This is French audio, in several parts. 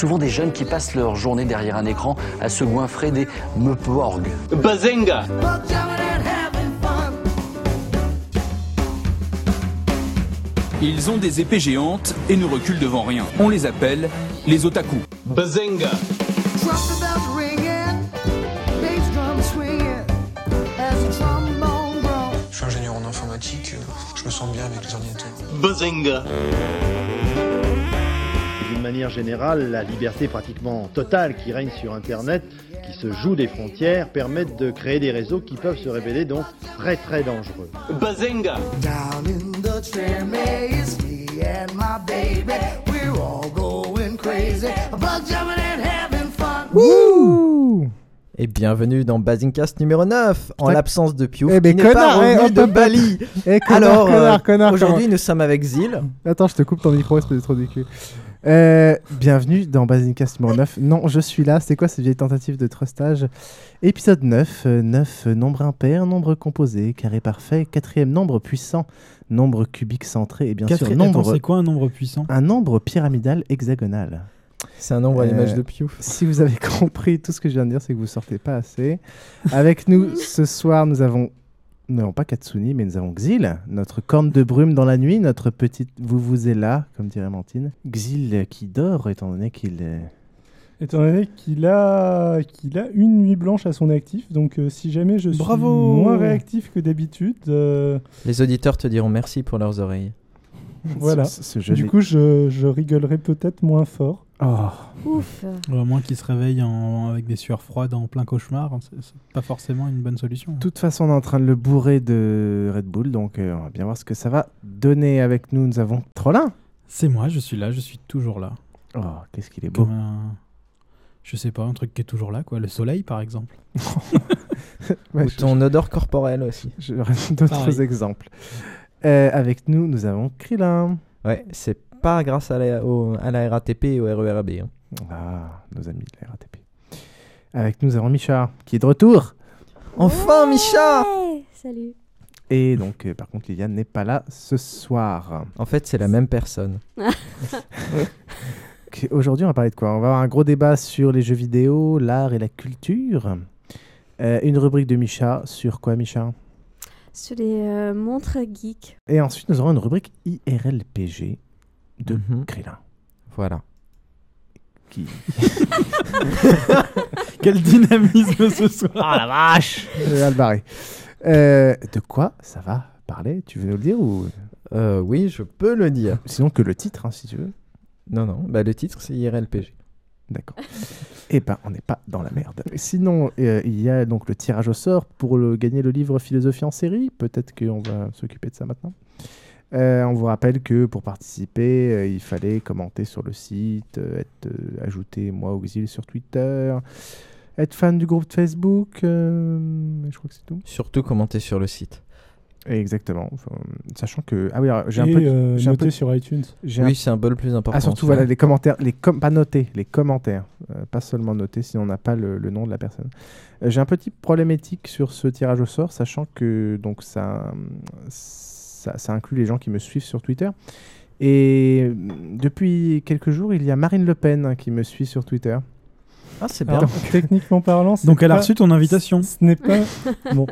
Souvent des jeunes qui passent leur journée derrière un écran à se goinfrer des meuporgs. Bazinga Ils ont des épées géantes et ne reculent devant rien. On les appelle les otaku. Bazinga Je suis ingénieur en informatique, je me sens bien avec les ordinateurs. Bazinga manière générale, la liberté pratiquement totale qui règne sur Internet, qui se joue des frontières, permettent de créer des réseaux qui peuvent se révéler donc très très dangereux. Bazinga Wouh Et bienvenue dans Basingcast numéro 9, en l'absence de Piouf, Eh ben, qui n'est pas connard, eh, de. Bali. Eh, connard, Alors, euh, connard, connard, aujourd'hui, nous sommes avec Zil. Attends, je te coupe ton micro, espèce de trop du cul. Euh, bienvenue dans Basingcast numéro 9. Non, je suis là. C'est quoi cette vieille tentative de trustage? Épisode 9. 9, nombre impair, nombre composé, carré parfait, quatrième nombre puissant, nombre cubique centré et bien sûr Quatri- nombre... C'est quoi un nombre puissant? un nombre pyramidal hexagonal. C'est un nombre à Euh, l'image de Piouf. Si vous avez compris tout ce que je viens de dire, c'est que vous sortez pas assez. Avec nous ce soir, nous avons non pas Katsuni, mais nous avons Xil, notre corne de brume dans la nuit, notre petite vous vous est là, comme dirait Mantine. Xil qui dort étant donné qu'il est Étant donné qu'il a, qu'il a une nuit blanche à son actif, donc euh, si jamais je suis Bravo moins réactif que d'habitude, euh, Les auditeurs te diront merci pour leurs oreilles. voilà. Ce, ce jeu Du coup, je, je rigolerai peut-être moins fort. Oh, Ouf. À moins qu'il se réveille en- avec des sueurs froides en plein cauchemar, c'est pas forcément une bonne solution. de toute façon, on est en train de le bourrer de Red Bull, donc euh, on va bien voir ce que ça va donner avec nous. Nous avons Trollin. C'est moi, je suis là, je suis toujours là. Oh, qu'est-ce qu'il est beau. Comme un- Je sais pas, un truc qui est toujours là, quoi. Le soleil, par exemple. Ou je- ton odeur corporelle aussi. J'aurais d'autres exemples. Euh, avec nous, nous avons Krillin. Ouais, c'est pas grâce à la, au- à la RATP et au RERB. hein. Ah, nos amis de la RATP. Avec nous, nous avons Micha, qui est de retour. Enfin, Micha Ouais, Salut. Et donc, euh, par contre, Liliane n'est pas là ce soir. En fait, c'est la même personne. Aujourd'hui, on va parler de quoi? On va avoir un gros débat sur les jeux vidéo, l'art et la culture. Euh, une rubrique de Micha sur quoi, Micha? Sur les euh, montres geeks. Et ensuite, nous aurons une rubrique IRLPG de Mhm. Krillin. Voilà. Qui... Quel dynamisme ce soir Ah la vache Euh, Albaré. Euh, de quoi ça va parler? Tu veux nous le dire ou? Euh, oui, je peux le dire. sinon que le titre, hein, si tu veux Non, non, bah, le titre, c'est IRLPG. D'accord. Eh ben, on n'est pas dans la merde. Sinon, euh, il y a donc le tirage au sort pour gagner le livre Philosophie en série. Peut-être qu'on va s'occuper de ça maintenant. Euh, on vous rappelle que pour participer, euh, il fallait commenter sur le site, être ajouté moi au exil sur Twitter, être fan du groupe de Facebook. je crois que c'est tout. Surtout commenter sur le site. Exactement. Enfin, sachant que ah oui, alors, j'ai un peu, euh, j'ai un noté peu- sur iTunes. j'ai un Oui, c'est un le plus important. Ah, surtout, voilà, les commentaires, les com pas notés, les commentaires, euh, pas seulement notés, sinon on n'a pas le, le nom de la personne. Euh, J'ai un petit problème éthique sur ce tirage au sort, sachant que donc ça, ça, ça inclut les gens qui me suivent sur Twitter. Et euh, depuis quelques jours, il y a Marine Le Pen qui me suit sur Twitter. Ah, c'est bien. Alors, techniquement parlant, c'est Donc elle a reçu ton invitation. Ce n'est pas. bon.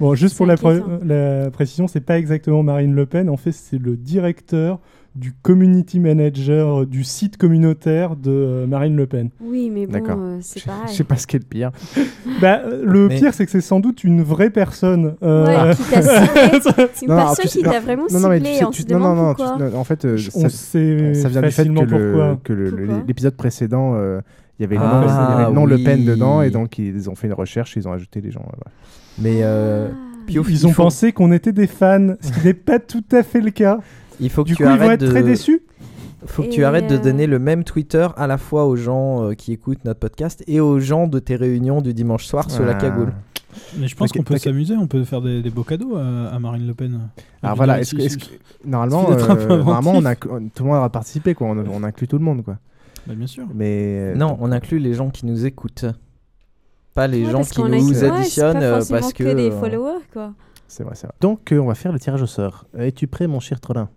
Bon, juste pour la, pré- la précision, c'est pas exactement Marine Le Pen. En fait, c'est le directeur du community manager euh, du site communautaire de euh, Marine Le Pen. Oui, mais bon, D'accord. euh, c'est Je pareil. sais pas ce qui est le pire. Bah, euh, le Mais- pire, c'est que c'est sans doute une vraie personne. euh, Ouais, qui t'a ciblé. C'est une Non, personne tu sais- qui t'a vraiment non, non, mais tu ciblé. sais, On tu- se non, non, non, pourquoi. tu- en fait, euh, On ça, sait ça vient du fait que l'épisode précédent, euh, il y avait le Ah, nom, il y avait le, nom Le Pen dedans, et donc ils ont fait une recherche, ils ont ajouté les gens. euh, voilà. Mais euh, Piouf, Ils il ont faut- pensé qu'on était des fans, ce qui n'est pas tout à fait le cas. Il faut que Du tu coup, ils vont arrêtes être de... très déçus. Faut que Et tu arrêtes de euh, donner le même Twitter à la fois aux gens euh, qui écoutent notre podcast et aux gens de tes réunions du dimanche soir sur la Ah. cagoule. Mais je pense qu'on peut s'amuser, on peut faire des, des beaux cadeaux à, à Marine Le Pen. Alors voilà, est-ce que, que- normalement, euh, normalement on a, inventif. tout le monde a participé, quoi. On, on inclut tout le monde, quoi. Bah, bien sûr. Mais euh, Non, on inclut les gens qui nous écoutent. Pas les Ouais, gens qui a- nous ouais, c'est pas additionnent euh, parce que. que des euh, followers, quoi. c'est vrai, c'est vrai. Donc euh, on va faire le tirage au sort. Es-tu prêt, mon cher Trollin?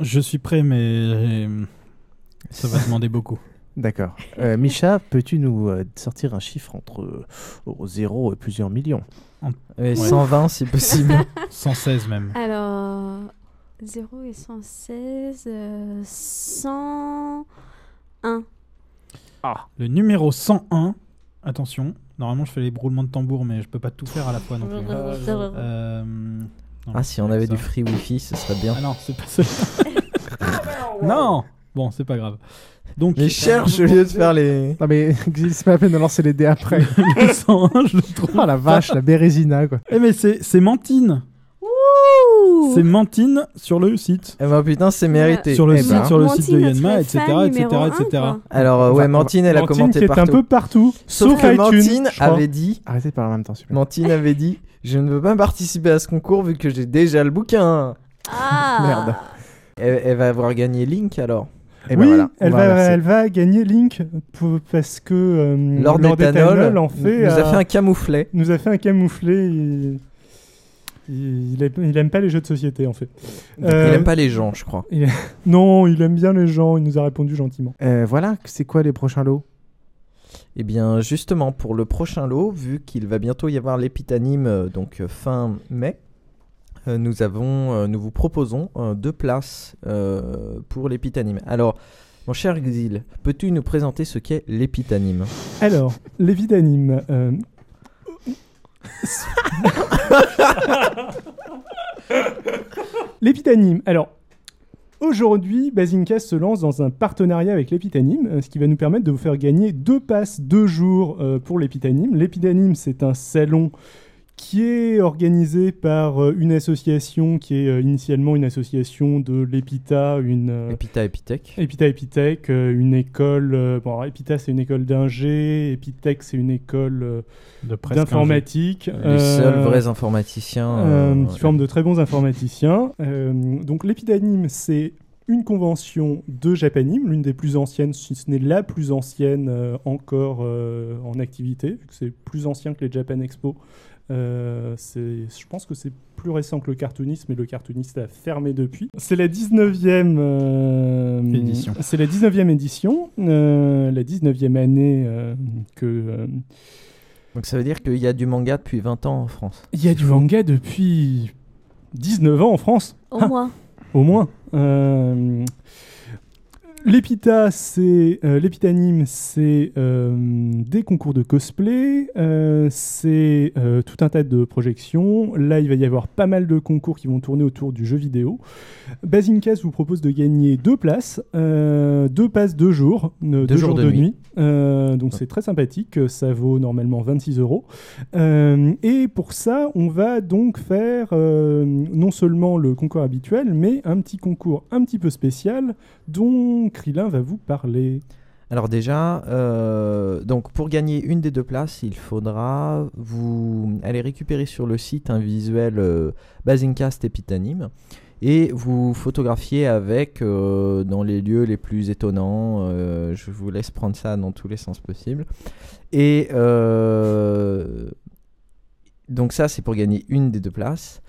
Je suis prêt, mais ça va demander beaucoup. D'accord. Euh, Micha, peux-tu nous euh, sortir un chiffre entre euh, 0 et plusieurs millions? Et 120 si possible. 116 même. Alors, 0 et 116, euh, 101. Ah, le numéro 101. Attention, normalement je fais les roulements de tambour, mais je peux pas tout faire à la fois non plus. Euh, non, Ah, si on avait ça. du free wifi, ce serait bien. Ah non, c'est pas ça. non Bon, c'est pas grave. Donc, Mais cherche au lieu de faire les. Non mais c'est pas la peine de lancer les dés après. le 101, je le trouve. oh la vache, la Bérésina, quoi. Eh mais c'est c'est Mantine. C'est Mantine sur le site. Eh ben putain, c'est mérité. Sur le Eh site, ben. sur le site de Mantine, Yanma, etc., etc., etc. Alors, euh, ouais, Mantine, elle a Mantine commenté qui est partout. un peu partout, Sauf sauf que iTunes, Mantine avait dit. Arrêtez de parler en même temps, s'il vous plaît. Mantine avait dit Je ne veux pas participer à ce concours vu que j'ai déjà le bouquin. Ah Merde. Elle, elle va avoir gagné Link alors. Et ben oui, voilà, elle, va elle va gagner Link pour- parce que euh, Lord Lord Ethanol en fait, nous a fait un camouflet. nous a fait un camouflet. Il, il aime, il aime pas les jeux de société en fait. Il Euh, aime pas les gens, je crois. il- non, il aime bien les gens. Il nous a répondu gentiment. Euh, voilà, c'est quoi les prochains lots? Eh bien, justement, pour le prochain lot, vu qu'il va bientôt y avoir l'épitanime, euh, donc euh, fin mai, euh, nous avons, euh, nous vous proposons euh, deux places euh, pour l'épitanime. Alors, mon cher Exil, peux-tu nous présenter ce qu'est l'épitanime? Alors, euh, L'épitanime. Alors, aujourd'hui, Bazincast se lance dans un partenariat avec l'épitanime, euh, ce qui va nous permettre de vous faire gagner deux passes, deux jours euh, pour l'épitanime. L'épitanime, c'est un salon qui est organisé par euh, une association qui est euh, initialement une association de l'EPITA, une... euh, Epita Epitech. Epita Epitech, une école. bon, alors, Epita c'est une école d'ingé, Epitech c'est une école d'informatique. Les seuls vrais informaticiens. euh, euh, qui forment de très bons informaticiens. Euh, donc l'Epitanime c'est une convention de Japanime, l'une des plus anciennes, si ce n'est la plus ancienne euh, encore euh, en activité, vu que c'est plus ancien que les Japan Expo. Euh, je pense que c'est plus récent que le cartooniste, mais le cartooniste a fermé depuis. C'est la 19e euh, Édition. C'est la 19e édition, euh, la 19e année euh, que euh, Donc ça veut dire qu'il y a du manga depuis 20 ans en France. il y a du manga depuis 19 ans en France. Au Ah, moins. Au moins. L'épita, c'est euh, l'épitanime, c'est euh, des concours de cosplay, euh, c'est tout un tas de projections. Là, il va y avoir pas mal de concours qui vont tourner autour du jeu vidéo. Bazincast vous propose de gagner deux places, deux passes deux jours, deux, jours, de, nuit. Donc c'est très sympathique, ça vaut normalement 26 euros. Et pour ça, on va donc faire non seulement le concours habituel, mais un petit concours un petit peu spécial dont Krillin va vous parler? Alors déjà, euh, donc pour gagner une des deux places, il faudra vous aller récupérer sur le site un visuel euh, Basingcast Epitanime et vous photographier avec euh, dans les lieux les plus étonnants. euh, je vous laisse prendre ça dans tous les sens possibles. Et donc ça, c'est pour gagner une des deux places.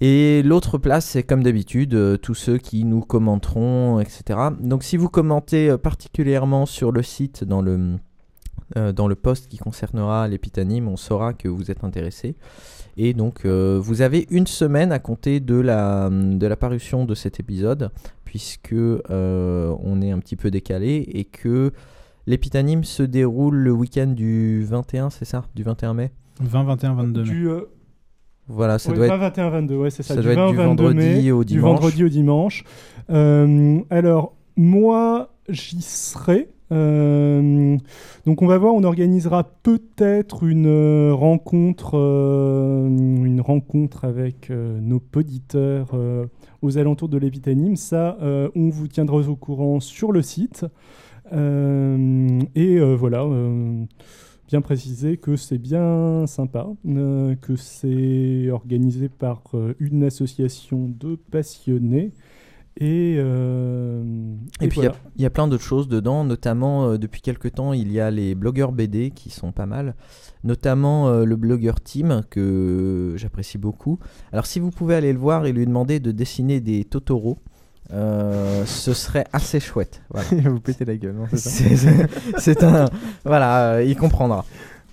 Et l'autre place, c'est comme d'habitude, euh, tous ceux qui nous commenteront, etc. Donc si vous commentez euh, particulièrement sur le site, dans le, euh, dans le post qui concernera l'épitanime, on saura que vous êtes intéressé. Et donc euh, vous avez une semaine à compter de la, de la parution de cet épisode, puisque euh, on est un petit peu décalé et que l'épitanime se déroule le week-end du 21, c'est ça? Du 21 mai? 20, 21, 22 mai. Du, euh, Voilà, ça ouais, doit 20, être 21, 22, ouais, c'est ça. ça du doit être 20 du 22 vendredi mai, au Du dimanche. vendredi au dimanche. Euh, alors, moi, j'y serai. Euh, donc on va voir, on organisera peut-être une euh, rencontre, euh, une rencontre avec nos auditeurs euh, aux alentours de l'Epitanime. Ça, on vous tiendra au courant sur le site. Et voilà, bien préciser que c'est bien sympa, euh, que c'est organisé par euh, une association de passionnés. Et, euh, Et, puis il y voilà. y, a plein d'autres choses dedans, notamment depuis quelques temps il y a les blogueurs BD qui sont pas mal, notamment le blogueur Tim que j'apprécie beaucoup. Alors si vous pouvez aller le voir et lui demander de dessiner des Totoro, euh, ce serait assez chouette. Voilà. Il va vous péter la gueule, non, c'est ça? C'est un... Voilà, euh, il comprendra.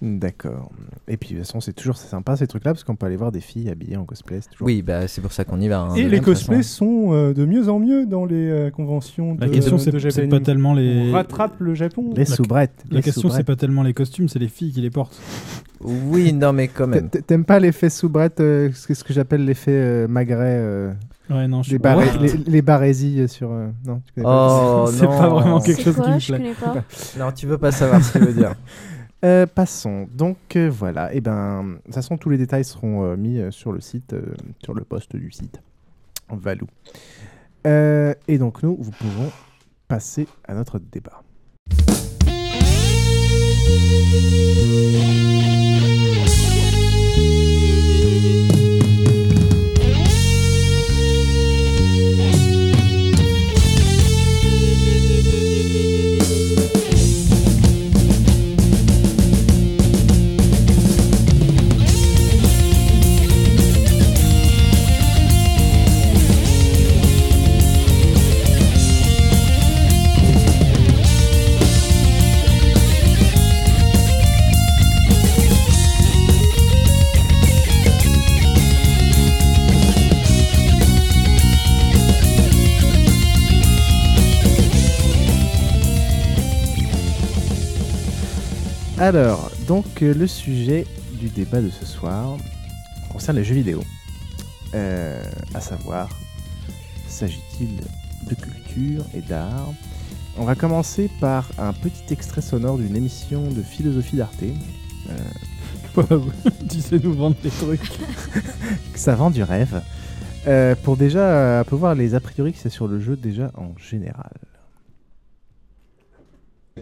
D'accord. Et puis de toute façon, c'est toujours sympa ces trucs-là parce qu'on peut aller voir des filles habillées en cosplay. c'est toujours- Oui, bah, c'est pour ça qu'on y va. hein, Et les cosplays façon. sont euh, de mieux en mieux dans les euh, conventions de La question, c'est de c'est Japan. pas tellement les. On rattrape le Japon. Les La- soubrettes. La les question, c'est pas tellement les costumes, c'est les filles qui les portent. Oui, non, mais quand même. T'a- T'aimes pas l'effet soubrette, euh, ce que- que j'appelle l'effet euh, magret euh, Ouais, non, je les, suis pas- barré- les, les barésies sur. euh, non, tu connais Oh, pas C'est non. pas vraiment quelque C'est chose quoi qui me Je plaît. connais pas. Non, tu veux pas savoir ce qu'il veut dire. Euh, passons. Donc euh, voilà. Et ben, de toute façon, tous les détails seront euh, mis sur le site, sur le poste du site. Valou. Et donc nous, vous pouvons passer à notre débat. Alors, donc euh, le sujet du débat de ce soir concerne les jeux vidéo. Euh, à savoir, s'agit-il de culture et d'art? On va commencer par un petit extrait sonore d'une émission de philosophie d'Arte. Euh, tu sais nous vendre des trucs. ça vend du rêve. Euh, pour déjà un peu voir les a priori que c'est sur le jeu déjà en général.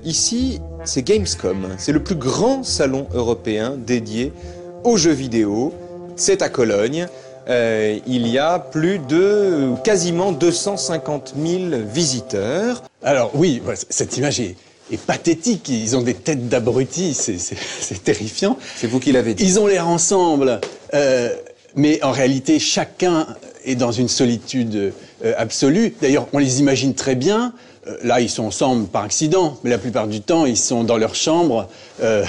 Ici, c'est Gamescom. C'est le plus grand salon européen dédié aux jeux vidéo. C'est à Cologne. Euh, il y a plus de quasiment 250 000 visiteurs. Alors oui, cette image est, est pathétique. Ils ont des têtes d'abrutis, c'est terrifiant. C'est vous qui l'avez dit. Ils ont l'air ensemble, euh, mais en réalité, chacun est dans une solitude euh, absolue. D'ailleurs, on les imagine très bien. Euh, là, ils sont ensemble par accident, mais la plupart du temps, ils sont dans leur chambre euh,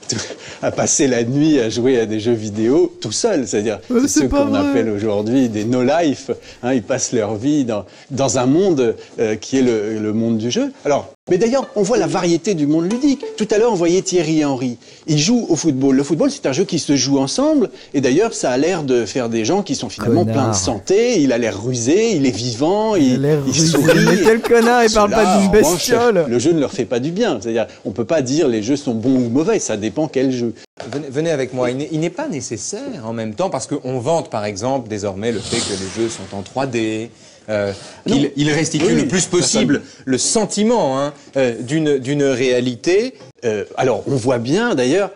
à passer la nuit à jouer à des jeux vidéo tout seuls. C'est-à-dire Euh, c'est ceux qu'on appelle aujourd'hui des no-life. hein, ils passent leur vie dans, dans un monde euh, qui est le, le monde du jeu. Alors, mais d'ailleurs, on voit la variété du monde ludique. Tout à l'heure, on voyait Thierry Henry. Il joue au football. Le football, c'est un jeu qui se joue ensemble. Et d'ailleurs, ça a l'air de faire des gens qui sont finalement Connard. pleins de santé. Il a l'air rusé, il est vivant, il, Il a l'air il sourit. Mais quel connard, il parle pas d'une revanche, bestiole. le jeu ne leur fait pas du bien. C'est-à-dire, on peut pas dire les jeux sont bons ou mauvais. Ça dépend quel jeu. Venez, venez avec moi. Il n'est- Il n'est pas nécessaire en même temps parce qu'on vante par exemple désormais le fait que les jeux sont en 3D. Euh, il restitue Oui, le plus ça, possible le sentiment hein, euh, d'une réalité. Euh, alors, on voit bien d'ailleurs,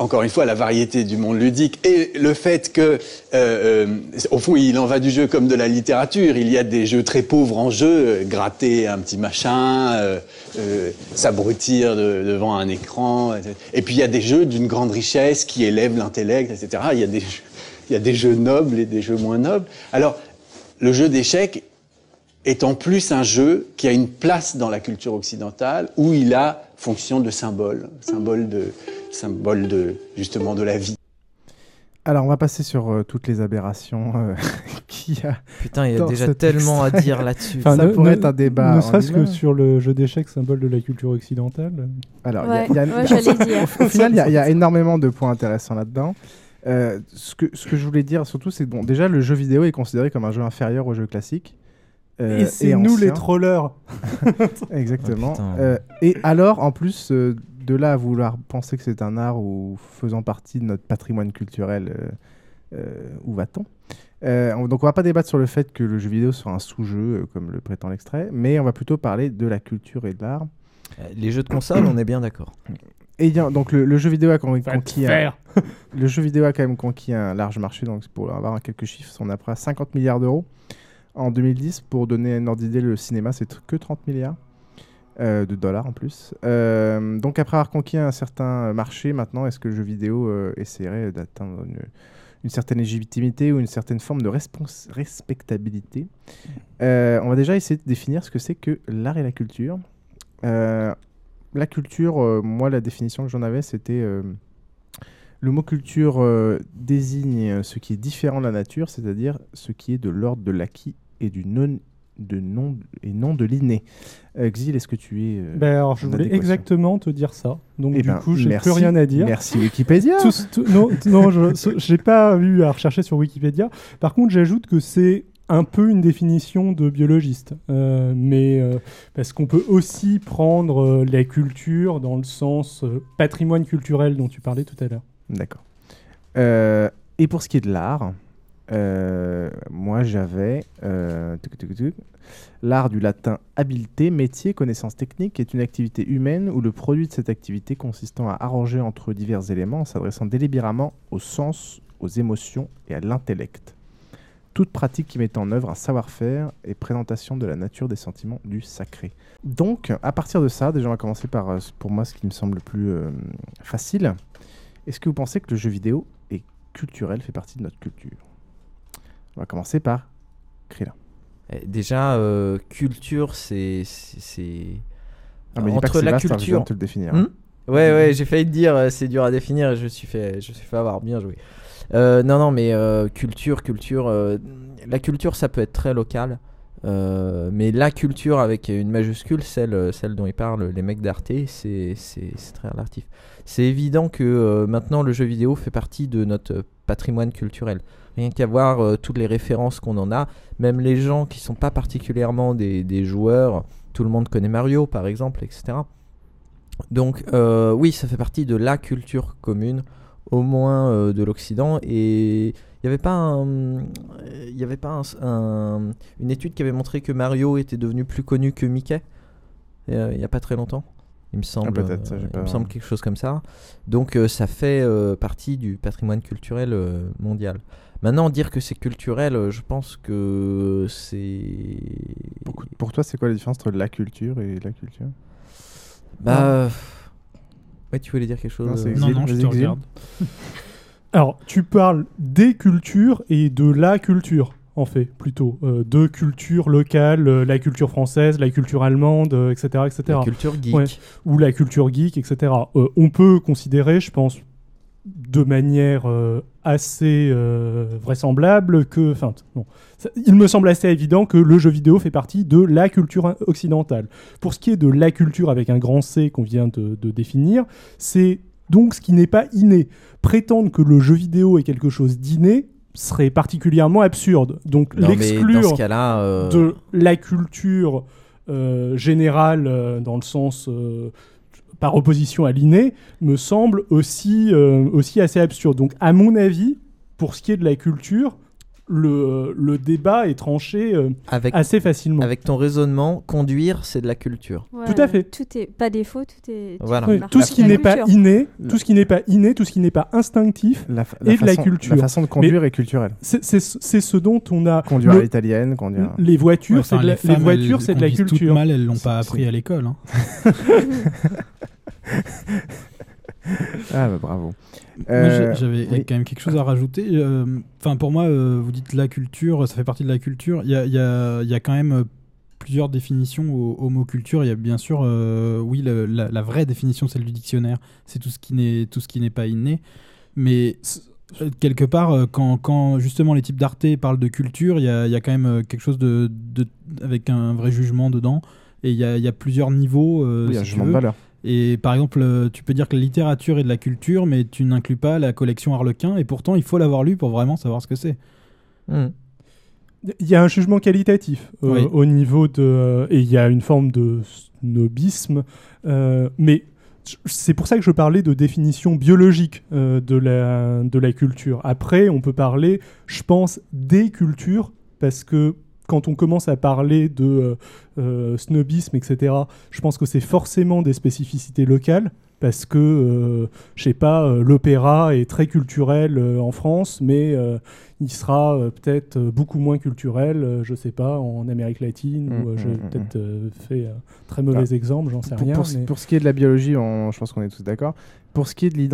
encore une fois, la variété du monde ludique et le fait que, euh, au fond, il en va du jeu comme de la littérature. Il y a des jeux très pauvres en jeu, gratter un petit machin, euh, euh, s'abrutir de- devant un écran. etc. Et puis il y a des jeux d'une grande richesse qui élèvent l'intellect, etc. Il y a des jeux, il y a des jeux nobles et des jeux moins nobles. Alors, le jeu d'échecs est en plus un jeu qui a une place dans la culture occidentale où il a fonction de symbole, symbole de, symbole de justement de la vie. Alors, on va passer sur euh, toutes les aberrations euh, qu'il y a. Putain, il y a déjà tellement à dire là-dessus. ça ne- pourrait ne- être un débat. Ne serait-ce que sur le jeu d'échecs, symbole de la culture occidentale. Alors, il y a- Ouais, il y a, ouais, j'allais dire. Au, final, il y a- il y, a énormément de points intéressants là-dedans. Euh, ce, que, ce que je voulais dire surtout, c'est que bon, déjà, le jeu vidéo est considéré comme un jeu inférieur au jeu classique. euh, Et c'est nous ancien. les trollers. Exactement. Oh. Euh, et alors, en plus, euh, de là à vouloir penser que c'est un art ou faisant partie de notre patrimoine culturel, euh, euh, où va-t-on? Euh, on- Donc, on va pas débattre sur le fait que le jeu vidéo soit un sous-jeu, euh, comme le prétend l'extrait, mais on va plutôt parler de la culture et de l'art. Les jeux de console, on est bien d'accord. Bien, donc le, le jeu vidéo a Va te conquis un, le jeu vidéo a quand même conquis un large marché. Donc pour avoir quelques chiffres, on a près 50 milliards d'euros en 2010. Pour donner un ordre d'idée, le cinéma c'est que 30 milliards euh, de dollars en plus. Euh, donc après avoir conquis un certain marché, maintenant est-ce que le jeu vidéo euh, essaierait d'atteindre une, une certaine légitimité ou une certaine forme de respectabilité? Euh, On va déjà essayer de définir ce que c'est que l'art et la culture. Euh, la culture, euh, moi, la définition que j'en avais, c'était euh, le mot culture euh, désigne ce qui est différent de la nature, c'est-à-dire ce qui est de l'ordre de l'acquis et du non de non et non de l'inné. Euh, Xil, est-ce que tu es Ben alors, je voulais exactement te dire ça. Donc, Eh du ben, coup, j'ai plus rien à dire. Merci Wikipédia. Tout ce- tout- non, non, je n'ai pas eu à rechercher sur Wikipédia. Par contre, j'ajoute que c'est un peu une définition de biologiste. Euh, mais euh, parce qu'on peut aussi prendre euh, la culture dans le sens patrimoine culturel dont tu parlais tout à l'heure. D'accord. Et pour ce qui est de l'art, moi j'avais l'art du latin habileté, métier, connaissance technique est une activité humaine où le produit de cette activité consistant à arranger entre divers éléments en s'adressant délibérément au sens, aux émotions et à l'intellect. Toute pratique qui met en œuvre un savoir-faire et présentation de la nature des sentiments du sacré. Donc, à partir de ça, déjà on va commencer par, euh, pour moi, ce qui me semble le plus euh, facile. Est-ce que vous pensez que le jeu vidéo est culturel, fait partie de notre culture? On va commencer par Krillin. Eh, Déjà, euh, culture, c'est. Ah, Entre la vaste, hein, culture. de te le définir, Hmm? Hein. ouais, ouais, j'ai failli te dire, c'est dur à définir et je me suis fait, je me suis fait avoir, bien joué. Euh, non, non, mais euh, culture, culture. euh, la culture, ça peut être très local. mais la culture avec une majuscule, celle, celle dont ils parlent les mecs d'Arte, c'est très relatif. C'est évident que maintenant le jeu vidéo fait partie de notre patrimoine culturel. Rien qu'à voir toutes les références qu'on en a, même les gens qui sont pas particulièrement des, des joueurs, tout le monde connaît Mario par exemple, etc. Donc oui, ça fait partie de la culture commune, au moins euh, de l'Occident. Et il n'y avait pas, un- il y avait pas un- un- une étude qui avait montré que Mario était devenu plus connu que Mickey euh, il n'y a pas très longtemps. Il me semble, ça, euh, pas- il me semble quelque chose comme ça. Donc euh, ça fait euh, partie du patrimoine culturel euh, mondial. Maintenant, dire que c'est culturel, euh, je pense que c'est. Pour toi, c'est quoi la différence entre la culture et la culture? Bah. Euh, Ouais, tu voulais dire quelque chose Non, c'est euh. Non, non, je te regarde. Alors, tu parles des cultures et de la culture, en fait, plutôt. Euh, de culture locale, euh, la culture française, la culture allemande, euh, etc., etc. La culture geek. Ou la culture geek, etc. Euh, on peut considérer, je pense, de manière euh, assez euh, vraisemblable que... Enfin, bon. Ça- il me semble assez évident que le jeu vidéo fait partie de la culture occidentale. Pour ce qui est de la culture avec un grand C qu'on vient de, de définir, c'est donc ce qui n'est pas inné. Prétendre que le jeu vidéo est quelque chose d'inné serait particulièrement absurde. Donc l'exclure euh, de la culture euh, générale euh, dans le sens par opposition à l'inné me semble aussi, euh, aussi assez absurde. Donc à mon avis, pour ce qui est de la culture, le, le débat est tranché euh, avec, assez facilement. Avec ton raisonnement, conduire, c'est de la culture. Ouais, Tout à fait. Tout est pas défaut, tout est. tout Voilà. Oui, tout ce qui la n'est pas culture. inné, tout ce qui n'est pas inné, tout ce qui n'est pas instinctif La la et de la façon- culture. la façon de conduire est culturelle. C'est c'est- c'est ce dont on a Conduire à le- l'italienne, conduire. les voitures, Ouais, c'est de la, les les voitures, elles c'est de la conduisent toutes culture. mal, elles l'ont pas c'est- appris à l'école. hein. Ah bah bravo. Euh, J'avais oui. quand même quelque chose à rajouter. Euh, Enfin, pour moi, euh, vous dites la culture, ça fait partie de la culture. Il y a, y a- y a quand même plusieurs définitions au, au mot culture. Il y a bien sûr, oui, la, la vraie définition, celle du dictionnaire, c'est tout ce qui n'est tout ce qui n'est pas inné. Mais quelque part, quand, quand justement les types d'Arte parlent de culture, il y a, y a quand même quelque chose de, de- avec un vrai jugement dedans. Et il y a, y a plusieurs niveaux. euh, Oui, si tu jugement de valeur. Et par exemple, euh, tu peux dire que la littérature est de la culture, mais tu n'inclus pas la collection Harlequin. Et pourtant, il faut l'avoir lu pour vraiment savoir ce que c'est. Il y a un jugement qualitatif euh, Oui. au niveau de. euh, et il y a une forme de snobisme. euh, mais c'est pour ça que je parlais de définition biologique euh, de, la, de la culture. Après, on peut parler, je pense, des cultures, parce que quand on commence à parler de euh, euh, snobisme, etc., je pense que c'est forcément des spécificités locales. Parce que, euh, je sais pas, euh, l'opéra est très culturel euh, en France, mais euh, il sera peut-être beaucoup moins culturel, je sais pas, en Amérique latine, Mm, ou euh, j'ai mm, mm, peut-être fait un très mauvais Ah. exemple, j'en sais pour, rien. Pour, ce- mais- pour ce qui est de la biologie, on- je pense qu'on est tous d'accord. Pour ce qui est de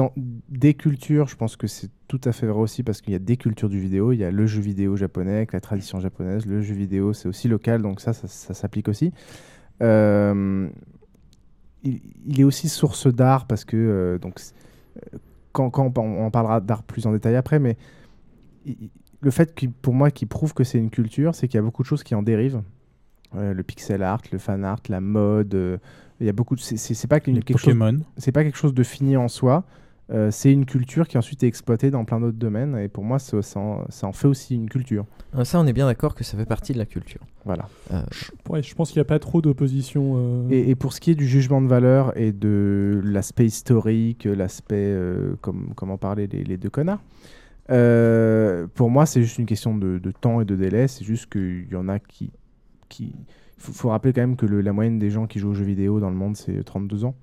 des cultures, je pense que c'est tout à fait vrai aussi parce qu'il y a des cultures du vidéo. Il y a le jeu vidéo japonais avec la tradition japonaise. Le jeu vidéo, c'est aussi local, donc ça, ça, ça s'applique aussi. Euh, il, il est aussi source d'art parce que euh, donc euh, quand, quand on, parlera d'art plus en détail après, mais il- le fait qu'il- pour moi qui prouve que c'est une culture, c'est qu'il y a beaucoup de choses qui en dérivent. Euh, le pixel art, le fan art, la mode. il y a beaucoup. de- C'est pas quelque chose. C'est pas quelque chose de fini en soi. Euh, c'est une culture qui ensuite est exploitée dans plein d'autres domaines. Et pour moi, ça, ça en, ça en fait aussi une culture. Euh, Ça, on est bien d'accord que ça fait partie de la culture. Voilà. Euh, Ouais, je pense qu'il n'y a pas trop d'opposition. euh, Et, et pour ce qui est du jugement de valeur et de l'aspect historique, l'aspect, euh, comme, comment parlaient les, les deux connards, euh, pour moi, c'est juste une question de, de temps et de délai. C'est juste qu'il y en a qui. qui... Il faut, faut rappeler quand même que le- la moyenne des gens qui jouent aux jeux vidéo dans le monde, c'est 32 ans.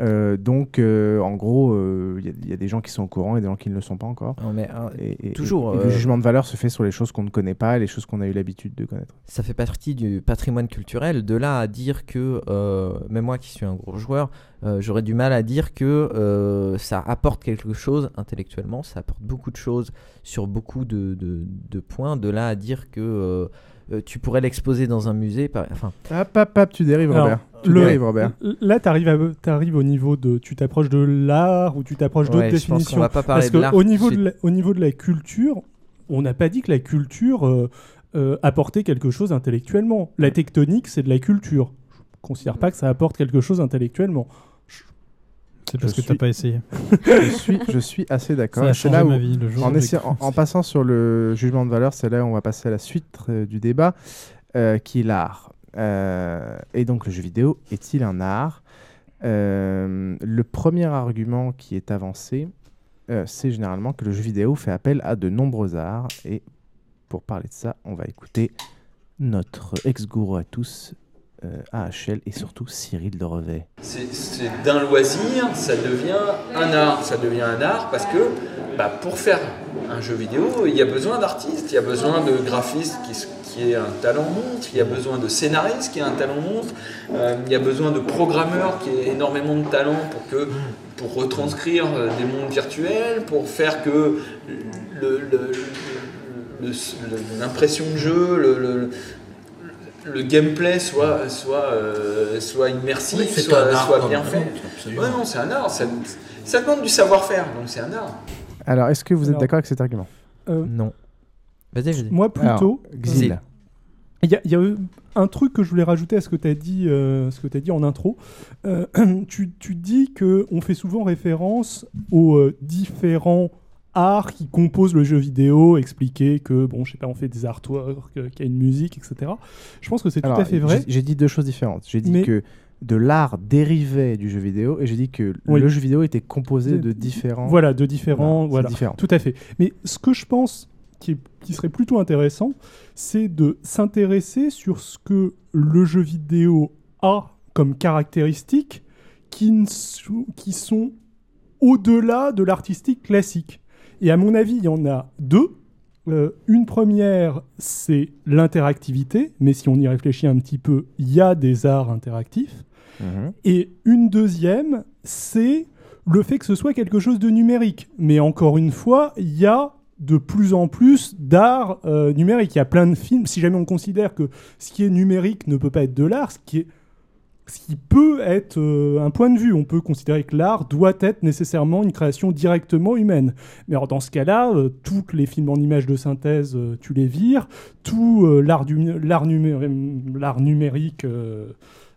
Euh, donc, euh, en gros, euh, il y a- il y, a des gens qui sont au courant et des gens qui ne le sont pas encore. Non, mais, euh, et, et- toujours, et le euh, jugement de valeur se fait sur les choses qu'on ne connaît pas et les choses qu'on a eu l'habitude de connaître. ça fait partie du patrimoine culturel. De là à dire que, euh, même moi qui suis un gros joueur, euh, j'aurais du mal à dire que euh, ça apporte quelque chose intellectuellement, ça apporte beaucoup de choses sur beaucoup de, de- de points. De là à dire que euh, tu pourrais l'exposer dans un musée. Par... Enfin, Hop, hop, hop, tu dérives, Alors, Robert. Tu le- dérives, Robert. Là, tu arrives, au niveau de. Tu t'approches de l'art ou tu t'approches d'autres Ouais, je pense qu'on définitions? va pas parler Parce de que l'art au tout de niveau de, la, au niveau de la culture, on n'a pas dit que la culture euh, euh, apportait quelque chose intellectuellement. La tectonique, c'est de la culture. Je ne considère pas que ça apporte quelque chose intellectuellement. C'est parce Je que t'as suis- pas essayé. je, suis, je suis assez d'accord. C'est là où- ma vie, le jour en, essayant- passant sur le jugement de valeur, c'est là où on va passer à la suite euh, du débat, euh, qui est l'art. Euh, et donc, le jeu vidéo est-il un art? Le premier argument qui est avancé, c'est généralement que le jeu vidéo fait appel à de nombreux arts. Et pour parler de ça, on va écouter notre ex-gourou à tous, AHL, et surtout Cyril de Revet. C'est d'un loisir, ça devient un art. Ça devient un art parce que bah, pour faire un jeu vidéo, il y a besoin d'artistes, il y a besoin de graphistes qui, qui un talent montre, il y a besoin de scénaristes qui aient un talent montre, euh, il y a besoin de programmeurs qui aient énormément de talent pour, que, pour retranscrire euh, des mondes virtuels, pour faire que l'impression de jeu, le- le gameplay soit, soit, euh, soit immersif, Oui, soit, un art, soit non, bien fait. non, absolument. Ouais, non, c'est un art. Ça, ça demande du savoir-faire, donc c'est un art. Alors, est-ce que vous êtes Alors, d'accord avec cet argument Euh, non. Vas-y, vas-y. Moi, plutôt. Xil. Il y, y a eu un truc que je voulais rajouter à ce que tu as dit, euh, ce que as dit en intro. Euh, tu, tu dis que on fait souvent référence aux euh, différents arts qui composent le jeu vidéo, expliquer que bon, je sais pas, on fait des artworks, euh, qu'il y a une musique, etc. Je pense que c'est tout à fait vrai. j'ai- dit deux choses différentes. J'ai dit Mais- que de l'art dérivait du jeu vidéo et j'ai dit que Oui. le jeu vidéo était composé De- différents. Voilà, de différents. Voilà, Voilà, différent. Tout à fait. Mais ce que je pense qui, est- qui serait plutôt intéressant, c'est de s'intéresser sur ce que le jeu vidéo a comme caractéristiques qui sont au-delà de l'artistique classique. Et à mon avis, il y en a deux. Euh, une première, c'est l'interactivité, mais si on y réfléchit un petit peu, il y a des arts interactifs. Mhm. Et une deuxième, c'est le fait que ce soit quelque chose de numérique. Mais encore une fois, il y a de plus en plus d'art euh, numérique. Il y a plein de films. Si jamais on considère que ce qui est numérique ne peut pas être de l'art, ce qui est ce qui peut être euh, un point de vue. On peut considérer que l'art doit être nécessairement une création directement humaine. Mais alors, dans ce cas-là, euh, tous les films en images de synthèse, euh, tu les vires. Tout l'art l'art numé- l'art numérique,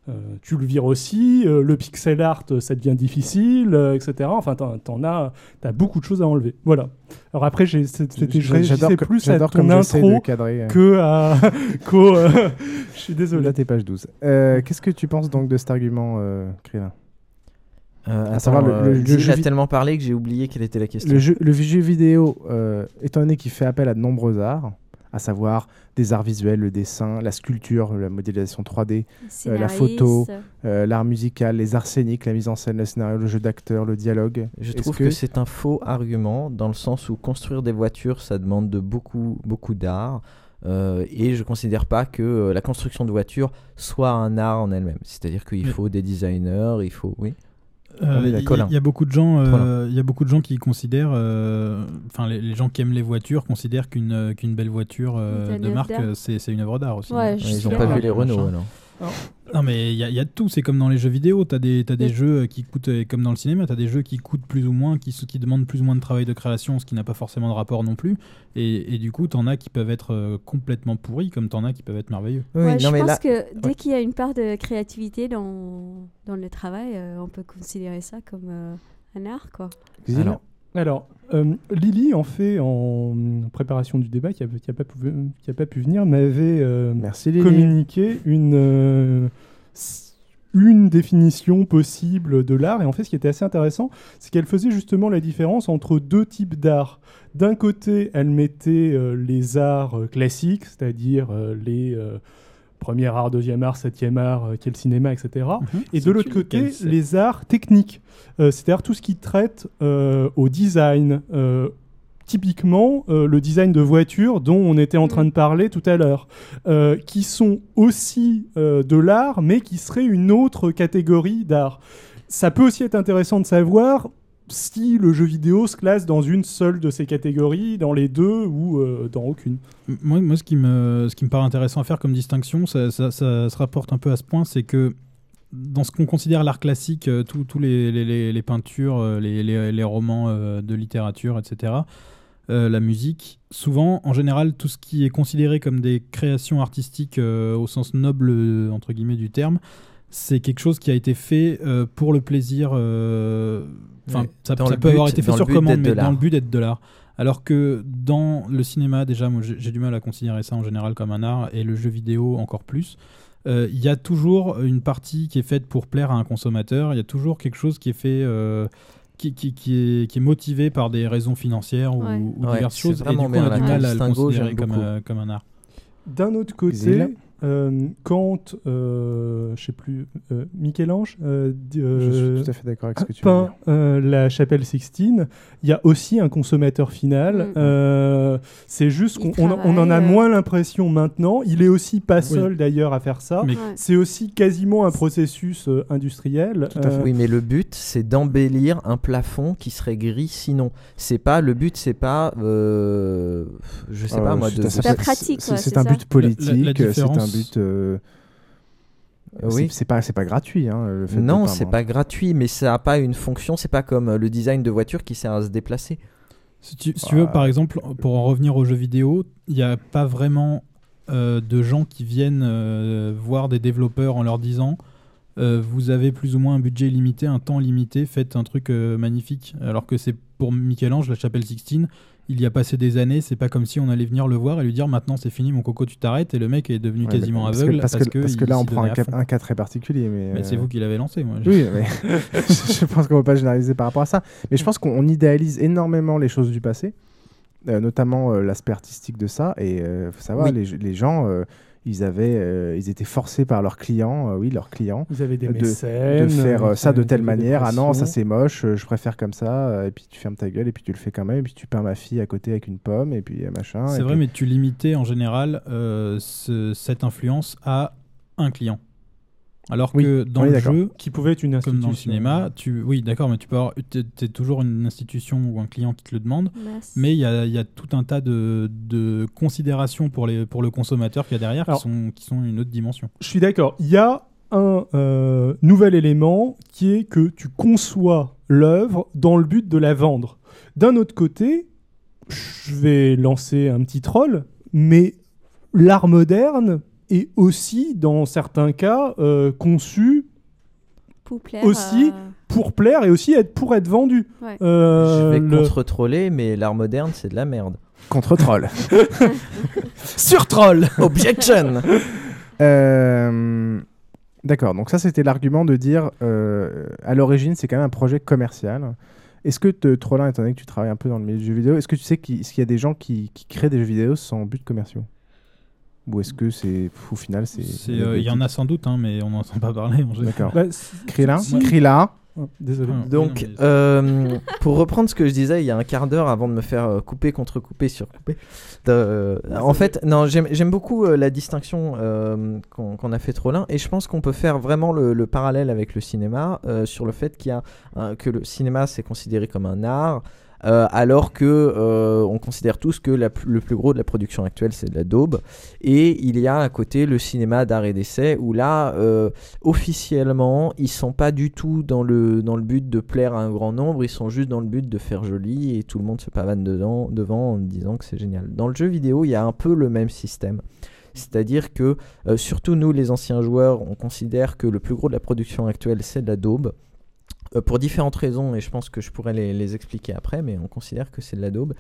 euh, tu le vires aussi. Euh, le pixel art, euh, ça devient difficile, euh, etc. Enfin, t'en, t'en as, t'as beaucoup de choses à enlever. Voilà. Alors après, j'ai, c'était, J'adore que- plus à ton intro de cadrer, euh. que à qu'au. euh, je suis désolé. Là, t'es page 12. Euh, Qu'est-ce que tu penses donc de cet argument, euh, Krillin? Euh, À savoir, le- euh, le- jeu a tellement parlé que j'ai oublié quelle était la question. Le jeu, le jeu vidéo, euh, étant donné qu'il fait appel à de nombreux arts, à savoir des arts visuels, le dessin, la sculpture, la modélisation 3D, euh, la photo, euh, l'art musical, les arts scéniques, la mise en scène, le scénario, le jeu d'acteur, le dialogue. Je trouve que, c'est un faux argument dans le sens où construire des voitures, ça demande de beaucoup, beaucoup d'art. Euh, et je considère pas que euh, la construction de voitures soit un art en elle-même. C'est-à-dire qu'il faut des designers, il faut. Oui. Euh, Il d'accord. y, a beaucoup de gens, euh, Colin. il y a beaucoup de gens qui considèrent, euh, enfin les, les gens qui aiment les voitures considèrent qu'une euh, qu'une belle voiture euh, de marque euh, c'est c'est une œuvre d'art aussi. Ouais, Ils suis ont pas vu les Renault alors. Non mais il y, y a de tout, c'est comme dans les jeux vidéo, t'as des, t'as des jeux qui coûtent, et comme dans le cinéma, t'as des jeux qui coûtent plus ou moins, qui, qui demandent plus ou moins de travail de création, ce qui n'a pas forcément de rapport non plus, et, et du coup t'en as qui peuvent être euh, complètement pourris, comme t'en as qui peuvent être merveilleux. Oui, Ouais, non, je mais pense là- que dès Ouais. qu'il y a une part de créativité dans, dans le travail, euh, on peut considérer ça comme euh, un art, quoi. Alors, Alors, euh, Lily, en fait, en préparation du débat, qui n'a qui a pas, pu- qui a pas pu venir, m'avait euh, communiqué une, euh, une définition possible de l'art. Et en fait, ce qui était assez intéressant, c'est qu'elle faisait justement la différence entre deux types d'art. D'un côté, elle mettait les arts classiques, c'est-à-dire les premier art, deuxième art, septième art, qui est le cinéma, etc. Et de l'autre côté, les arts techniques, Euh, c'est-à-dire tout ce qui traite euh, au design. Euh, typiquement, euh, le design de voitures dont on était en train de parler tout à l'heure, euh, qui sont aussi euh, de l'art, mais qui seraient une autre catégorie d'art. Ça peut aussi être intéressant de savoir si le jeu vidéo se classe dans une seule de ces catégories, dans les deux ou euh, dans aucune. Moi, ce, qui me, paraît intéressant à faire comme distinction, ça, se rapporte un peu à ce point, c'est que dans ce qu'on considère l'art classique, euh, tous les, peintures, euh, les, romans de littérature, etc., la musique, souvent, en général, tout ce qui est considéré comme des créations artistiques au sens noble, entre guillemets, du terme, c'est quelque chose qui a été fait euh, pour le plaisir. euh, Enfin, ça, peut avoir but- été fait sur commande, mais dans le but d'être de l'art. Alors que dans le cinéma, déjà, moi j'ai du mal à considérer ça en général comme un art, et le jeu vidéo encore plus. Euh, Il y a toujours une partie qui est faite pour plaire à un consommateur, il y a toujours quelque chose qui est fait. euh, qui, qui, qui est, qui est motivé par des raisons financières ou, Ouais. ou Ouais, diverses choses, et du coup on a du mal à le considérer comme, euh, comme un art. D'un autre Zilla. côté, euh, quand, euh, je sais plus, euh, Michel-Ange euh, d- Je euh, suis tout à fait d'accord avec ce que tu veux peint dire. euh, la chapelle Sixtine, il y a aussi un consommateur final. Mm. Euh, c'est juste qu'on on, on en a euh. moins l'impression maintenant. Il est aussi pas seul d'ailleurs à faire ça. Mais-. C'est aussi quasiment un processus euh, industriel. Tout à fait. Euh, Oui, mais le but, c'est d'embellir un plafond qui serait gris sinon. C'est pas le but, c'est pas, euh, je sais Euh, pas moi, c'est de. C'est pratique, c'est- un ça. but politique, La- la c'est un différence- but. euh, oui. c'est- pas, c'est pas gratuit. Hein, le fait de Non, c'est pas gratuit, mais ça a pas une fonction. C'est pas comme euh, le design de voiture qui sert à se déplacer. Si tu, si tu veux, par exemple, pour en revenir aux jeux vidéo, il n'y a pas vraiment euh, de gens qui viennent euh, voir des développeurs en leur disant euh, vous avez plus ou moins un budget limité, un temps limité, faites un truc euh, magnifique. Alors que c'est pour Michel-Ange, la chapelle Sixtine, il y a passé des années, c'est pas comme si on allait venir le voir et lui dire maintenant c'est fini, mon coco, tu t'arrêtes, et le mec est devenu Ouais, quasiment que- aveugle parce que, parce que il là, on prend un cas, fond. un cas très particulier. Mais, Mais c'est euh, vous qui l'avez lancé, moi. je- Oui, mais je pense qu'on ne va pas généraliser par rapport à ça. Mais je pense qu'on on idéalise énormément les choses du passé, euh, notamment euh, l'aspect artistique de ça. Et il faut savoir, Oui. les, les gens, ils, avaient, euh, ils étaient forcés par leurs clients, euh, oui, leurs clients, Ils avaient des de, mécènes, de faire euh, ça de telle manière. Ah non, ça c'est moche, je préfère comme ça. Et puis tu fermes ta gueule, et puis tu le fais quand même. Et puis tu peins ma fille à côté avec une pomme, et puis machin. C'est vrai, puis- mais tu limitais en général euh, ce- cette influence à un client. Alors Oui, que dans le jeu, Qui pouvait être une comme institution. dans le cinéma, tu, oui, d'accord, mais tu peux avoir, t'es, t'es toujours une institution ou un client qui te le demande, mais il y a, il y a tout un tas de, de considérations pour, les, pour le consommateur qu'il y a derrière Alors- qui, sont, qui sont une autre dimension. Je suis d'accord. Il y a un euh, nouvel élément qui est que tu conçois l'œuvre dans le but de la vendre. D'un autre côté, je vais lancer un petit troll, mais l'art moderne est aussi, dans certains cas, euh, conçu Pour plaire, aussi euh, pour plaire et aussi être, pour être vendu. Ouais. Euh, Je vais le- contre-troller, mais l'art moderne, c'est de la merde. Contre-troll. Sur troll Objection Euh, D'accord, donc ça c'était l'argument de dire euh, à l'origine c'est quand même un projet commercial. Est-ce que te, Trollin, étant donné que tu travailles un peu dans le milieu du jeu vidéo, est-ce que tu sais qu'il qu'il y a des gens qui, qui créent des jeux vidéo sans but commerciaux? Ou est-ce que c'est au final c'est. Euh, Il y en a sans doute, hein, mais on n'en entend pas parler. D'accord. Bah, Krillin si- Krillin Oh, Désolé. Ah, Donc, oui, non, mais- euh, pour reprendre ce que je disais il y a un quart d'heure avant de me faire euh, couper, contre-couper, surcouper, euh, en fait, non, j'aime j'aime beaucoup la distinction euh, qu'on a fait Trollin et je pense qu'on peut faire vraiment le, le parallèle avec le cinéma euh, sur le fait qu'il y a un- que le cinéma c'est considéré comme un art. Euh, alors que euh, on considère tous que le plus gros de la production actuelle c'est de la daube. Et il y a à côté le cinéma d'art et d'essai où là euh, officiellement ils sont pas du tout dans le but de plaire à un grand nombre. Ils sont juste dans le but de faire joli et tout le monde se pavane devant en disant que c'est génial. Dans le jeu vidéo il y a un peu le même système. C'est-à-dire que surtout nous les anciens joueurs on considère que le plus gros de la production actuelle c'est de la daube pour différentes raisons, et je pense que je pourrais les, expliquer après, mais on considère que c'est de la daube.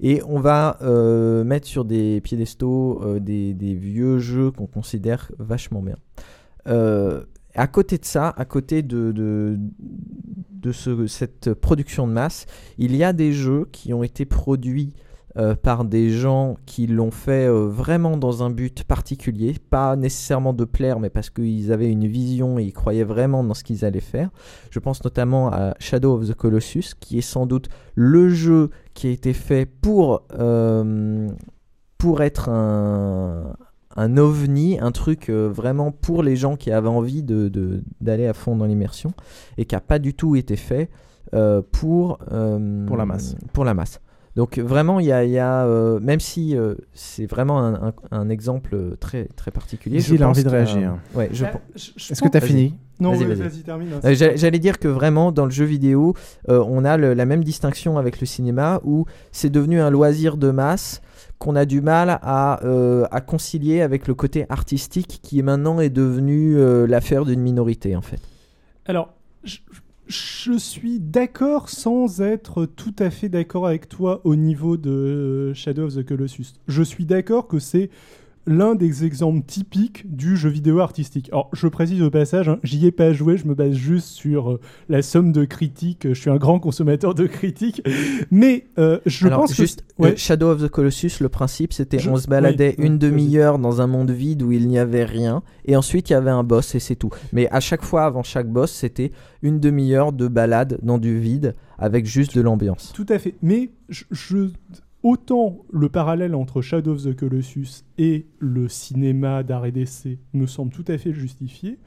Et on va euh, mettre sur des piédestaux euh, des, vieux jeux qu'on considère vachement bien. Euh, à côté de ça, à côté de, de, de ce- cette production de masse, il y a des jeux qui ont été produits euh, par des gens qui l'ont fait euh, vraiment dans un but particulier, pas nécessairement de plaire, mais parce qu'ils avaient une vision et ils croyaient vraiment dans ce qu'ils allaient faire. Je pense notamment à Shadow of the Colossus, qui est sans doute le jeu qui a été fait pour, euh, pour être un, un ovni, un truc euh, vraiment pour les gens qui avaient envie de- de- d'aller à fond dans l'immersion, et qui n'a pas du tout été fait euh, pour, euh, Pour la masse. Pour la masse. Donc vraiment, il y a, il y a, euh, même si euh, c'est vraiment un, un- un exemple très, très particulier. pense envie de réagir. Ouais, je pen- je- je Est-ce que t'as pense- fini Non, Vas-y, vas-y. vas-y, termine, hein, Euh, J'allais dire que vraiment, dans le jeu vidéo, euh, on a le- la même distinction avec le cinéma où c'est devenu un loisir de masse qu'on a du mal à, euh, à concilier avec le côté artistique qui maintenant est devenu euh, l'affaire d'une minorité en fait. Alors, je, je suis d'accord sans être tout à fait d'accord avec toi au niveau de euh, Shadow of the Colossus. Je suis d'accord que c'est l'un des exemples typiques du jeu vidéo artistique. Alors, je précise au passage, hein, j'y ai pas joué, je me base juste sur euh, la somme de critiques. Je suis un grand consommateur de critiques, mais euh, je Alors, pense juste, que ouais. euh, Shadow of the Colossus, le principe c'était Je- on se baladait oui, une oui, demi-heure dans un monde vide où il n'y avait rien et ensuite il y avait un boss et c'est tout. Mais à chaque fois avant chaque boss c'était une demi-heure de balade dans du vide avec juste de l'ambiance. Tout à fait. Mais je, je- autant le parallèle entre Shadow of the Colossus et le cinéma d'art et d'essai me semble tout à fait justifié,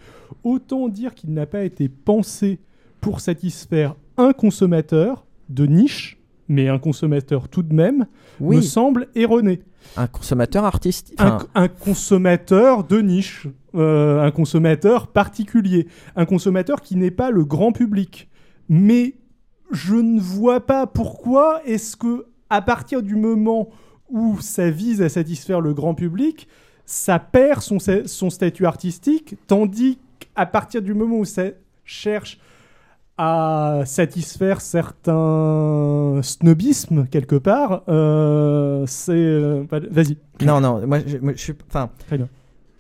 autant dire qu'il n'a pas été pensé pour satisfaire un consommateur de niche, mais un consommateur tout de même, Oui. me semble erroné. Un consommateur artistique. Un consommateur de niche, euh, un consommateur particulier, un consommateur qui n'est pas le grand public. Mais je ne vois pas pourquoi est-ce que à partir du moment où ça vise à satisfaire le grand public, ça perd son, statut artistique, tandis qu'à partir du moment où ça cherche à satisfaire certains snobismes quelque part, euh, c'est euh, vas-y. Non, non, moi je, moi, je suis. Enfin. Très bien.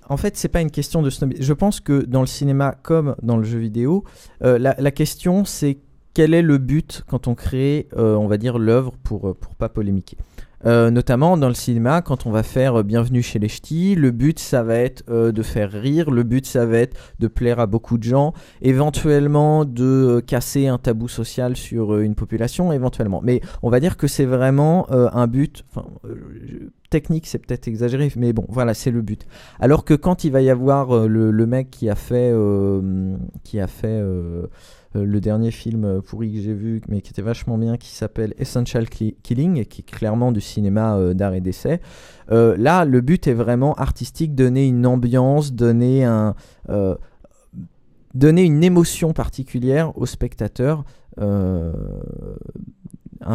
En fait, c'est pas une question de snobisme. Je pense que dans le cinéma comme dans le jeu vidéo, euh, la, la question c'est quel est le but quand on crée, euh, on va dire, l'œuvre pour, euh, pour pas polémiquer? Euh, notamment dans le cinéma, quand on va faire Bienvenue chez les Ch'tis, le but ça va être de faire rire, le but ça va être de plaire à beaucoup de gens, éventuellement de casser un tabou social sur une population, éventuellement. Mais on va dire que c'est vraiment un but. Technique, c'est peut-être exagéré, mais bon, voilà, c'est le but. Alors que quand il va y avoir euh, le, mec qui a fait, euh, qui a fait euh, le dernier film pourri que j'ai vu, mais qui était vachement bien, qui s'appelle Essential Ki- Killing, qui est clairement du cinéma d'art et d'essai. là, le but est vraiment artistique, donner une ambiance, donner un. donner une émotion particulière au spectateur, un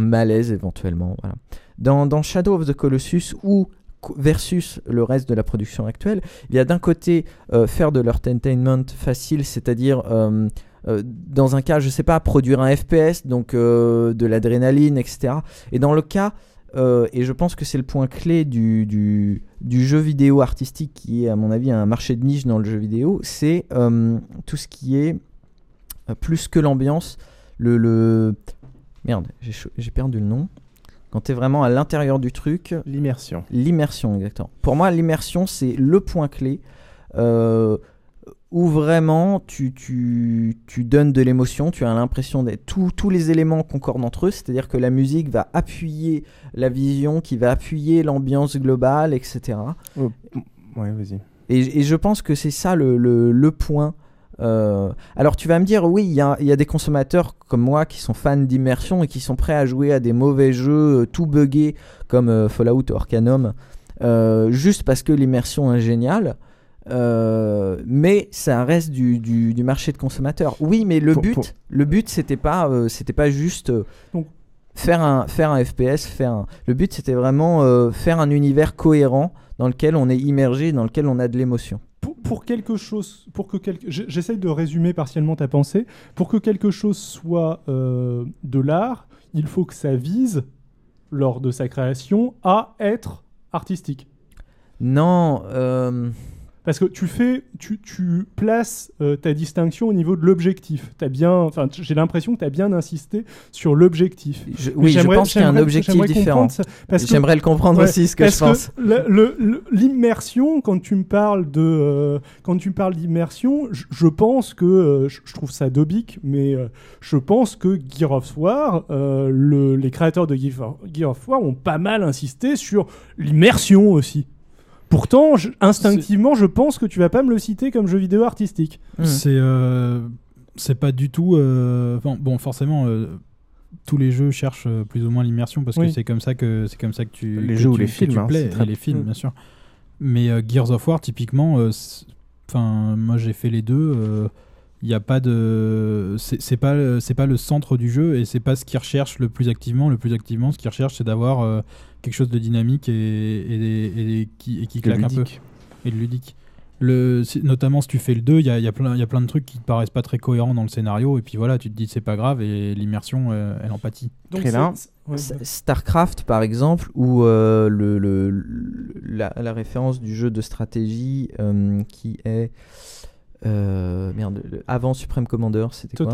malaise éventuellement. Voilà. Dans, Shadow of the Colossus ou versus le reste de la production actuelle, il y a d'un côté euh, faire de l'entertainment facile, c'est-à-dire euh, euh, dans un cas, je sais pas, produire un FPS, donc de l'adrénaline, etc. Et dans le cas, et je pense que c'est le point clé du, jeu vidéo artistique qui est à mon avis un marché de niche dans le jeu vidéo, c'est tout ce qui est plus que l'ambiance, le. Merde, j'ai perdu le nom. Quand tu es vraiment à l'intérieur du truc. L'immersion. L'immersion, exactement. Pour moi, l'immersion, c'est le point clé euh, où vraiment tu, tu, tu donnes de l'émotion, tu as l'impression d'être. Tous tous les éléments concordent entre eux, c'est-à-dire que la musique va appuyer la vision, qui va appuyer l'ambiance globale, etc. Oh, ouais, vas-y. Et, et je pense que c'est ça le, le, le point. Euh, alors tu vas me dire, oui, il y a, il y a des consommateurs comme moi qui sont fans d'immersion et qui sont prêts à jouer à des mauvais jeux euh, tout buggés comme euh, Fallout ou Arcanum, juste parce que l'immersion est géniale. Mais ça reste du, du, du marché de consommateurs. Oui, mais le Pour- but, pour- le but, c'était pas, c'était pas juste Donc- faire un, faire un FPS. Faire un- Le but, c'était vraiment faire un univers cohérent dans lequel on est immergé, dans lequel on a de l'émotion. Pour, quelque chose, pour que quelque, j'essaye de résumer partiellement ta pensée. Pour que quelque chose soit euh, de l'art, il faut que ça vise, lors de sa création, à être artistique. Non. euh, Parce que tu fais, tu, tu places euh, ta distinction au niveau de l'objectif. T'as bien, enfin, j'ai l'impression que tu as bien insisté sur l'objectif. Oui, je pense qu'il y a un objectif différent. J'aimerais le comprendre aussi, ce que je pense. L'immersion, quand tu me parles de, euh, quand tu me parles d'immersion, je- je pense que euh, je je trouve ça dobique, mais je pense que Gear of War, le- les créateurs de Gear of War ont pas mal insisté sur l'immersion aussi. Pourtant, je- instinctivement, je pense que tu vas pas me le citer comme jeu vidéo artistique. C'est euh, c'est pas du tout. euh, bon, forcément, euh, tous les jeux cherchent plus ou moins l'immersion parce Oui. que c'est comme ça que c'est comme ça que tu Les que jeux ou les films, tu hein, plais, très- et les films, Mm. bien sûr. Mais euh, Gears of War, typiquement, euh, enfin, moi j'ai fait les deux. Il n'y a pas de, c'est pas le- c'est pas le centre du jeu et c'est pas ce qu'ils recherchent le plus activement. Le plus activement, ce qu'ils recherchent, c'est d'avoir euh, quelque chose de dynamique et, et, et qui, et qui De claque un peu ludique. et de ludique. Le, notamment si tu fais le 2, il y a, y, a plein- il y a plein de trucs qui te paraissent pas très cohérents dans le scénario, et puis voilà, tu te dis c'est pas grave, et l'immersion, euh, elle en pâtit. Donc ouais, Starcraft, par exemple, où euh, le, la, la référence du jeu de stratégie euh, qui est. euh, merde, le- avant Supreme Commander, c'était quoi.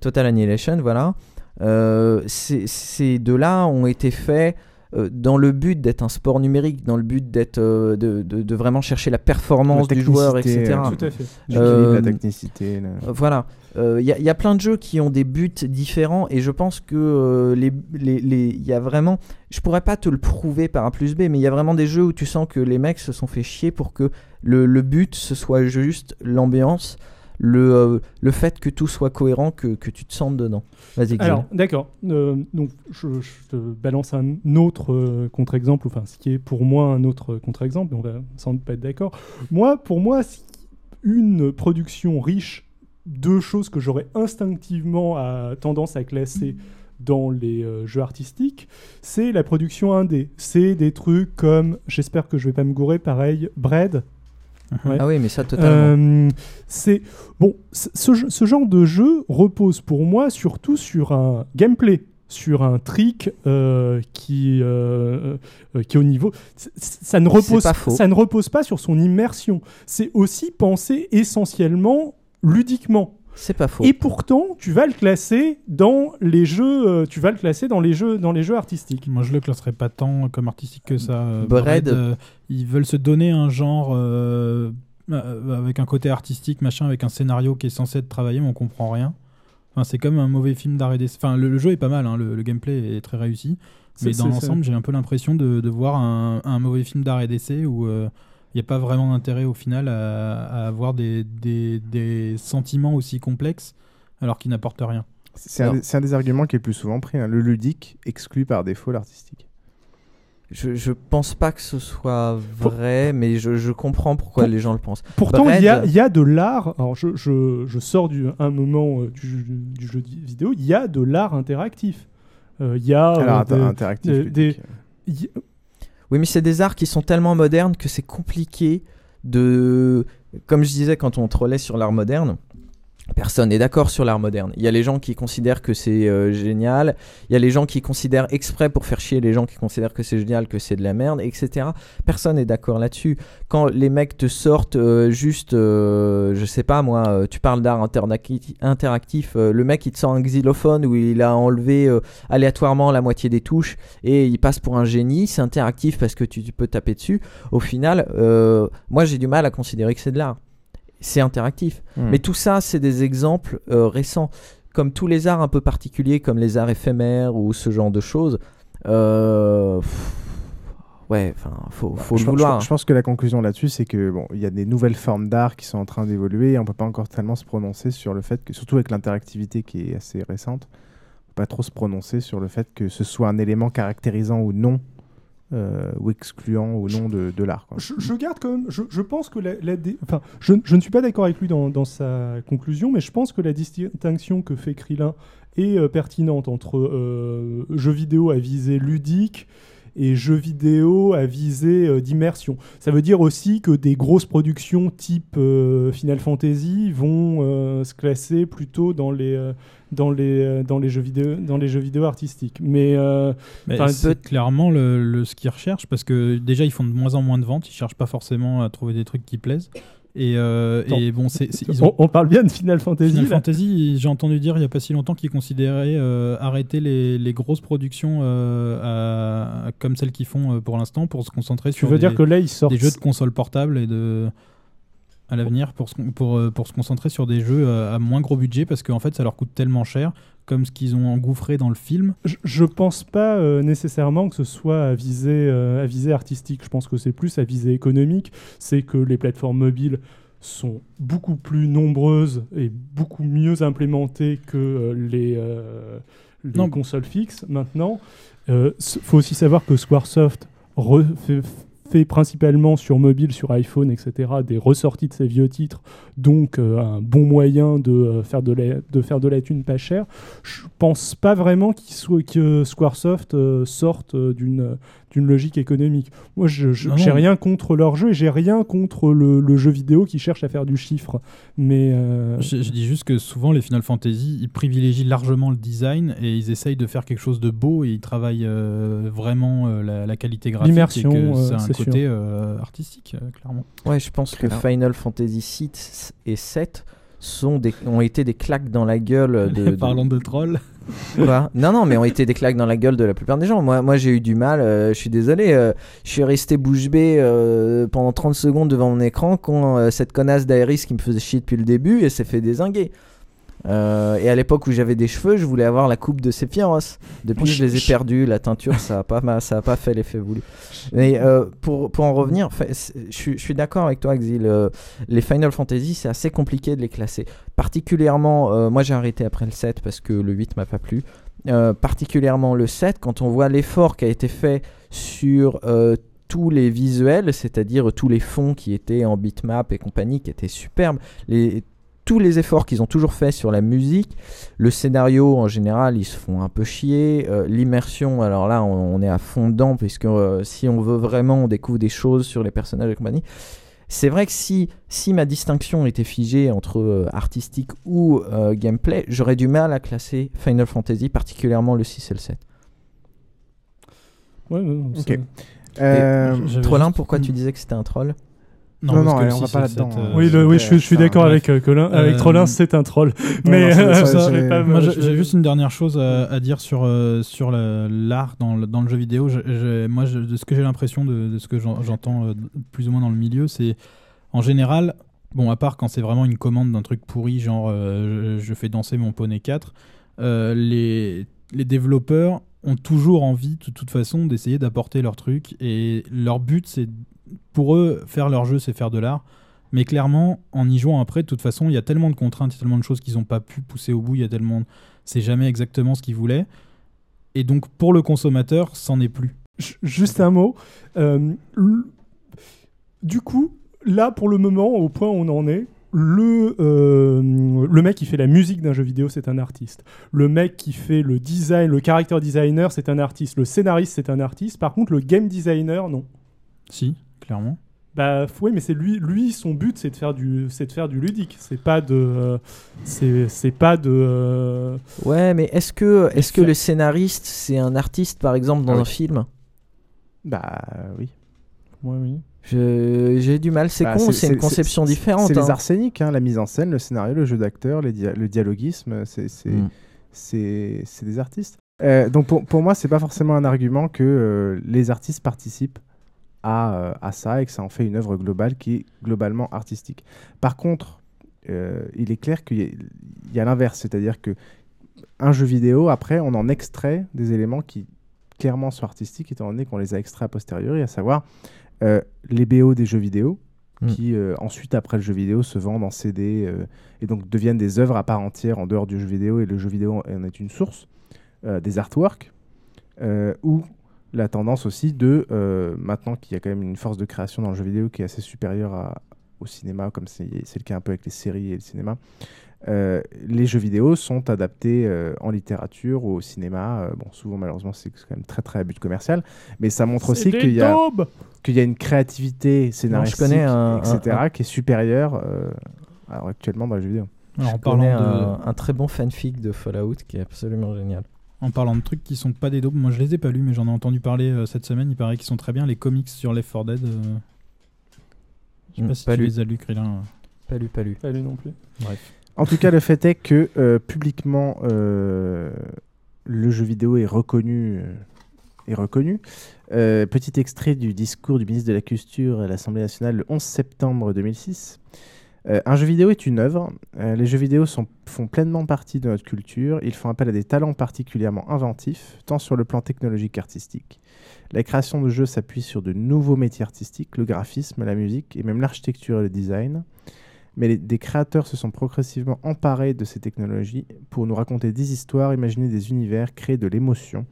Total Annihilation, voilà. Euh, ces- ces deux-là ont été faits dans le but d'être un sport numérique, dans le but d'être euh, de, de- de vraiment chercher la performance La du joueur, etc. euh, Tout à fait. la Euh, technicité. euh, Voilà. Il y, a- y a plein de jeux qui ont des buts différents et je pense que euh, les, les, les- y a vraiment. Je pourrais pas te le prouver par A plus B, mais il y a vraiment des jeux où tu sens que les mecs se sont fait chier pour que le, le but ce soit juste l'ambiance, le, euh, le fait que tout soit cohérent, que, que tu te sentes dedans. Vas-y. Alors, d'accord. Euh, donc, je, te balance un autre euh, contre-exemple, enfin, ce qui est pour moi un autre contre-exemple, on va sans doute pas être d'accord. Moi, pour moi, une production riche de choses que j'aurais instinctivement tendance à classer dans les jeux artistiques, c'est la production indé. C'est des trucs comme, j'espère que je vais pas me gourer, pareil, Bread. Ouais. Ah oui, mais ça, totalement. Euh, c'est bon, ce, genre de jeu repose pour moi surtout sur un gameplay, sur un trick euh, qui euh, euh, qui est au niveau. Ça ne repose, ça ne repose pas sur son immersion. C'est aussi pensé essentiellement ludiquement. C'est pas faux. Et pourtant, tu vas le classer dans les jeux. euh, tu vas le classer dans les jeux, dans les jeux artistiques. Moi, je le classerais pas tant comme artistique que ça. Euh, Bread. euh, ils veulent se donner un genre euh, avec un côté artistique, machin, avec un scénario qui est censé être travaillé, mais on comprend rien. Enfin, c'est comme un mauvais film d'arrêt d'essai. Enfin, le, le jeu est pas mal, hein, le, le gameplay est très réussi. Mais dans l'ensemble, j'ai un peu l'impression de, de voir un, un mauvais film d'arrêt d'essai où euh, il n'y a pas vraiment d'intérêt au final à, à avoir des, des, des sentiments aussi complexes alors qu'ils n'apportent rien. C'est un, des- c'est un des arguments qui est le plus souvent pris. hein. Le ludique exclut par défaut l'artistique. Je, je pense pas que ce soit vrai, mais je, je comprends pourquoi les gens le pensent. Pourtant, il y a, il y a de l'art. Alors, je, je, je sors du, un moment euh, du, du jeu vidéo. Il y a de l'art interactif. Euh, Il y a. euh, des- interactif, des- y- Oui, mais c'est des arts qui sont tellement modernes que c'est compliqué de. Comme je disais quand on trollait sur l'art moderne, personne n'est d'accord sur l'art moderne. Il y a les gens qui considèrent que c'est euh, génial, il y a les gens qui considèrent exprès pour faire chier les gens qui considèrent que c'est génial, que c'est de la merde, etc. Personne n'est d'accord là-dessus. Quand les mecs te sortent euh, juste, euh, je sais pas moi, tu parles d'art interacti- interactif, le mec il te sort un xylophone où il a enlevé aléatoirement la moitié des touches et il passe pour un génie, c'est interactif parce que tu, peux taper dessus. Au final, moi j'ai du mal à considérer que c'est de l'art. C'est interactif. Hmm. Mais tout ça, c'est des exemples euh, récents. Comme tous les arts un peu particuliers, comme les arts éphémères ou ce genre de choses. euh, pff, ouais, enfin, faut, faut je, le vouloir. je- je pense que la conclusion là-dessus, c'est que bon, il y a des nouvelles formes d'art qui sont en train d'évoluer et on peut pas encore tellement se prononcer sur le fait que, surtout avec l'interactivité qui est assez récente, on peut pas trop se prononcer sur le fait que ce soit un élément caractérisant ou non, euh, ou excluant ou non de, de l'art. Je, garde quand même. Je, je pense que la, enfin, je, je ne suis pas d'accord avec lui dans, dans sa conclusion, mais je pense que la distinction que fait Krillin est euh, pertinente entre euh, jeux vidéo à visée ludique et jeux vidéo à visée euh, d'immersion. Ça veut dire aussi que des grosses productions type euh, Final Fantasy vont euh, se classer plutôt dans les dans les dans les jeux vidéo dans les jeux vidéo artistiques. Mais, euh, c'est clairement le, le- ce qu'ils recherchent parce que déjà ils font de moins en moins de ventes, ils cherchent pas forcément à trouver des trucs qui plaisent. Et, euh, et bon, c'est, c'est- ils on, ont... on parle bien de Final Fantasy. Final là. Fantasy, j'ai entendu dire il y a pas si longtemps qu'ils considéraient euh, arrêter les, les grosses productions euh, à- à- comme celles qu'ils font pour l'instant pour se concentrer Tu sur veux des, dire que là, ils sortent- des jeux de consoles portables et de à l'avenir pour pour, euh, pour se concentrer sur des jeux euh, à moins gros budget parce qu'en fait ça leur coûte tellement cher comme ce qu'ils ont engouffré dans le film. Je, je pense pas euh, nécessairement que ce soit à visée, euh, à visée artistique. Je pense que c'est plus à visée économique. C'est que les plateformes mobiles sont beaucoup plus nombreuses et beaucoup mieux implémentées que euh, les, les Non. consoles fixes maintenant. Il faut aussi savoir que Squaresoft re- fait, principalement sur mobile, sur iPhone, etc., des ressorties de ses vieux titres, donc euh, un bon moyen de, euh, faire de, la, de faire de la thune pas chère. Je pense pas vraiment qu'il soit, que Squaresoft euh, sorte d'une d'une logique économique. Moi, je non. rien contre leur jeu et j'ai rien contre le, le jeu vidéo qui cherche à faire du chiffre. Mais euh, Je, je dis juste que souvent les Final Fantasy, ils privilégient largement le design et ils essayent de faire quelque chose de beau et ils travaillent euh, vraiment euh, la, la qualité graphique. L'immersion, euh, c'est un côté sûr. euh, artistique, euh, clairement. Ouais, je pense que. Final Fantasy 6 et 7 sont des, ont été des claques dans la gueule de. de- Parlons de trolls. Non, non, mais ont été des claques dans la gueule de la plupart des gens. Moi, j'ai eu du mal, euh, je suis désolé. euh, je suis resté bouche bée euh, pendant 30 secondes devant mon écran quand cette connasse d'Aeris qui me faisait chier depuis le début et s'est fait désinguer. Euh, et à l'époque où j'avais des cheveux, je voulais avoir la coupe de Sephiroth. Depuis, je les ai perdus. La teinture, ça a pas, ça a pas fait l'effet voulu. Mais euh, pour, pour en revenir, je suis- je suis d'accord avec toi, Exil. euh, les Final Fantasy, c'est assez compliqué de les classer. Particulièrement, euh, moi j'ai arrêté après le 7 parce que le 8 m'a pas plu. Particulièrement le 7, quand on voit l'effort qui a été fait sur tous les visuels, c'est-à-dire tous les fonds qui étaient en bitmap et compagnie, qui étaient superbes, les, tous les efforts qu'ils ont toujours fait sur la musique, le scénario en général, ils se font un peu chier, euh, l'immersion, alors là on, on est à fond dedans, puisque euh, si on veut vraiment, on découvre des choses sur les personnages et compagnie. C'est vrai que si, si ma distinction était figée entre euh, artistique ou euh, gameplay, j'aurais du mal à classer Final Fantasy, particulièrement le 6 et le 7. Ouais, ouais, non, Euh, Et- Trollin, pourquoi tu disais que c'était un troll? Non, Non, non, on va pas là-dedans, euh, Oui, le- oui, je, suis- je suis d'accord avec euh, Colin. Avec Trollin, c'est un troll. Mais euh, j'ai juste une dernière chose à, à dire sur, euh, sur l'art dans le, dans le jeu vidéo. Je- je- moi, je- de ce que j'ai l'impression, de, de ce que j'en- j'entends euh, plus ou moins dans le milieu, c'est en général, bon, à part quand c'est vraiment une commande d'un truc pourri, genre euh, je, je fais danser mon poney 4, euh, les, les développeurs ont toujours envie, de toute façon, d'essayer d'apporter leur truc. Et leur but, c'est pour eux, faire leur jeu, c'est faire de l'art. Mais clairement, en y jouant après, de toute façon, il y a tellement de contraintes, il y a tellement de choses qu'ils n'ont pas pu pousser au bout, il y a tellement. C'est jamais exactement ce qu'ils voulaient. Et donc, pour le consommateur, c'en est plus. Juste un mot. Euh, du coup, là, pour le moment, au point où on en est, le, euh, le mec qui fait la musique d'un jeu vidéo, c'est un artiste. Le mec qui fait le design, le character designer, c'est un artiste. Le scénariste, c'est un artiste. Par contre, le game designer, non. Si, clairement. Bah oui, mais c'est lui, lui, son but, c'est de faire du, c'est de faire du ludique. C'est pas de, euh, c'est, c'est pas de. euh, Ouais, mais est-ce que, est-ce que le scénariste, c'est un artiste, par exemple, dans Ah oui. un film? Bah oui. Ouais, oui. Je- J'ai du mal, c'est Bah, con, c'est une conception c'est- différente. C'est les hein. arséniques, hein, la mise en scène, le scénario, le jeu d'acteur, les dia- le dialoguisme, c'est c'est Mm. c'est- c'est des artistes. Euh, donc pour, pour moi, c'est pas forcément un argument que euh, les artistes participent à, euh, à ça et que ça en fait une œuvre globale qui est globalement artistique. Par contre, euh, il est clair qu'il y a, l'inverse, c'est-à-dire que un jeu vidéo, après, on en extrait des éléments qui clairement sont artistiques, étant donné qu'on les a extraits a posteriori, à savoir euh, les BO des jeux vidéo, Mm. qui euh, ensuite, après le jeu vidéo, se vendent en CD et donc deviennent des œuvres à part entière en dehors du jeu vidéo, et le jeu vidéo en est une source, des artworks, ou la tendance aussi de, euh, maintenant qu'il y a quand même une force de création dans le jeu vidéo qui est assez supérieure à- au cinéma, comme c'est le cas un peu avec les séries et le cinéma, euh, les jeux vidéo sont adaptés euh, en littérature ou au cinéma. Euh, bon, souvent, malheureusement, c'est quand même très très à but commercial. Mais ça montre aussi qu'il y, a- y a une créativité scénaristique, connais un- etc., un- un- qui est supérieure euh, alors, actuellement dans les jeux vidéo. Alors, en Je connais parlant de- un, un très bon fanfic de Fallout qui est absolument génial. En parlant de trucs qui sont pas des daubes, moi je les ai pas lus, mais j'en ai entendu parler euh, cette semaine. Il paraît qu'ils sont très bien. Les comics sur Left 4 Dead. euh, Je sais Mm, pas si pas tu lu. les as lus, Krillin. Pas lu, pas lu. Pas lu non plus. Bref. En tout cas, le fait est que euh, publiquement, euh, le jeu vidéo est reconnu. euh, est reconnu. Euh, petit extrait du discours du ministre de la Culture à l'Assemblée nationale le 11 septembre 2006. Euh, un jeu vidéo est une œuvre. Euh, les jeux vidéo font pleinement partie de notre culture. Ils font appel à des talents particulièrement inventifs, tant sur le plan technologique qu'artistique. La création de jeux s'appuie sur de nouveaux métiers artistiques, le graphisme, la musique et même l'architecture et le design. Mais des créateurs se sont progressivement emparés de ces technologies pour nous raconter des histoires, imaginer des univers, créer de l'émotion.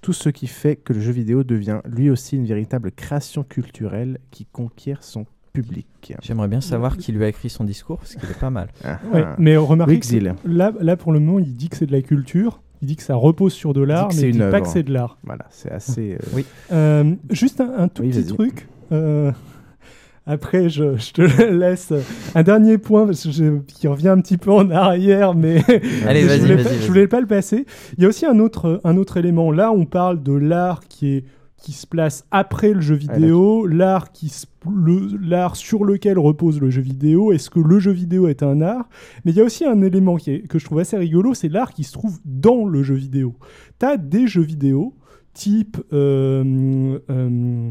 Tout ce qui fait que le jeu vidéo devient lui aussi une véritable création culturelle qui conquiert son public. J'aimerais bien savoir qui lui a écrit son discours parce qu'il est pas mal. Ouais, mais remarquez que là, là, pour le moment, il dit que c'est de la culture. Il dit que ça repose sur de l'art, mais il dit pas que c'est de l'art. Voilà, c'est assez. euh, Oui. Euh, juste un, un tout Oui, petit truc. euh, après, je, je te laisse. Un dernier point parce que je- qui revient un petit peu en arrière, mais Allez, je voulais pas- je voulais pas le passer. Il y a aussi un autre, un autre élément. Là, on parle de l'art qui est qui se place après le jeu vidéo, l'art qui se- le- l'art sur lequel repose le jeu vidéo. Est-ce que le jeu vidéo est un art? Mais il y a aussi un élément qui est- que je trouve assez rigolo, c'est l'art qui se trouve dans le jeu vidéo. Tu as des jeux vidéo type euh, euh,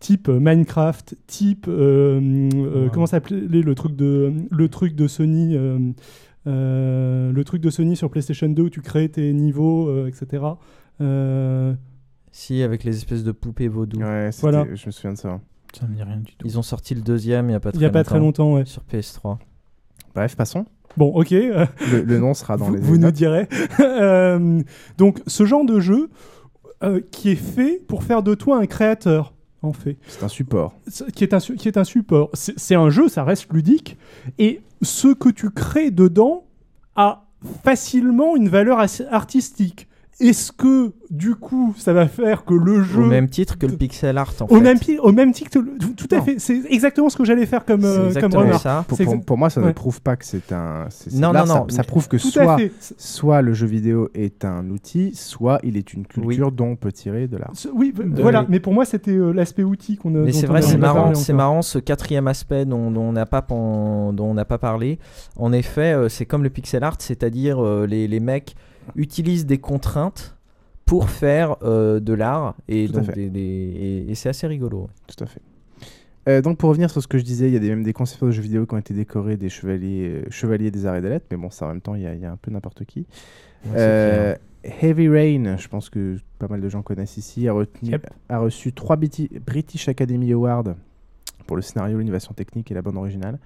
type Minecraft, type euh, comment s'appelait le truc de le truc de Sony le truc de Sony sur PlayStation 2 où tu crées tes niveaux etc. Si, avec les espèces de poupées vaudou. Ouais, c'était- Voilà. je me souviens de ça. Ça me dit rien du tout. Ils ont sorti le deuxième il y a pas Il très y a pas très longtemps, ouais. Sur PS3. Bref, passons. Bon, ok. euh, Le, le nom sera dans vous, les vous nous notes. direz. Euh, donc, ce genre de jeu euh, qui est fait pour faire de toi un créateur, en fait. C'est un support. C'est- Qui est un, su- qui est un support. C'est c'est un jeu, ça reste ludique. Et ce que tu crées dedans a facilement une valeur artistique. Est-ce que, du coup, ça va faire que le jeu. Au même titre que le pixel art en Au fait. même, au même titre, que le- tout, à Non. fait. C'est exactement ce que j'allais faire comme, euh, comme exactement remarque. ça. Pour, moi, ça ne prouve pas que c'est un. Non, là, non, ça, non, ça prouve que soit, le jeu vidéo est un outil, soit il est une culture dont on peut tirer de l'art. Oui, voilà. Mais pour moi, c'était euh, l'aspect outil qu'on a. Mais c'est vrai, c'est marrant, c'est marrant ce quatrième aspect dont, dont on n'a pas, pen- dont on n'a pas parlé. En effet, euh, c'est comme le pixel art, c'est-à-dire euh, les, les mecs utilisent des contraintes pour faire euh, de l'art et Tout à donc fait. des- des- et, et c'est assez rigolo. Tout à fait. Euh, donc pour revenir sur ce que je disais, il y a des, même des concepteurs de jeux vidéo qui ont été décorés des chevaliers, euh, chevaliers des arts et des lettres, mais bon, ça en même temps, il y a, il y a un peu n'importe qui. Ouais, Euh, Heavy Rain, je pense que pas mal de gens connaissent ici, a, retenu- Yep. a reçu trois Briti- British Academy Awards pour le scénario, l'innovation technique et la bande originale.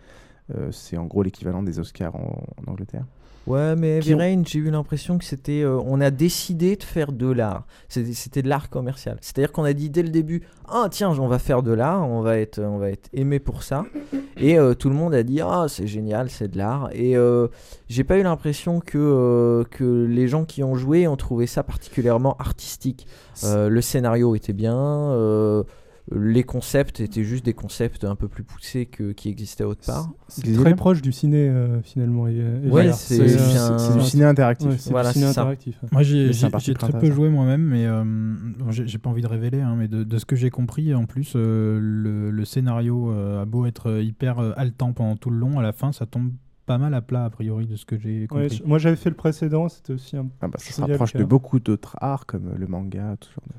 Euh, c'est en gros l'équivalent des Oscars en, en Angleterre. Ouais, mais Qui ont- Heavy Rain, j'ai eu l'impression que c'était. euh, on a décidé de faire de l'art. C'était de l'art commercial. C'est-à-dire qu'on a dit dès le début Ah, tiens, on va faire de l'art, on, va être- on va être aimé pour ça. Et euh, tout le monde a dit Ah, c'est génial, c'est de l'art. Et euh, j'ai pas eu l'impression que, que les gens qui ont joué ont trouvé ça particulièrement artistique. Le scénario était bien. Les concepts étaient juste des concepts un peu plus poussés que, qui existaient autre part. C'est très proche du ciné euh, finalement. Et, et Ouais, voilà. c'est- euh, c'est un- du ciné interactif. Ouais, c'est Voilà, du ciné interactif. Moi, j'ai très peu joué moi-même, mais euh, bon, j'ai pas envie de révéler, hein, mais de, de ce que j'ai compris, en plus, euh, le, le scénario euh, a beau être hyper euh, haletant pendant tout le long, à la fin, ça tombe pas mal à plat, a priori, de ce que j'ai compris. moi j'avais fait le précédent, c'était aussi un. Ah bah, ça se rapproche de beaucoup d'autres arts comme le manga, tout ce genre de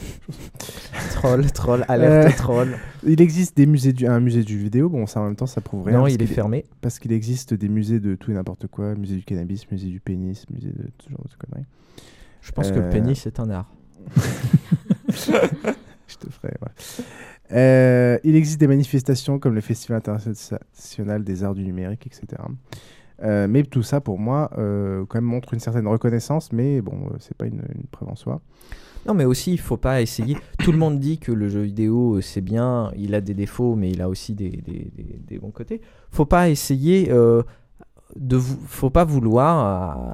Troll, troll, alerte troll. Il existe des musées du, un musée du vidéo. Bon, ça en même temps, ça prouve rien. Non, il est fermé. Parce qu'il existe des musées de tout et n'importe quoi, musée du cannabis, musée du pénis, musée de tout genre de conneries. Je pense que le Euh, pénis est un art. Je te ferai. ouais. Euh, il existe des manifestations comme le Festival international des arts du numérique, etc. Euh, mais tout ça, pour moi, euh, quand même montre une certaine reconnaissance, mais bon, euh, c'est pas une, une preuve en soi. Non, mais aussi, il faut pas essayer. Tout le monde dit que le jeu vidéo, euh, c'est bien, il a des défauts, mais il a aussi des, des- des- des bons côtés. Faut pas essayer euh, de vou- faut pas vouloir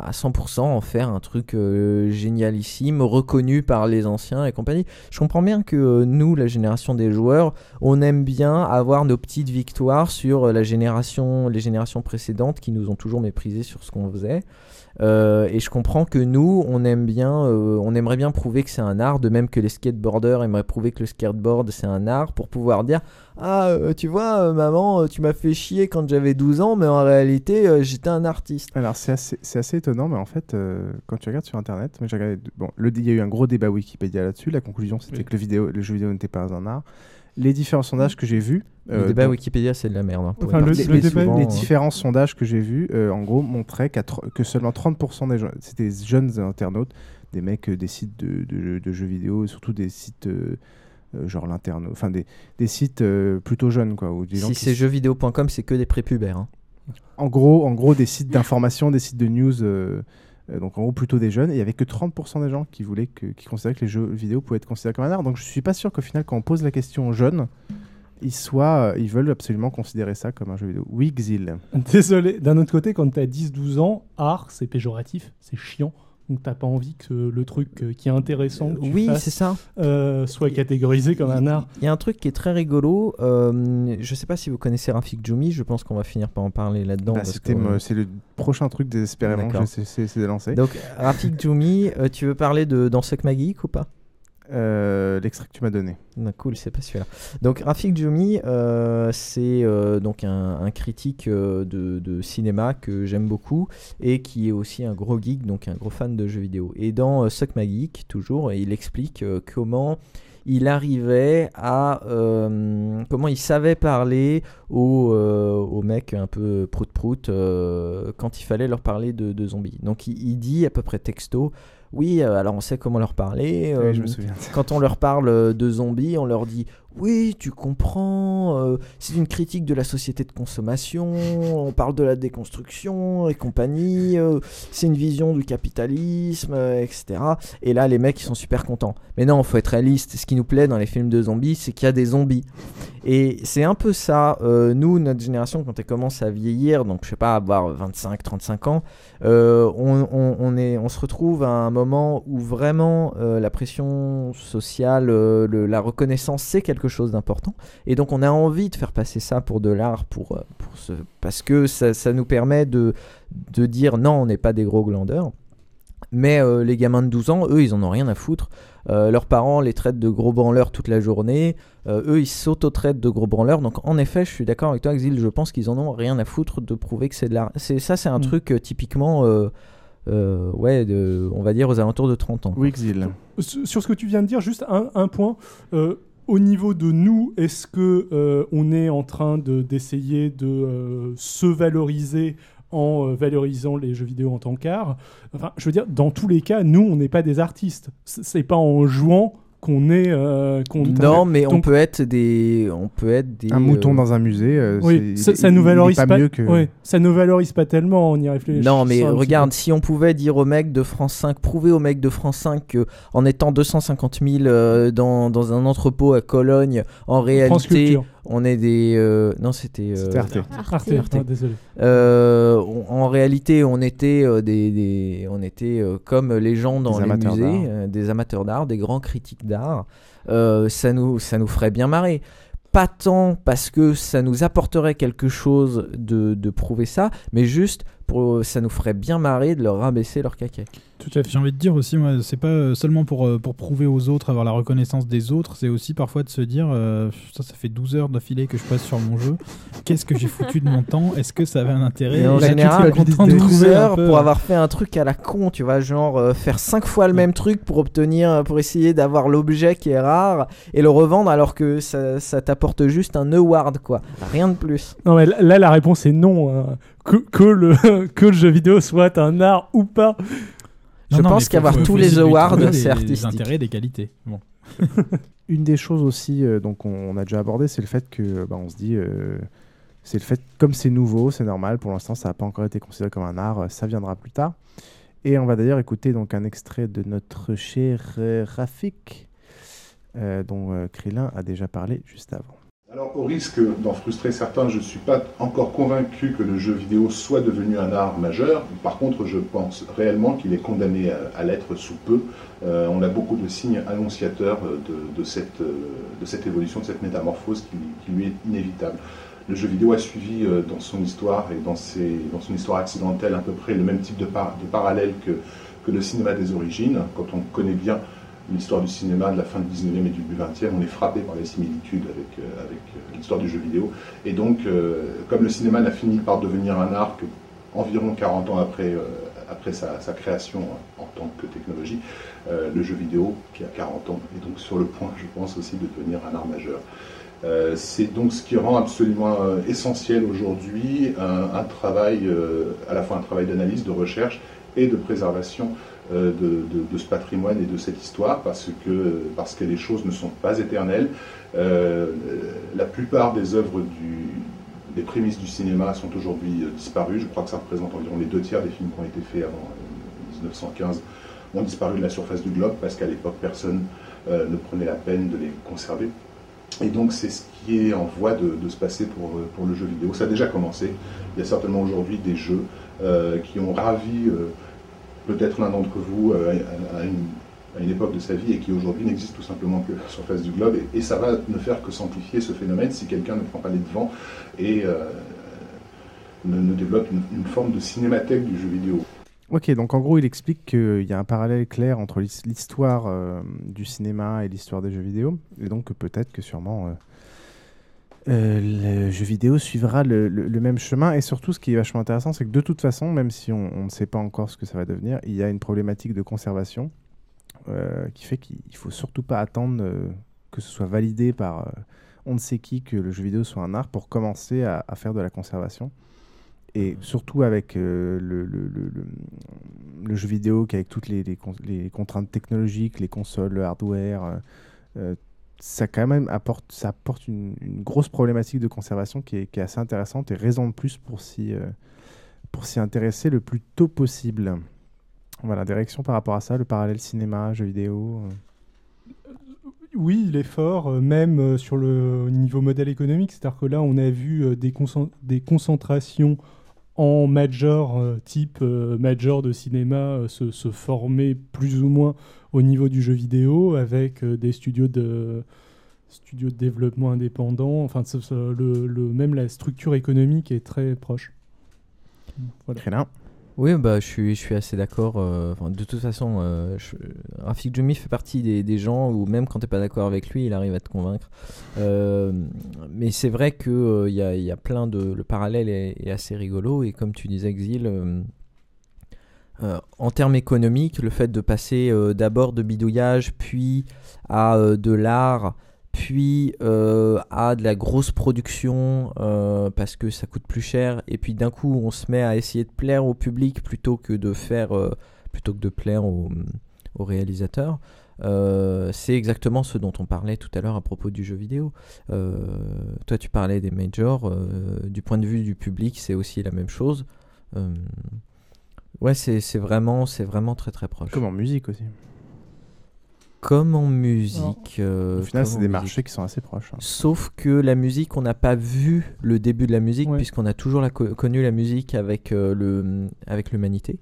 à, à 100% en faire un truc euh, génialissime, reconnu par les anciens et compagnie. Je comprends bien que euh, nous, la génération des joueurs, on aime bien avoir nos petites victoires sur la génération, les générations précédentes qui nous ont toujours méprisés sur ce qu'on faisait. Euh, et je comprends que nous, on aime bien, euh, on aimerait bien prouver que c'est un art, de même que les skateboarders aimeraient prouver que le skateboard c'est un art, pour pouvoir dire ah euh, tu vois euh, maman, tu m'as fait chier quand j'avais 12 ans, mais en réalité euh, j'étais un artiste. Alors c'est assez, c'est assez étonnant, mais en fait, euh, quand tu regardes sur Internet, moi j'ai regardé, bon, le, il y a eu un gros débat Wikipédia là-dessus. La conclusion, c'était Oui. que le, vidéo, le jeu vidéo n'était pas un art. Les différents sondages que j'ai vus, Le euh, débat Wikipédia c'est de la merde. hein, pour Enfin, le- le les, débat- souvent, les euh, différents sondages que j'ai vus, euh, en gros, montraient que seulement 30% des gens, c'était des jeunes internautes, des mecs euh, des sites de, de- de jeux vidéo, et surtout des sites genre l'internaute, enfin des, des sites plutôt jeunes, quoi. Ou des gens si c'est jeuxvideo.com, c'est que des prépubères. hein. en gros, en gros, des sites d'information, des sites de news, donc en gros plutôt des jeunes. Et il y avait que 30% des gens qui voulaient considéraient que les jeux vidéo pouvaient être considérés comme un art. Donc je suis pas sûr qu'au final, quand on pose la question aux jeunes, ils soient, euh, ils veulent absolument considérer ça comme un jeu vidéo. Oui, Xil. Désolé. D'un autre côté, quand t'as 10-12 ans, art, c'est péjoratif, c'est chiant. Donc t'as pas envie que le truc euh, qui est intéressant, que tu oui, fasses, c'est ça. euh, soit catégorisé comme un art. Il y a un truc qui est très rigolo. euh, je sais pas si vous connaissez Rafik Djoumi. Je pense qu'on va finir par en parler là-dedans. Bah, parce c'était que, me- c'est le prochain truc désespérément que j'essaie de lancer. Donc, Rafik Djoumi, euh, tu veux parler de dans Geek ou pas? Euh, L'extrait que tu m'as donné. Ah, cool, c'est pas celui-là. Donc Rafik Djoumi, euh, c'est euh, donc un, critique de, cinéma que j'aime beaucoup et qui est aussi un gros geek, donc un gros fan de jeux vidéo. Et dans Suck My Geek, toujours, il explique comment il arrivait à comment il savait parler aux, aux mecs un peu prout prout quand il fallait leur parler de, zombies. Donc il dit à peu près texto. Oui, euh, alors on sait comment leur parler. Oui, euh, je me souviens. quand on leur parle de zombies, on leur dit oui, tu comprends, euh, c'est une critique de la société de consommation, on parle de la déconstruction et compagnie, euh, c'est une vision du capitalisme, euh, etc. Et là, les mecs, ils sont super contents. Mais non, faut être réaliste. Ce qui nous plaît dans les films de zombies, c'est qu'il y a des zombies. Et c'est un peu ça. nous, notre génération, quand elle commence à vieillir, donc je sais pas, avoir 25, 35 ans, on, se retrouve à un moment où vraiment la pression sociale, le- la reconnaissance, c'est quelque chose d'important. Et donc on a envie de faire passer ça pour de l'art, pour, euh, pour ce, parce que ça, ça nous permet de, de dire non, on n'est pas des gros glandeurs. Mais euh, les gamins de 12 ans, eux, ils en ont rien à foutre. Euh, leurs parents les traitent de gros branleurs toute la journée. Euh, eux, ils s'auto-traitent de gros branleurs. Donc, en effet, je suis d'accord avec toi, Exil. Je pense qu'ils en ont rien à foutre de prouver que c'est de l'art. C'est, ça, c'est un Mm. truc euh, typiquement, euh, euh, ouais, de, on va dire aux alentours de 30 ans. Oui, Xil. Sur sur ce que tu viens de dire, juste un, un point. Au niveau de nous, est-ce que euh, on est en train de d'essayer de euh, se valoriser en euh, valorisant les jeux vidéo en tant qu'art? Je veux dire, dans tous les cas, nous, on n'est pas des artistes. C'est pas en jouant qu'on est. euh, qu'on- Non, mais on peut être des, on peut être des. Un mouton euh, dans un musée, euh, Oui, c'est- ça, ça nous valorise pas pas. mieux que- ouais, ça nous valorise pas tellement. On y réfléchit. Non, mais regarde, si on pouvait dire aux mecs de France 5, prouver aux mecs de France 5 que en étant 250 000 euh, dans, dans un entrepôt à Cologne, en réalité. On est des. euh, non, c'était. euh, C'était Arte. Arte, désolé. Euh, on- en réalité, on était euh, des, des- on était euh, comme les gens dans Des les amateurs musées, d'art. euh, des amateurs d'art, des grands critiques d'art. Euh, ça nous, ça nous ferait bien marrer. Pas tant parce que ça nous apporterait quelque chose de, de prouver ça, mais juste pour, ça nous ferait bien marrer de leur rabaisser leur caquet. Tout à fait. J'ai envie de dire aussi, moi, c'est pas euh, seulement pour, euh, pour prouver aux autres, avoir la reconnaissance des autres, c'est aussi parfois de se dire, euh, ça, ça fait 12 heures d'affilée que je passe sur mon jeu, qu'est-ce que j'ai foutu de mon temps? Est-ce que ça avait un intérêt? Et en là, tu général, fais content de 12 trouver un heures peu, pour euh, avoir fait un truc à la con, tu vois, genre euh, faire 5 fois le même truc pour obtenir, pour essayer d'avoir l'objet qui est rare et le revendre alors que ça, ça t'apporte juste un award, quoi. Rien de plus. Non, mais là, là, la réponse est non. hein. Que, que, le, que le jeu vidéo soit un art ou pas. Je non, pense qu'avoir tous les awards, c'est des- artistique. Des intérêts, des qualités. Bon. Une des choses aussi, euh, donc on, on a déjà abordé, c'est le fait que, bah, on se dit, euh, c'est le fait, comme c'est nouveau, c'est normal. Pour l'instant, ça n'a pas encore été considéré comme un art. euh, Ça viendra plus tard. Et on va d'ailleurs écouter donc un extrait de notre cher euh, Rafik, euh, dont euh, Krillin a déjà parlé juste avant. Alors, au risque d'en frustrer certains, je ne suis pas encore convaincu que le jeu vidéo soit devenu un art majeur. Par contre, je pense réellement qu'il est condamné à, l'être sous peu. Euh, on a beaucoup de signes annonciateurs euh, de, de cette, euh, de cette évolution, de cette métamorphose qui, lui est inévitable. Le jeu vidéo a suivi dans son histoire et dans, son histoire accidentelle à peu près le même type de, par- de parallèle que le cinéma des origines. Quand on connaît bien l'histoire du cinéma de la fin du 19e et du début 20e, on est frappé par les similitudes avec, euh, euh, l'histoire du jeu vidéo. Et donc, euh, comme le cinéma n'a fini par devenir un art que environ 40 ans après, sa, création en tant que technologie, le jeu vidéo, qui a 40 ans, est donc sur le point, je pense, aussi de devenir un art majeur. C'est donc ce qui rend absolument essentiel aujourd'hui un, un travail, à la fois un travail d'analyse, de recherche et de préservation de, de- ce patrimoine et de cette histoire, parce que, parce que les choses ne sont pas éternelles. Euh, la plupart des œuvres des prémices du cinéma sont aujourd'hui euh, disparues. Je crois que ça représente environ les deux tiers des films qui ont été faits avant euh, 1915 ont disparu de la surface du globe parce qu'à l'époque personne euh, ne prenait la peine de les conserver. Et donc c'est ce qui est en voie de, se passer pour, euh, pour le jeu vidéo. Ça a déjà commencé. Il y a certainement aujourd'hui des jeux euh, qui ont ravi euh, peut-être l'un d'entre vous euh, à, une, époque de sa vie et qui aujourd'hui n'existe tout simplement que sur la surface du globe. Et, ça va ne faire que s'amplifier ce phénomène si quelqu'un ne prend pas les devants et euh, ne, développe une, forme de cinémathèque du jeu vidéo. Ok, donc en gros, il explique qu'il y a un parallèle clair entre l'his- l'histoire euh, du cinéma et l'histoire des jeux vidéo, et donc peut-être que sûrement euh, le jeu vidéo suivra le, le- le même chemin. Et surtout, ce qui est vachement intéressant, c'est que de toute façon, même si on, on ne sait pas encore ce que ça va devenir, il y a une problématique de conservation euh, qui fait qu'il faut surtout pas attendre euh, que ce soit validé par on ne sait qui que le jeu vidéo soit un art pour commencer à, à faire de la conservation. Et surtout avec le, jeu vidéo, qui avec toutes les, les con- les contraintes technologiques, les consoles, le hardware, euh, ça quand même apporte, ça apporte une, grosse problématique de conservation qui est, assez intéressante et raison de plus pour s'y euh, pour s'y intéresser le plus tôt possible. Voilà, des réactions par rapport à ça, le parallèle cinéma, jeu vidéo. euh. Oui, il est fort, euh, même sur le niveau modèle économique. C'est-à-dire que là, on a vu des, des concentrations en major, euh, type euh, major de cinéma, euh, se, former plus ou moins au niveau du jeu vidéo, avec des studios de, studios de développement indépendants. Enfin, le, le- même la structure économique est très proche. Voilà. Oui, bah, je, suis, je suis assez d'accord. euh, de toute façon, euh, Rafik Djumi fait partie des, des gens où même quand tu n'es pas d'accord avec lui, il arrive à te convaincre. Euh, mais c'est vrai qu'il il y, a, y a plein de... Le parallèle est, assez rigolo. Et comme tu disais, Exil, en termes économiques, le fait de passer d'abord de bidouillage, puis à de l'art, puis euh, à de la grosse production euh, parce que ça coûte plus cher, et puis d'un coup on se met à essayer de plaire au public plutôt que de faire, euh, plutôt que de plaire au, au réalisateur. C'est exactement ce dont on parlait tout à l'heure à propos du jeu vidéo. Toi, tu parlais des majors. du point de vue du public, c'est aussi la même chose. Ouais, c'est vraiment, c'est vraiment très très proche. Comme en musique aussi. Comme en musique. euh, Au final, c'est des musique. marchés qui sont assez proches. hein. Sauf que la musique, on n'a pas vu le début de la musique, puisqu'on a toujours la co- connu la musique avec euh, le avec l'humanité.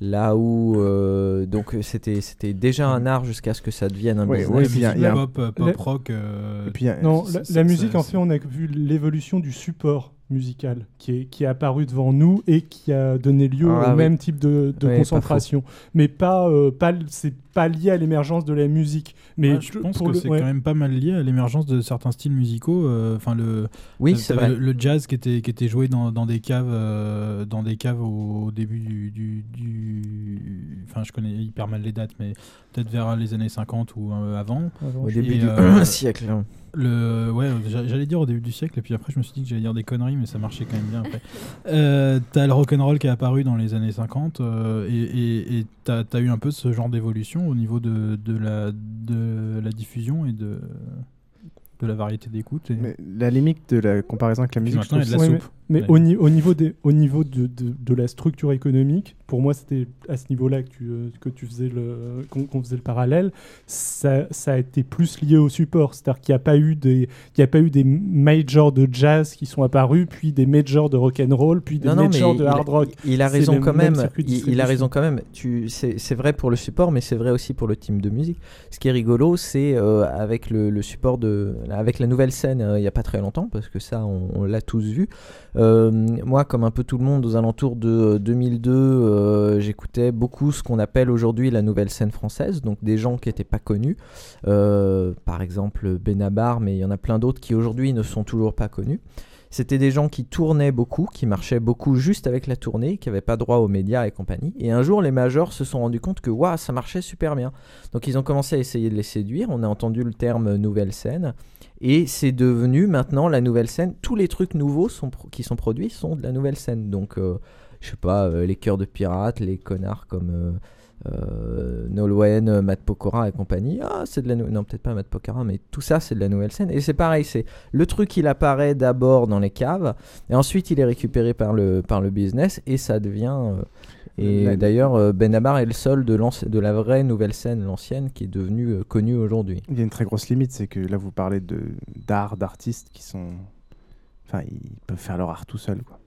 Là où euh, donc c'était c'était déjà un art jusqu'à ce que ça devienne un Ouais, business. ouais, puis il y a- pop, euh, pop La- rock. euh, Et puis, il y a- Non, la, musique, en fait, on a vu l'évolution du support musical qui est, qui est apparu devant nous et qui a donné lieu Ah au oui. même type de, de pas concentration. Mais pas, euh, pas, c'est pas lié à l'émergence de la musique. Mais Ouais, je pense pour que le- c'est ouais. quand même pas mal lié à l'émergence de certains styles musicaux. euh, Enfin le, Oui, le-. Le, le jazz qui était qui était joué dans, dans des caves euh, dans des caves au, début du, du, du- Enfin, je connais hyper mal les dates, mais peut-être vers les années 50 ou euh, avant. Avant, Au Et, début du euh, siècle. Le, ouais, j'a- j'allais dire au début du siècle, et puis après je me suis dit que j'allais dire des conneries, mais ça marchait quand même bien après. Euh, t'as le rock'n'roll qui est apparu dans les années 50, euh, et et- et t'as as eu un peu ce genre d'évolution au niveau de, de, la, de la diffusion et de, de la variété d'écoute. et- Mais la limite de la comparaison avec la musique, je trouve la Ouais, soupe. Mais, Ouais. au, ni- au niveau, des, au niveau de, de, de la structure économique, pour moi, c'était à ce niveau-là que tu, euh, que tu faisais le, qu'on faisait le parallèle. Ça, ça a été plus lié au support, c'est-à-dire qu'il n'y a pas eu des, il y a pas eu des majors de jazz qui sont apparus, puis des majors de rock and roll, puis des Non, non, mais majors de hard rock. Il a raison quand même Il, il a raison quand même. Tu, c'est, c'est vrai pour le support, mais c'est vrai aussi pour le team de musique. Ce qui est rigolo, c'est euh, avec le, le support de, avec la nouvelle scène euh, il n'y a pas très longtemps, parce que ça, on, on l'a tous vu. Euh, moi, comme un peu tout le monde, aux alentours de euh, 2002, euh, j'écoutais beaucoup ce qu'on appelle aujourd'hui la nouvelle scène française, donc des gens qui n'étaient pas connus. Euh, par exemple Benabar, mais il y en a plein d'autres qui aujourd'hui ne sont toujours pas connus. C'était des gens qui tournaient beaucoup, qui marchaient beaucoup juste avec la tournée, qui n'avaient pas droit aux médias et compagnie. Et un jour, les majors se sont rendus compte que waouh, ça marchait super bien. Donc ils ont commencé à essayer de les séduire. On a entendu le terme nouvelle scène. Et c'est devenu maintenant la nouvelle scène. Tous les trucs nouveaux qui sont produits sont de la nouvelle scène. Donc, euh, je sais pas, euh, les cœurs de pirates, les connards comme euh, euh, Nolwenn, euh, Matt Pokora et compagnie. Ah, c'est de la nou- non peut-être pas Matt Pokora, mais tout ça c'est de la nouvelle scène. Et c'est pareil, c'est le truc il apparaît d'abord dans les caves et ensuite il est récupéré par le par le business et ça devient. Et d'ailleurs, euh, Benabar est le seul de, la vraie nouvelle scène, l'ancienne, qui est devenue euh, connue aujourd'hui. Il y a une très grosse limite, c'est que là vous parlez d'art, d'artistes qui sont, enfin ils peuvent faire leur art tout seuls quoi.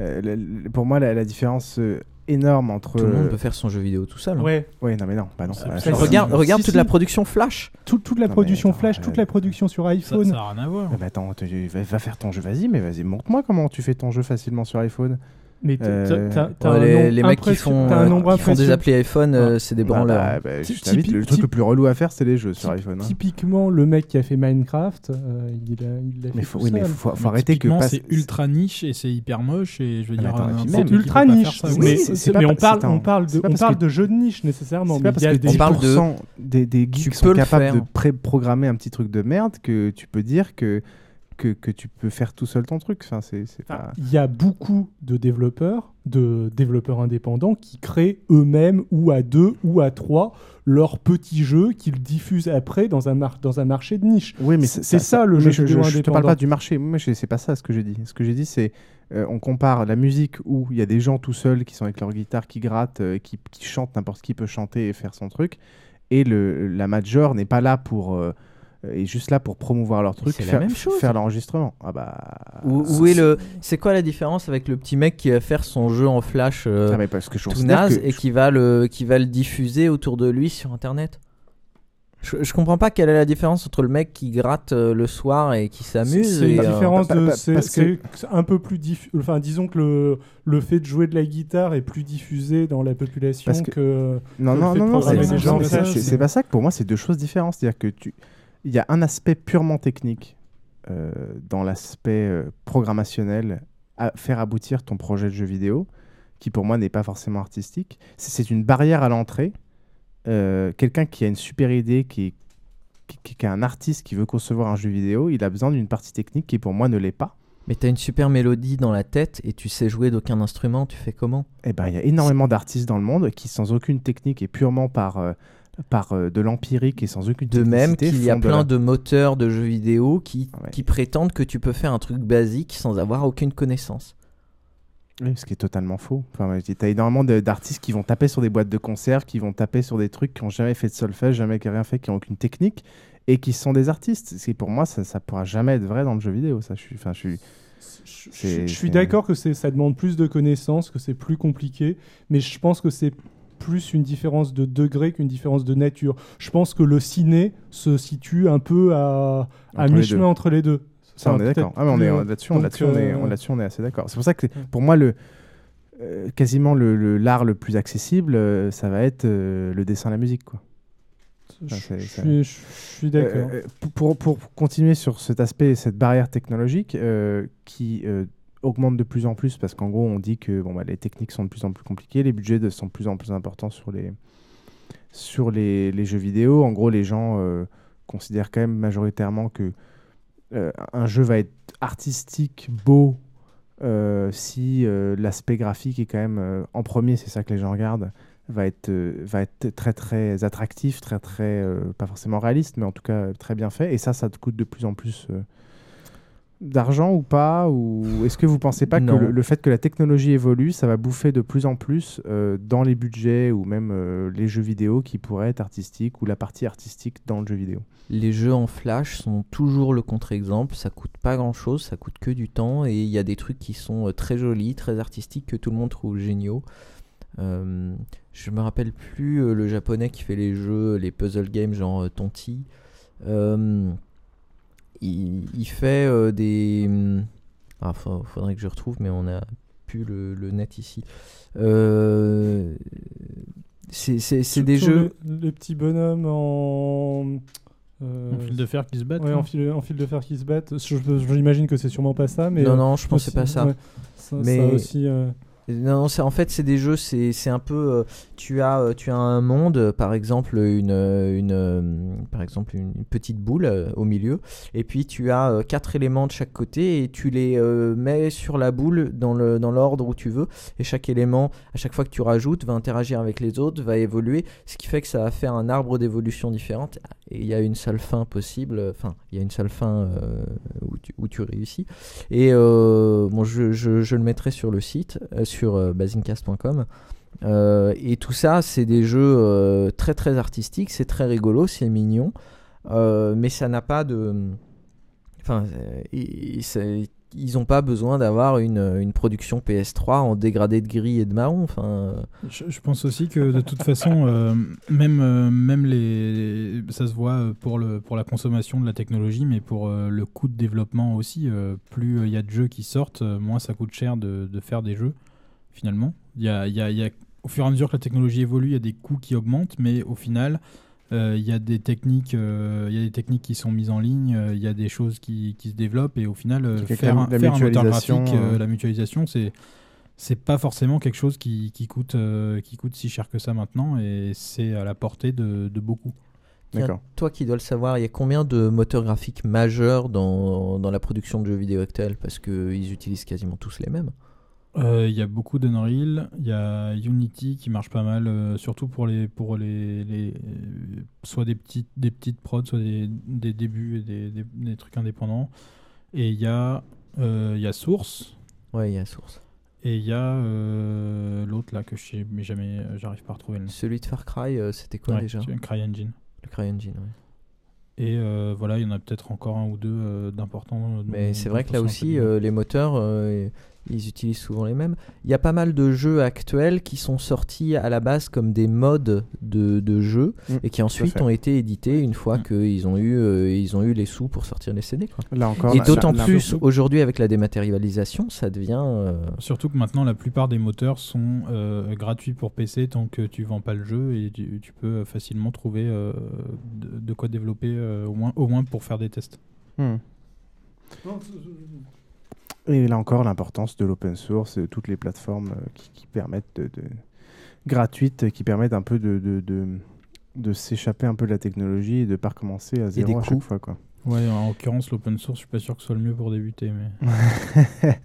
Euh, le- le- pour moi la, la différence euh, énorme entre Tout le monde peut faire son jeu vidéo tout seul. hein. Ouais. Ouais, non mais non, bah non. Ça, Regarde, Si, regarde si, toute si. la production Flash. Tout- toute la Non, production attends, Flash, euh, toute la production sur iPhone. ça a rien à voir. Ah bah attends, va, va faire ton jeu, vas-y, mais vas-y, montre-moi comment tu fais ton jeu facilement sur iPhone. Mais t'as- Euh, les, mecs qui font, euh, nombre qui font des applis iPhone, euh, c'est des branleurs. bah, bah, je t'invite, le truc le plus relou à faire, c'est les jeux sur iPhone. hein. Typiquement, le mec qui a fait Minecraft, euh, il l'a il l'a Mais fait faut, tout oui, mais faut, faut Mais arrêter que c'est ultra niche et c'est hyper moche et je veux Ah, dire qui ultra niche, mais, oui. c'est- c'est- c'est mais pas on parle, attends, on parle, c'est de, jeux de niche nécessairement. C'est mais pas parce il y a que des- 10% On parle de- des, des geeks Tu sont capables de pré-programmer un petit truc de merde que tu peux dire que, que, que tu peux faire tout seul ton truc. Enfin, c'est, pas... il y a beaucoup de développeurs, de développeurs indépendants qui créent eux-mêmes ou à deux ou à trois leurs petits jeux qu'ils diffusent après dans un, mar- dans un marché de niche. Oui, mais c'est ça, le jeu je, je, je te parle pas du marché. Moi, c'est pas ça ce que j'ai dit. Ce que j'ai dit, c'est euh, on compare la musique où il y a des gens tout seuls qui sont avec leur guitare, qui grattent, euh, qui, qui chantent, n'importe qui peut chanter et faire son truc. Et le, la major n'est pas là pour. euh, est juste là pour promouvoir leur truc, la faire, même chose. faire l'enregistrement. Ah bah. Où, où est le C'est quoi la différence avec le petit mec qui va faire son jeu en flash euh, Ah, mais parce que je tout naze que- et qui va le qui va le diffuser autour de lui sur internet? Je, je comprends pas quelle est la différence entre le mec qui gratte euh, le soir et qui s'amuse C'est la euh, différence C'est parce que- c'est un peu plus diffus. Enfin, disons que le, le fait de jouer de la guitare est plus diffusé dans la population Parce que- que. Non, que non, non, non, c'est pas ça que pour moi, c'est deux choses différentes. C'est-à-dire que tu. Il y a un aspect purement technique euh, dans l'aspect euh, programmationnel à faire aboutir ton projet de jeu vidéo, qui pour moi n'est pas forcément artistique. C'est- une barrière à l'entrée. Euh, Quelqu'un qui a une super idée, qui est qui, qui- qui est un artiste qui veut concevoir un jeu vidéo, il a besoin d'une partie technique qui pour moi ne l'est pas. mais t'as une super mélodie dans la tête et tu sais jouer d'aucun instrument tu fais comment? Eh ben, il y a énormément d'artistes dans le monde qui, sans aucune technique et purement par euh, par euh, de l'empirique et sans aucune De même qu'il y a plein la- de moteurs de jeux vidéo qui, qui prétendent que tu peux faire un truc basique sans avoir aucune connaissance. Oui, ce qui est totalement faux. Enfin, tu as énormément d'artistes qui vont taper sur des boîtes de conserve, qui vont taper sur des trucs qui n'ont jamais fait de solfège, jamais rien fait, qui n'ont aucune technique, et qui sont des artistes. C'est pour moi, ça, ça pourra jamais être vrai dans le jeu vidéo. Ça, je suis, enfin, je suis. Je, c'est- je suis c'est- d'accord que ça demande plus de connaissances, que c'est plus compliqué, mais je pense que c'est plus une différence de degré qu'une différence de nature. Je pense que le ciné se situe un peu à, mi-chemin entre les deux. Ça, on est d'accord. Ah, on est euh, là-dessus, on, là-dessus, est, euh, on- là-dessus, on est assez d'accord. C'est pour ça que pour moi, le euh, quasiment le l'art le, plus accessible, euh, ça va être euh, le dessin, la musique, quoi. Enfin, je suis- d'accord. Pour, pour, pour continuer sur cet aspect, cette barrière technologique qui augmente de plus en plus, parce qu'en gros, on dit que bon, bah, les techniques sont de plus en plus compliquées, les budgets sont de plus en plus importants sur les, sur les, les jeux vidéo. En gros, les gens euh, considèrent quand même majoritairement que euh, un jeu va être artistique, beau, euh, si l'aspect graphique est quand même en premier, c'est ça que les gens regardent, va être, va être très très attractif, très très, pas forcément réaliste, mais en tout cas très bien fait. Et ça, ça te coûte de plus en plus d'argent ou pas Ou est-ce que vous pensez pas Non. que le, le fait que la technologie évolue, ça va bouffer de plus en plus euh, dans les budgets ou même euh, les jeux vidéo qui pourraient être artistiques ou la partie artistique dans le jeu vidéo? Les jeux en flash sont toujours le contre-exemple, ça coûte pas grand-chose, ça coûte que du temps et il y a des trucs qui sont euh, très jolis, très artistiques que tout le monde trouve géniaux. Euh, je me rappelle plus le japonais qui fait les jeux, les puzzle games genre Tonti. Euh, il, il fait euh, des. Ah, fa- faudrait que je retrouve, mais on a plus le, le net ici. Euh, c'est c'est- c'est des Surtout jeux. Le, le petit bonhomme en. euh, En fil de fer qui se battent, Ouais, en fil, en fil de fer qui se battent. Je- je- J'imagine que c'est sûrement pas ça, mais. non, euh, non, je pensais aussi- pas ça. ouais, ça, mais aussi. euh, non, non, c'est en fait c'est des jeux, c'est c'est un peu euh, tu as euh, tu as un monde, par exemple une une euh, par exemple une, petite boule euh, au milieu, et puis tu as quatre éléments de chaque côté et tu les mets sur la boule dans le dans l'ordre où tu veux, et chaque élément à chaque fois que tu rajoutes va interagir avec les autres, va évoluer, ce qui fait que ça va faire un arbre d'évolution différente. Et il y a une seule fin possible, enfin il y a une seule fin où, tu, où tu réussis. Et bon, je, je- le mettrai sur le site, sur basincast.com. Euh, et tout ça, c'est des jeux euh, très très artistiques, c'est très rigolo, c'est mignon, euh, mais ça n'a pas de. Enfin, ils n'ont pas besoin d'avoir une, une production PS3 en dégradé de gris et de marron. Enfin, Je, pense aussi que de toute façon, même, même les, ça se voit pour, le, pour la consommation de la technologie, mais pour le coût de développement aussi. plus il y a de jeux qui sortent, moins ça coûte cher de, faire des jeux, finalement. Il y a, y y a- au fur et à mesure que la technologie évolue, il y a des coûts qui augmentent, mais au final, euh, il y a des techniques, euh, il y a des techniques qui sont mises en ligne, euh, il y a des choses qui, qui se développent, et au final, euh, faire, la- un, la faire un moteur mutualisation, graphique, euh, euh, la mutualisation, c'est c'est pas forcément quelque chose qui, qui coûte, euh, qui coûte si cher que ça maintenant, et c'est à la portée de, de beaucoup. Tiens, Toi qui dois le savoir, il y a combien de moteurs graphiques majeurs dans, dans la production de jeux vidéo actuels? Parce qu'ils utilisent quasiment tous les mêmes. Euh, Il y a beaucoup d'Unreal, il y a Unity qui marche pas mal, euh, surtout pour les, pour les, les euh, soit des petites, des petites prods, soit des, des débuts et des, des- des trucs indépendants. Et il y a, euh, il y a Source. Ouais, il y a Source. Et il y a euh, l'autre là que je sais, mais jamais, euh, j'arrive pas à retrouver le. Celui de Far Cry, euh, c'était quoi Ouais, déjà CryEngine. Le CryEngine, ouais. Et euh, voilà, il y en a peut-être encore un ou deux euh, d'importants. euh, Mais c'est vrai que là aussi, euh, les moteurs, euh, ils utilisent souvent les mêmes. Il y a pas mal de jeux actuels qui sont sortis à la base comme des modes de, de jeux Mm, et qui ensuite ont été édités une fois qu'ils ont, eu, euh, ils ont eu les sous pour sortir les CD. Quoi. Là encore, et d'autant plus aujourd'hui avec la dématérialisation, ça devient. euh, Surtout que maintenant, la plupart des moteurs sont euh, gratuits pour PC tant que tu vends pas le jeu et tu, tu peux facilement trouver euh, de, de quoi développer euh, au, moins, au moins pour faire des tests. Hmm. Et là encore, l'importance de l'open source, de toutes les plateformes euh, qui, qui permettent de, de- gratuites, euh, qui permettent un peu de, de, de, de s'échapper un peu de la technologie et de pas recommencer à zéro à chaque fois. Quoi. Ouais, en l'occurrence, l'open source, je suis pas sûr que ce soit le mieux pour débuter. Mais...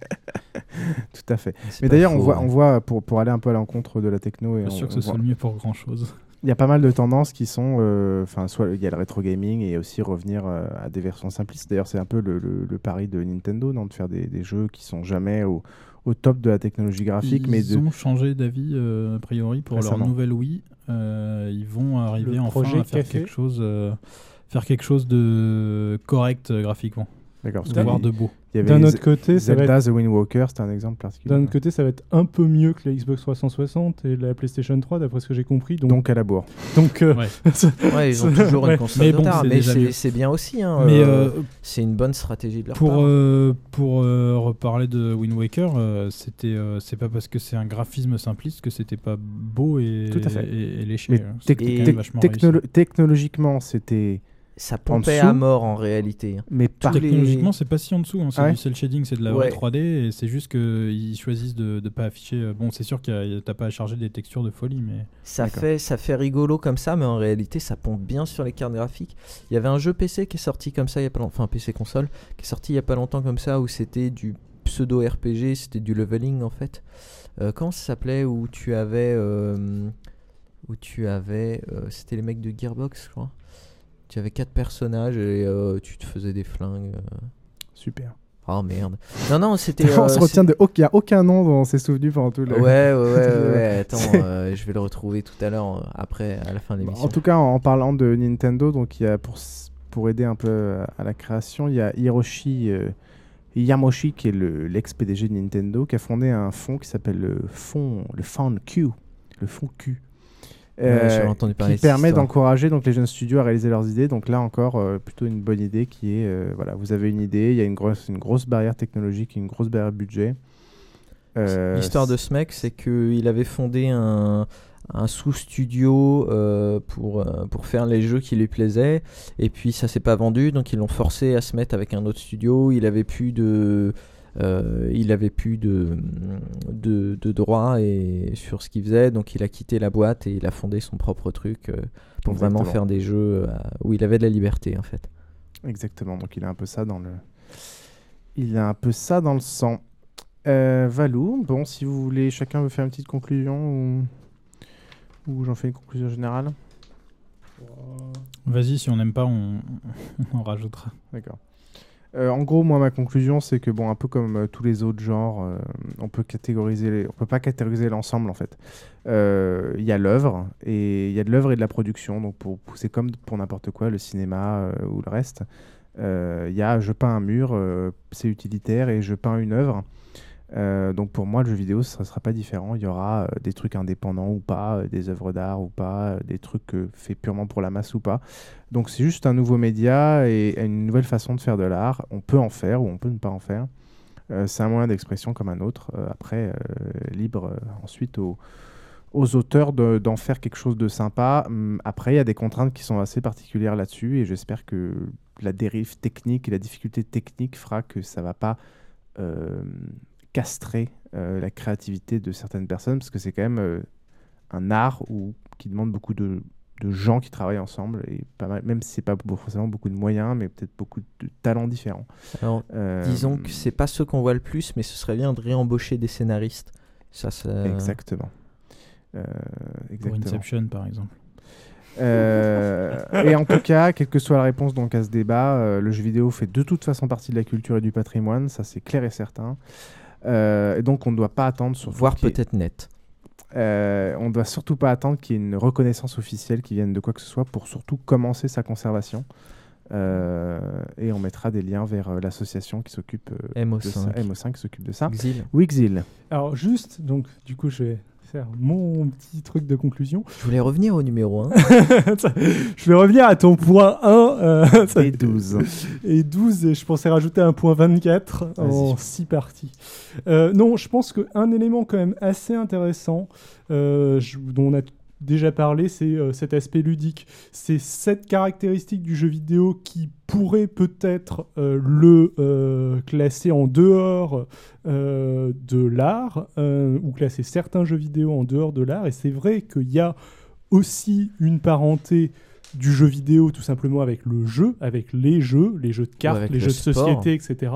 Tout à fait. Mais d'ailleurs, on voit, ouais. on voit pour, pour aller un peu à l'encontre de la techno, et Pas on, sûr que on ce soit voit- le mieux pour grand chose. Il y a pas mal de tendances qui sont, euh, enfin, soit il y a le rétro gaming et aussi revenir euh, à des versions simplistes. D'ailleurs, c'est un peu le, le- le pari de Nintendo, non, de faire des, des jeux qui sont jamais au, au top de la technologie graphique, Ils mais de ont changé d'avis euh, a priori pour Récemment. leur nouvelle Wii. Euh, ils vont arriver Le enfin projet à faire Café. quelque chose, euh, faire quelque chose de correct euh, graphiquement. D'accord. Voir de beau. D'un autre côté, ça va Zelda, être- The Wind Walker, c'était un exemple particulier. D'un autre côté, ça va être un peu mieux que la Xbox 360 et la PlayStation 3, d'après ce que j'ai compris. Donc, Donc à la bourre. Donc, euh, Ouais. Ouais, ils ont toujours Ouais. une console Mais de bon, retard, c'est mais c'est c'est bien aussi. hein, Mais, euh, euh, c'est une bonne stratégie de leur Pour, part. euh, pour euh, reparler de Wind Waker, euh, c'était euh, c'est pas parce que c'est un graphisme simpliste que c'était pas beau et, Tout à fait. et, et léché. Mais hein. tec- tec- technolo- réussi. technologiquement, c'était. Ça en pompait dessous, à mort en réalité. hein. Mais les- Technologiquement, c'est pas si en dessous. hein. C'est Ah ouais du cel shading, c'est de la Ouais. vraie 3D. Et c'est juste qu'ils choisissent de ne pas afficher. euh, Bon, c'est sûr que t'as pas à charger des textures de folie, mais. Ça fait, ça fait rigolo comme ça, mais en réalité, ça pompe bien sur les cartes graphiques. Il y avait un jeu PC qui est sorti comme ça, il y a pas longtemps, enfin PC console, qui est sorti il y a pas longtemps comme ça, où c'était du pseudo RPG, c'était du leveling en fait. Euh, comment ça s'appelait Où tu avais, euh, où tu avais, euh, c'était les mecs de Gearbox, je crois. Tu avais quatre personnages et euh, tu te faisais des flingues. euh. Super. Oh merde. Non non, c'était. On euh, se retient de aucun, aucun nom dont on s'est souvenu pendant tout le. Ouais, ouais, ouais, ouais, Attends, euh, je vais le retrouver tout à l'heure, après, à la fin de l'émission. En tout cas, en parlant de Nintendo, donc il y a pour, pour aider un peu à, la création, il y a Hiroshi euh, Yamoshi qui est le- l'ex-PDG de Nintendo qui a fondé un fonds qui s'appelle le fonds le Fund Q, le fonds Q. Entendu parler qui permet d'encourager donc les jeunes studios à réaliser leurs idées. Donc là encore, euh, plutôt une bonne idée qui est euh, voilà, vous avez une idée, il y a une grosse une grosse barrière technologique, une grosse barrière budget. Euh, L'histoire de ce mec, c'est qu'il avait fondé un, un sous-studio euh, pour, euh, pour faire les jeux qui lui plaisaient. Et puis ça s'est pas vendu, donc ils l'ont forcé à se mettre avec un autre studio. Il avait plus de. Euh, il avait plus de, de, de droits et sur ce qu'il faisait, donc il a quitté la boîte et il a fondé son propre truc euh, pour vraiment faire des jeux euh, où il avait de la liberté en fait. Exactement, donc il a un peu ça dans le. Il a un peu ça dans le sang. Euh, Valou, bon, si vous voulez, chacun veut faire une petite conclusion ou, ou j'en fais une conclusion générale? Vas-y, si on n'aime pas, on, on rajoutera. D'accord. Euh, en gros, moi, ma conclusion, c'est que bon, un peu comme euh, tous les autres genres, euh, on peut catégoriser, on peut pas catégoriser l'ensemble en fait. Il y a l'œuvre et il y a de l'œuvre et de la production. Donc, pour c'est comme pour n'importe quoi, le cinéma ou le reste. Il y a je peins un mur, c'est utilitaire et je peins une œuvre. Euh, donc pour moi, le jeu vidéo, ça ne sera pas différent. Il y aura euh, des trucs indépendants ou pas, euh, des œuvres d'art ou pas, des trucs faits purement pour la masse ou pas. Donc c'est juste un nouveau média et une nouvelle façon de faire de l'art. On peut en faire ou on peut ne pas en faire. C'est un moyen d'expression comme un autre. Après, libre ensuite aux, auteurs de- d'en faire quelque chose de sympa. Hum, Après, il y a des contraintes qui sont assez particulières là-dessus et j'espère que la dérive technique et la difficulté technique fera que ça va pas castrer euh, la créativité de certaines personnes parce que c'est quand même euh, un art où, qui demande beaucoup de, de gens qui travaillent ensemble et pas mal, même si c'est pas forcément beaucoup de moyens mais peut-être beaucoup de talents différents. Alors, Euh, disons que c'est pas ceux qu'on voit le plus, mais ce serait bien de réembaucher des scénaristes. Ça, ça... Exactement. Euh, Pour. Inception, par exemple. Euh, et en tout cas, quelle que soit la réponse donc à ce débat, euh, le jeu vidéo fait de toute façon partie de la culture et du patrimoine, ça c'est clair et certain. Euh, et donc on ne doit pas attendre sur Voire peut-être net. Euh, on ne doit surtout pas attendre qu'il y ait une reconnaissance officielle qui vienne de quoi que ce soit pour surtout commencer sa conservation. Euh, et on mettra des liens vers euh, l'association qui s'occupe euh, MO5. de ça, MO5 qui s's'occupe de ça. Xil. Oui, Xil. Alors juste, donc du coup je vais faire mon petit truc de conclusion. Je voulais revenir au numéro 1. je vais revenir à ton point 1. euh, Et 12. Et 12, et je pensais rajouter un point 24 en Vas-y. 6 parties. Euh, non, je pense qu'un élément quand même assez intéressant, euh, je- dont on a déjà parlé, c'est euh, cet aspect ludique. C'est cette caractéristique du jeu vidéo qui pourrait peut-être euh, le euh, classer en dehors de l'art, ou classer certains jeux vidéo en dehors de l'art. Et c'est vrai qu'il y a aussi une parenté du jeu vidéo tout simplement avec le jeu, avec les jeux, les jeux de cartes, les le jeux de société, etc.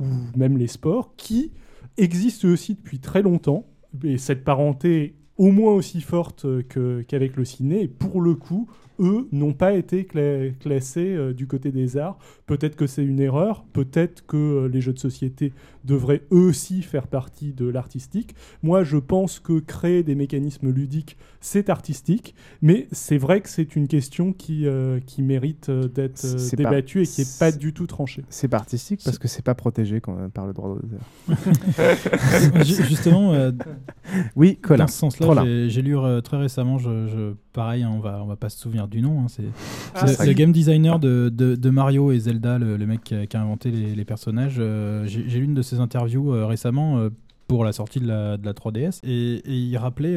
Ou même les sports qui existent aussi depuis très longtemps. Et cette parenté au moins aussi forte euh, qu'avec le ciné. Et pour le coup, eux n'ont pas été cla- classés euh, du côté des arts. Peut-être que c'est une erreur, peut-être que euh, les jeux de société devraient eux aussi faire partie de l'artistique. Moi, je pense que créer des mécanismes ludiques, c'est artistique, mais c'est vrai que c'est une question qui, euh, qui mérite d'être euh, débattue et qui n'est pas du tout tranchée. C'est pas artistique parce que c'est pas protégé quand- par le droit d'auteur. Ju- Justement, euh, oui, Colin. dans ce sens-là, j'ai- j'ai lu euh, très récemment, je, je- pareil, hein, on va, on va pas se souvenir du nom, hein, c'est Ah, le game designer de, de- de Mario et Zelda, le, le mec qui a, qui a inventé les, les personnages. euh, j'ai lu une de ses interviews euh, récemment euh, pour la sortie de la, de la 3DS et, et il rappelait,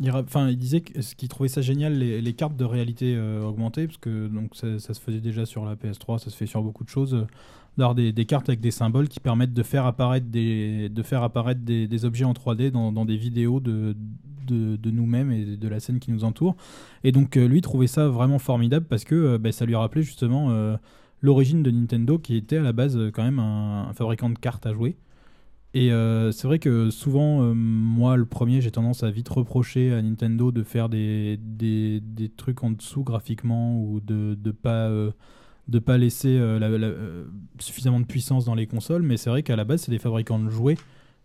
il, enfin, il disait que- ce qu'il trouvait ça génial, les, les cartes de réalité augmentée, parce que donc, ça, ça se faisait déjà sur la PS3, ça se fait sur beaucoup de choses. D'avoir des, cartes avec des symboles qui permettent de faire apparaître des, de faire apparaître des, objets en 3D dans, des vidéos de, de, nous-mêmes et de la scène qui nous entoure. Et donc euh, lui trouvait ça vraiment formidable parce que euh, bah, ça lui rappelait justement euh, l'origine de Nintendo qui était à la base quand même un, fabricant de cartes à jouer. Et c'est vrai que souvent, moi, le premier, j'ai tendance à vite reprocher à Nintendo de faire des, des, des trucs en dessous graphiquement ou de ne pas, de pas laisser euh, euh, suffisamment de puissance dans les consoles. Mais c'est vrai qu'à la base, c'est des fabricants de jouets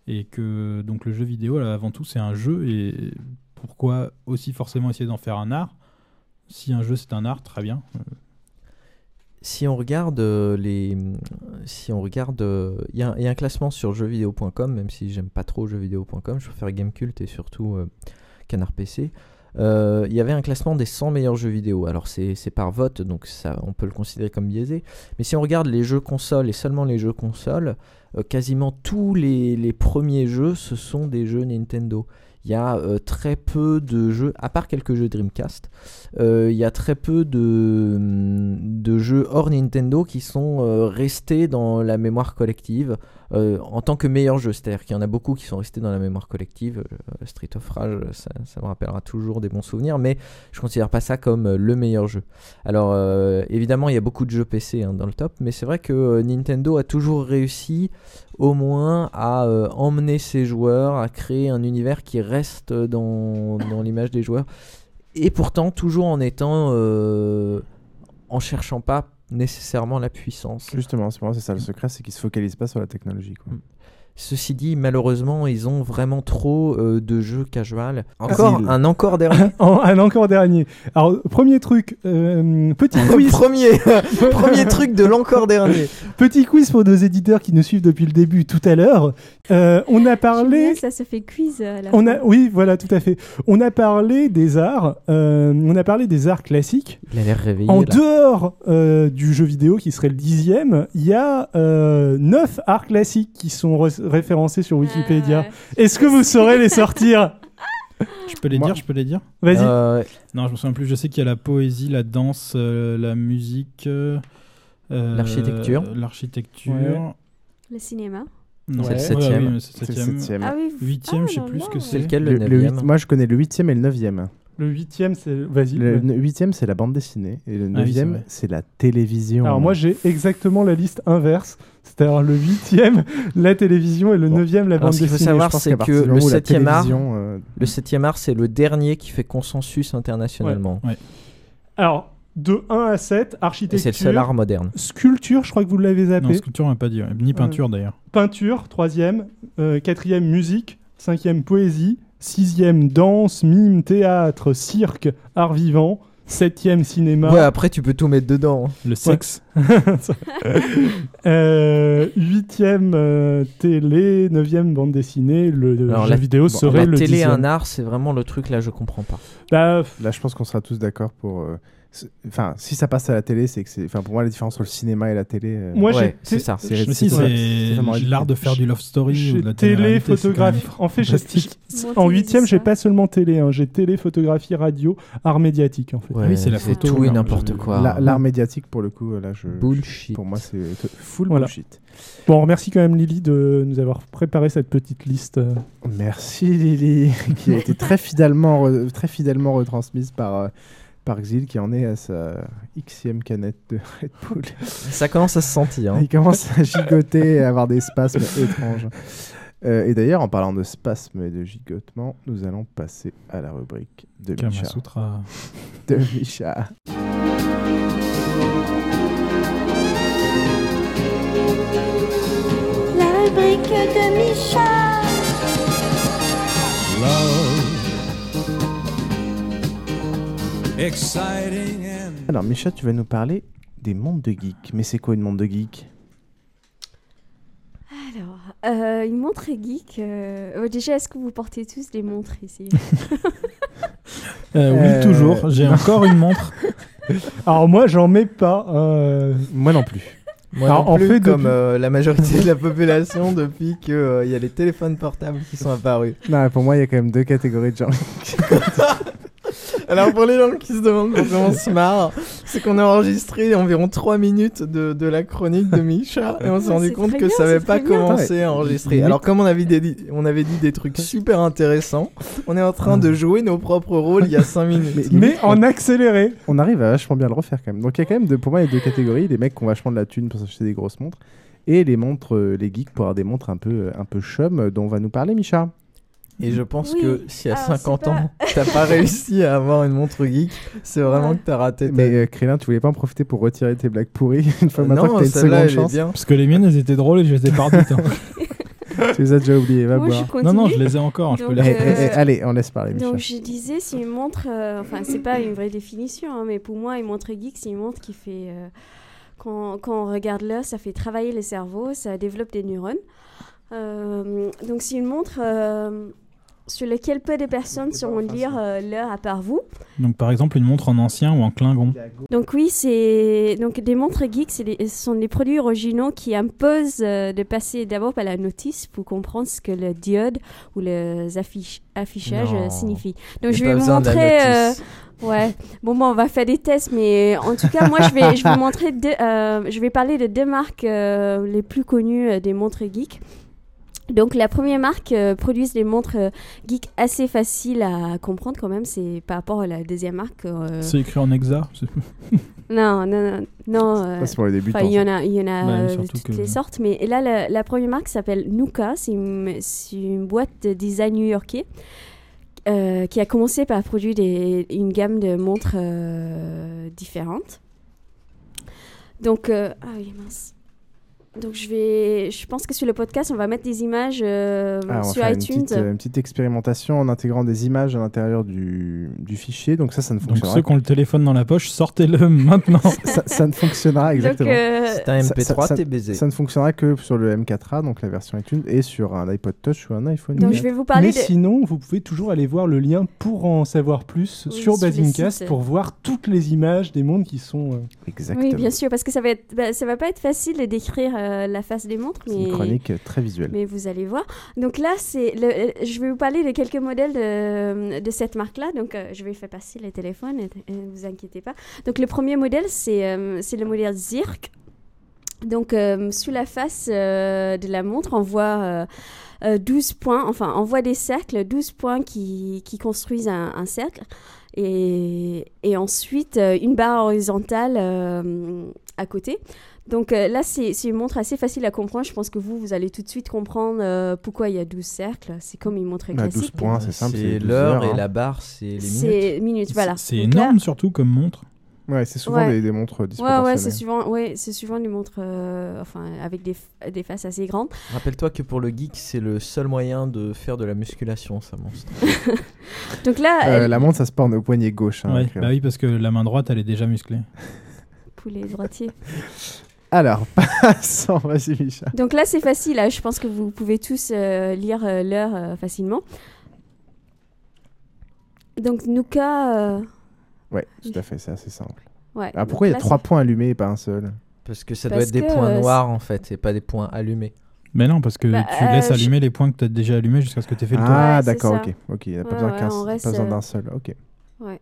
et que donc le jeu vidéo, là, avant tout, c'est un jeu. Et pourquoi aussi forcément essayer d'en faire un art? Si un jeu, c'est un art, très bien. Si on regarde euh, les, si on regarde, il y, a un- classement sur jeuxvideo.com, même si j'aime pas trop jeuxvideo.com, je préfère Gamecult et surtout Canard PC. Euh, Il y avait un classement des 100 meilleurs jeux vidéo. Alors c'est par vote, donc ça, on peut le considérer comme biaisé. Mais si on regarde les jeux consoles et seulement les jeux consoles, euh, quasiment tous les, premiers jeux, ce sont des jeux Nintendo. Il y a euh, très peu de jeux, à part quelques jeux Dreamcast, il y a très peu de, hum, jeux hors Nintendo qui sont restés dans la mémoire collective euh, en tant que meilleurs jeux. C'est-à-dire qu'il y en a beaucoup qui sont restés dans la mémoire collective. Euh, Street of Rage, ça, me rappellera toujours des bons souvenirs, mais je considère pas ça comme euh, le meilleur jeu. Alors évidemment, il y a beaucoup de jeux PC hein, dans le top, mais c'est vrai que Nintendo a toujours réussi au moins à emmener ses joueurs, à créer un univers qui reste dans, l'image des joueurs. Et pourtant, toujours en étant. en cherchant pas nécessairement la puissance. Justement, c'est ça le secret, c'est qu'ils se focalisent pas sur la technologie. Quoi. Ceci dit, malheureusement, ils ont vraiment trop euh, de jeux casual. Encore Asile. un encore dernier. Un encore dernier. Alors, premier truc, euh, petit quiz. premier, premier truc de l'encore dernier. Petit quiz pour nos éditeurs qui nous suivent depuis le début tout à l'heure. Euh, on a parlé. Ça se fait quiz à la On fin. a, oui, voilà, tout à fait. On a parlé des arts. euh, on a parlé des arts classiques. Il a l'air réveillé. En là. dehors euh, du jeu vidéo, qui serait le dixième, il y a euh, neuf arts classiques qui sont référencés sur Wikipédia. Est-ce que vous saurez les sortir? Je peux les Moi- dire, je peux les dire? Vas-y. Euh, Non, je me souviens plus. Je sais qu'il y a la poésie, la danse, euh, la musique, euh, euh, L'architecture. l'architecture. Ouais. Le cinéma. Non, C'est le ouais, septième. oui, c'est C'est le septième. septième. Ah oui. Huitième, Ah, je sais plus ce que C'est c'est. lequel Le- le, le neuvième? huit- moi, je connais le huitième et le neuvième. Le huitième, c'est. Vas-y. Le huitième, c'est la bande dessinée. Et le Ah oui, neuvième, c'est la télévision. Alors moi j'ai exactement la liste inverse, c'est-à-dire le huitième la télévision et le neuvième la Alors, bande ce qu'il faut dessinée. savoir, c'est que le septième art, euh, le septième art, c'est le dernier qui fait consensus internationalement. Ouais. Alors de 1 à 7, Et architecture, c'est le seul art moderne. sculpture, je crois que vous l'avez Non, zappé, sculpture, on n'a pas dit. Ni peinture d'ailleurs. peinture, troisième, euh, quatrième musique, cinquième poésie, sixième danse, mime, théâtre, cirque, art vivant, septième cinéma. Ouais, après tu peux tout mettre dedans. hein. Le sexe. Euh, huitième euh, télé, neuvième bande dessinée, le, le Alors, jeu la- vidéo bon, serait la le télé dixième. un art, c'est vraiment le truc là, je comprends pas. Bah, Là, je pense qu'on sera tous d'accord pour. euh, Enfin, si ça passe à la télé, c'est que c'est. Enfin, pour moi, la différence entre le cinéma et la télé. euh, Moi, Ouais, j'ai c'est ça. c'est- l'art de faire du love story ou J'ai de la télé, photographie. En fait, en huitième, j'ai pas seulement télé, hein, j'ai télé, photographie, radio, art médiatique en fait. Ouais, oui, c'est la photo, tout et n'importe quoi. La- L'art médiatique, pour le coup, là, je. Bullshit. Pour moi, c'est full Voilà. bullshit. Bon, on remercie quand même Lily de nous avoir préparé cette petite liste. euh. Merci Lily, qui a été très fidèlement, très fidèlement retransmise par, euh, par Xil, qui en est à sa xème canette de Red Bull. Ça commence à se sentir. hein. Il commence à gigoter et à avoir des spasmes étranges. Euh, et d'ailleurs, en parlant de spasme et de gigotement, nous allons passer à la rubrique de Kama Micha. Sutra. De Micha. Exciting and Alors, Micha, tu vas nous parler des mondes de geek. Mais c'est quoi une monde de geek? Alors, euh, une montre geek. euh, oh, déjà, est-ce que vous portez tous des montres ici? Euh, oui, Euh, toujours. J'ai encore une montre. Alors moi, j'en mets pas. euh, Moi non plus. Moi Alors, non en plus, fait, comme depuis- euh, la majorité de la population depuis qu'il y a les téléphones portables qui sont apparus. Non, pour moi, il y a quand même deux catégories de gens. Alors pour les gens qui se demandent pourquoi on se marre, c'est qu'on a enregistré environ 3 minutes de, de la chronique de Micha et on s'est Ouais, rendu compte que bien, ça n'avait pas bien. commencé à enregistrer. Alors comme on avait, dit, on avait dit des trucs super intéressants, on est en train de jouer nos propres rôles il y a 5 minutes. Mais en accéléré. On arrive à vachement bien le refaire quand même. Donc il y a quand même, pour moi, il y a deux catégories. Les mecs qui ont vachement de la thune pour s'acheter des grosses montres. Et les montres, euh, les geeks pour avoir des montres un peu, un peu chum euh, dont va nous parler Micha. Et je pense Oui. que si à Alors, 50 c'est pas- ans, t'as pas réussi à avoir une montre geek, c'est vraiment que t'as raté ta Mais euh, Krillin, tu voulais pas en profiter pour retirer tes blagues pourries une fois Euh, maintenant non, que t'as une seconde chance bien. Parce que les miennes, elles étaient drôles et je les ai pas redites. hein. Tu les as déjà oubliées, va Moi, boire. Non, non, je les ai encore. Je peux les Eh, eh, euh, eh, allez, on laisse parler. Donc je disais, c'est une montre, euh, enfin c'est pas une vraie définition, hein, mais pour moi une montre geek, c'est une montre qui fait, euh, quand, quand on regarde l'heure, ça fait travailler le cerveau, ça développe des neurones. Euh, donc c'est une montre euh, sur laquelle peu de personnes sauront lire euh, l'heure à part vous. Donc, par exemple, une montre en ancien ou en Klingon. Donc oui, c'est donc des montres geeks, ce sont des produits originaux qui imposent euh, de passer d'abord par la notice pour comprendre ce que le diode ou les affiche- affichages Non. euh, signifient. Donc je vais vous montrer. euh, ouais. Bon, bon, on va faire des tests, mais en tout cas, moi, je vais, je vais vous montrer deux. euh, je vais parler de deux marques euh, les plus connues euh, des montres geeks. Donc la première marque euh, produit des montres euh, geeks assez faciles à comprendre quand même, c'est par rapport à la deuxième marque. euh, C'est écrit en hexa. non, non, non, non. euh, c'est pour les débutants, enfin, Il y en a, il y en a Bah, toutes que- les sortes, mais là, la, la première marque s'appelle Nuka. C'est une, boîte de design new-yorkais euh, qui a commencé par produire des- une gamme de montres euh, différentes. Donc, euh, ah oui, mince. Donc, je vais, je pense que sur le podcast, on va mettre des images euh, Ah, on va sur faire une iTunes. petite, euh, une petite expérimentation en intégrant des images à l'intérieur du, du fichier. Donc ça, ça ne Donc, fonctionnera ceux qui ont le téléphone dans la poche, sortez-le maintenant. ça, ça ne fonctionnera exactement. euh, Si t'as un Ça- MP3, ça- t'es baisé. Ça ne fonctionnera que sur le M4A, donc la version iTunes, et sur un iPod Touch ou un iPhone. Donc, 4. je vais vous parler Mais de. sinon, vous pouvez toujours aller voir le lien pour en savoir plus Oui, sur sur sites. pour voir toutes les images des montres qui sont. euh, Exactement. Oui, bien sûr, parce que ça va être, bah, ça va pas être facile de décrire euh, la face des montres, C'est mais une chronique euh, très visuelle. mais vous allez voir. Donc là, c'est, le, euh, je vais vous parler de quelques modèles de, de cette marque-là. Donc euh, je vais faire passer les téléphones, et, et vous inquiétez pas. Donc le premier modèle, c'est, euh, c'est le modèle Zirk. Donc sous la face de la montre, on voit euh, euh, 12 points, enfin on voit des cercles, 12 points qui, qui construisent un, un cercle. Et, et ensuite, une barre horizontale à côté. Donc euh, là, c'est une montre assez facile à comprendre. Je pense que vous, vous allez tout de suite comprendre euh, pourquoi il y a 12 cercles. C'est comme une montre Bah, 12 classique. points, c'est simple. C'est 12 l'heure et hein. la barre, c'est les minutes. C'est minutes, voilà. C'est là- énorme, surtout comme montre. Ouais, c'est souvent Ouais. des, des montres Ouais, disproportionnées. ouais, c'est souvent, ouais, c'est souvent des montres euh, enfin, avec des, faces assez grandes. Rappelle-toi que pour le geek, c'est le seul moyen de faire de la musculation, ça monstre. Donc là, Euh, elle- la montre, ça se porte au poignet gauche. hein, Ouais, bah oui, parce que la main droite, elle est déjà musclée. pour les droitiers. Alors, passons, vas-y, Micha. Donc là, c'est facile. hein. Je pense que vous pouvez tous euh, lire euh, l'heure euh, facilement. Donc Nuka. euh, Ouais, tout à fait, c'est assez simple. Ouais, Ah, pourquoi il y a trois c'est- points allumés et pas un seul? Parce que ça Parce doit être des que, points euh, noirs en fait, et pas des points allumés. Mais non, parce que Bah, tu laisses allumer les points que tu as déjà allumés jusqu'à ce que tu aies fait le tour. Ah, Ouais, d'accord, ok. Ok, il n'y a pas Ouais, besoin, ouais, reste, d'un seul. Ok. Ouais.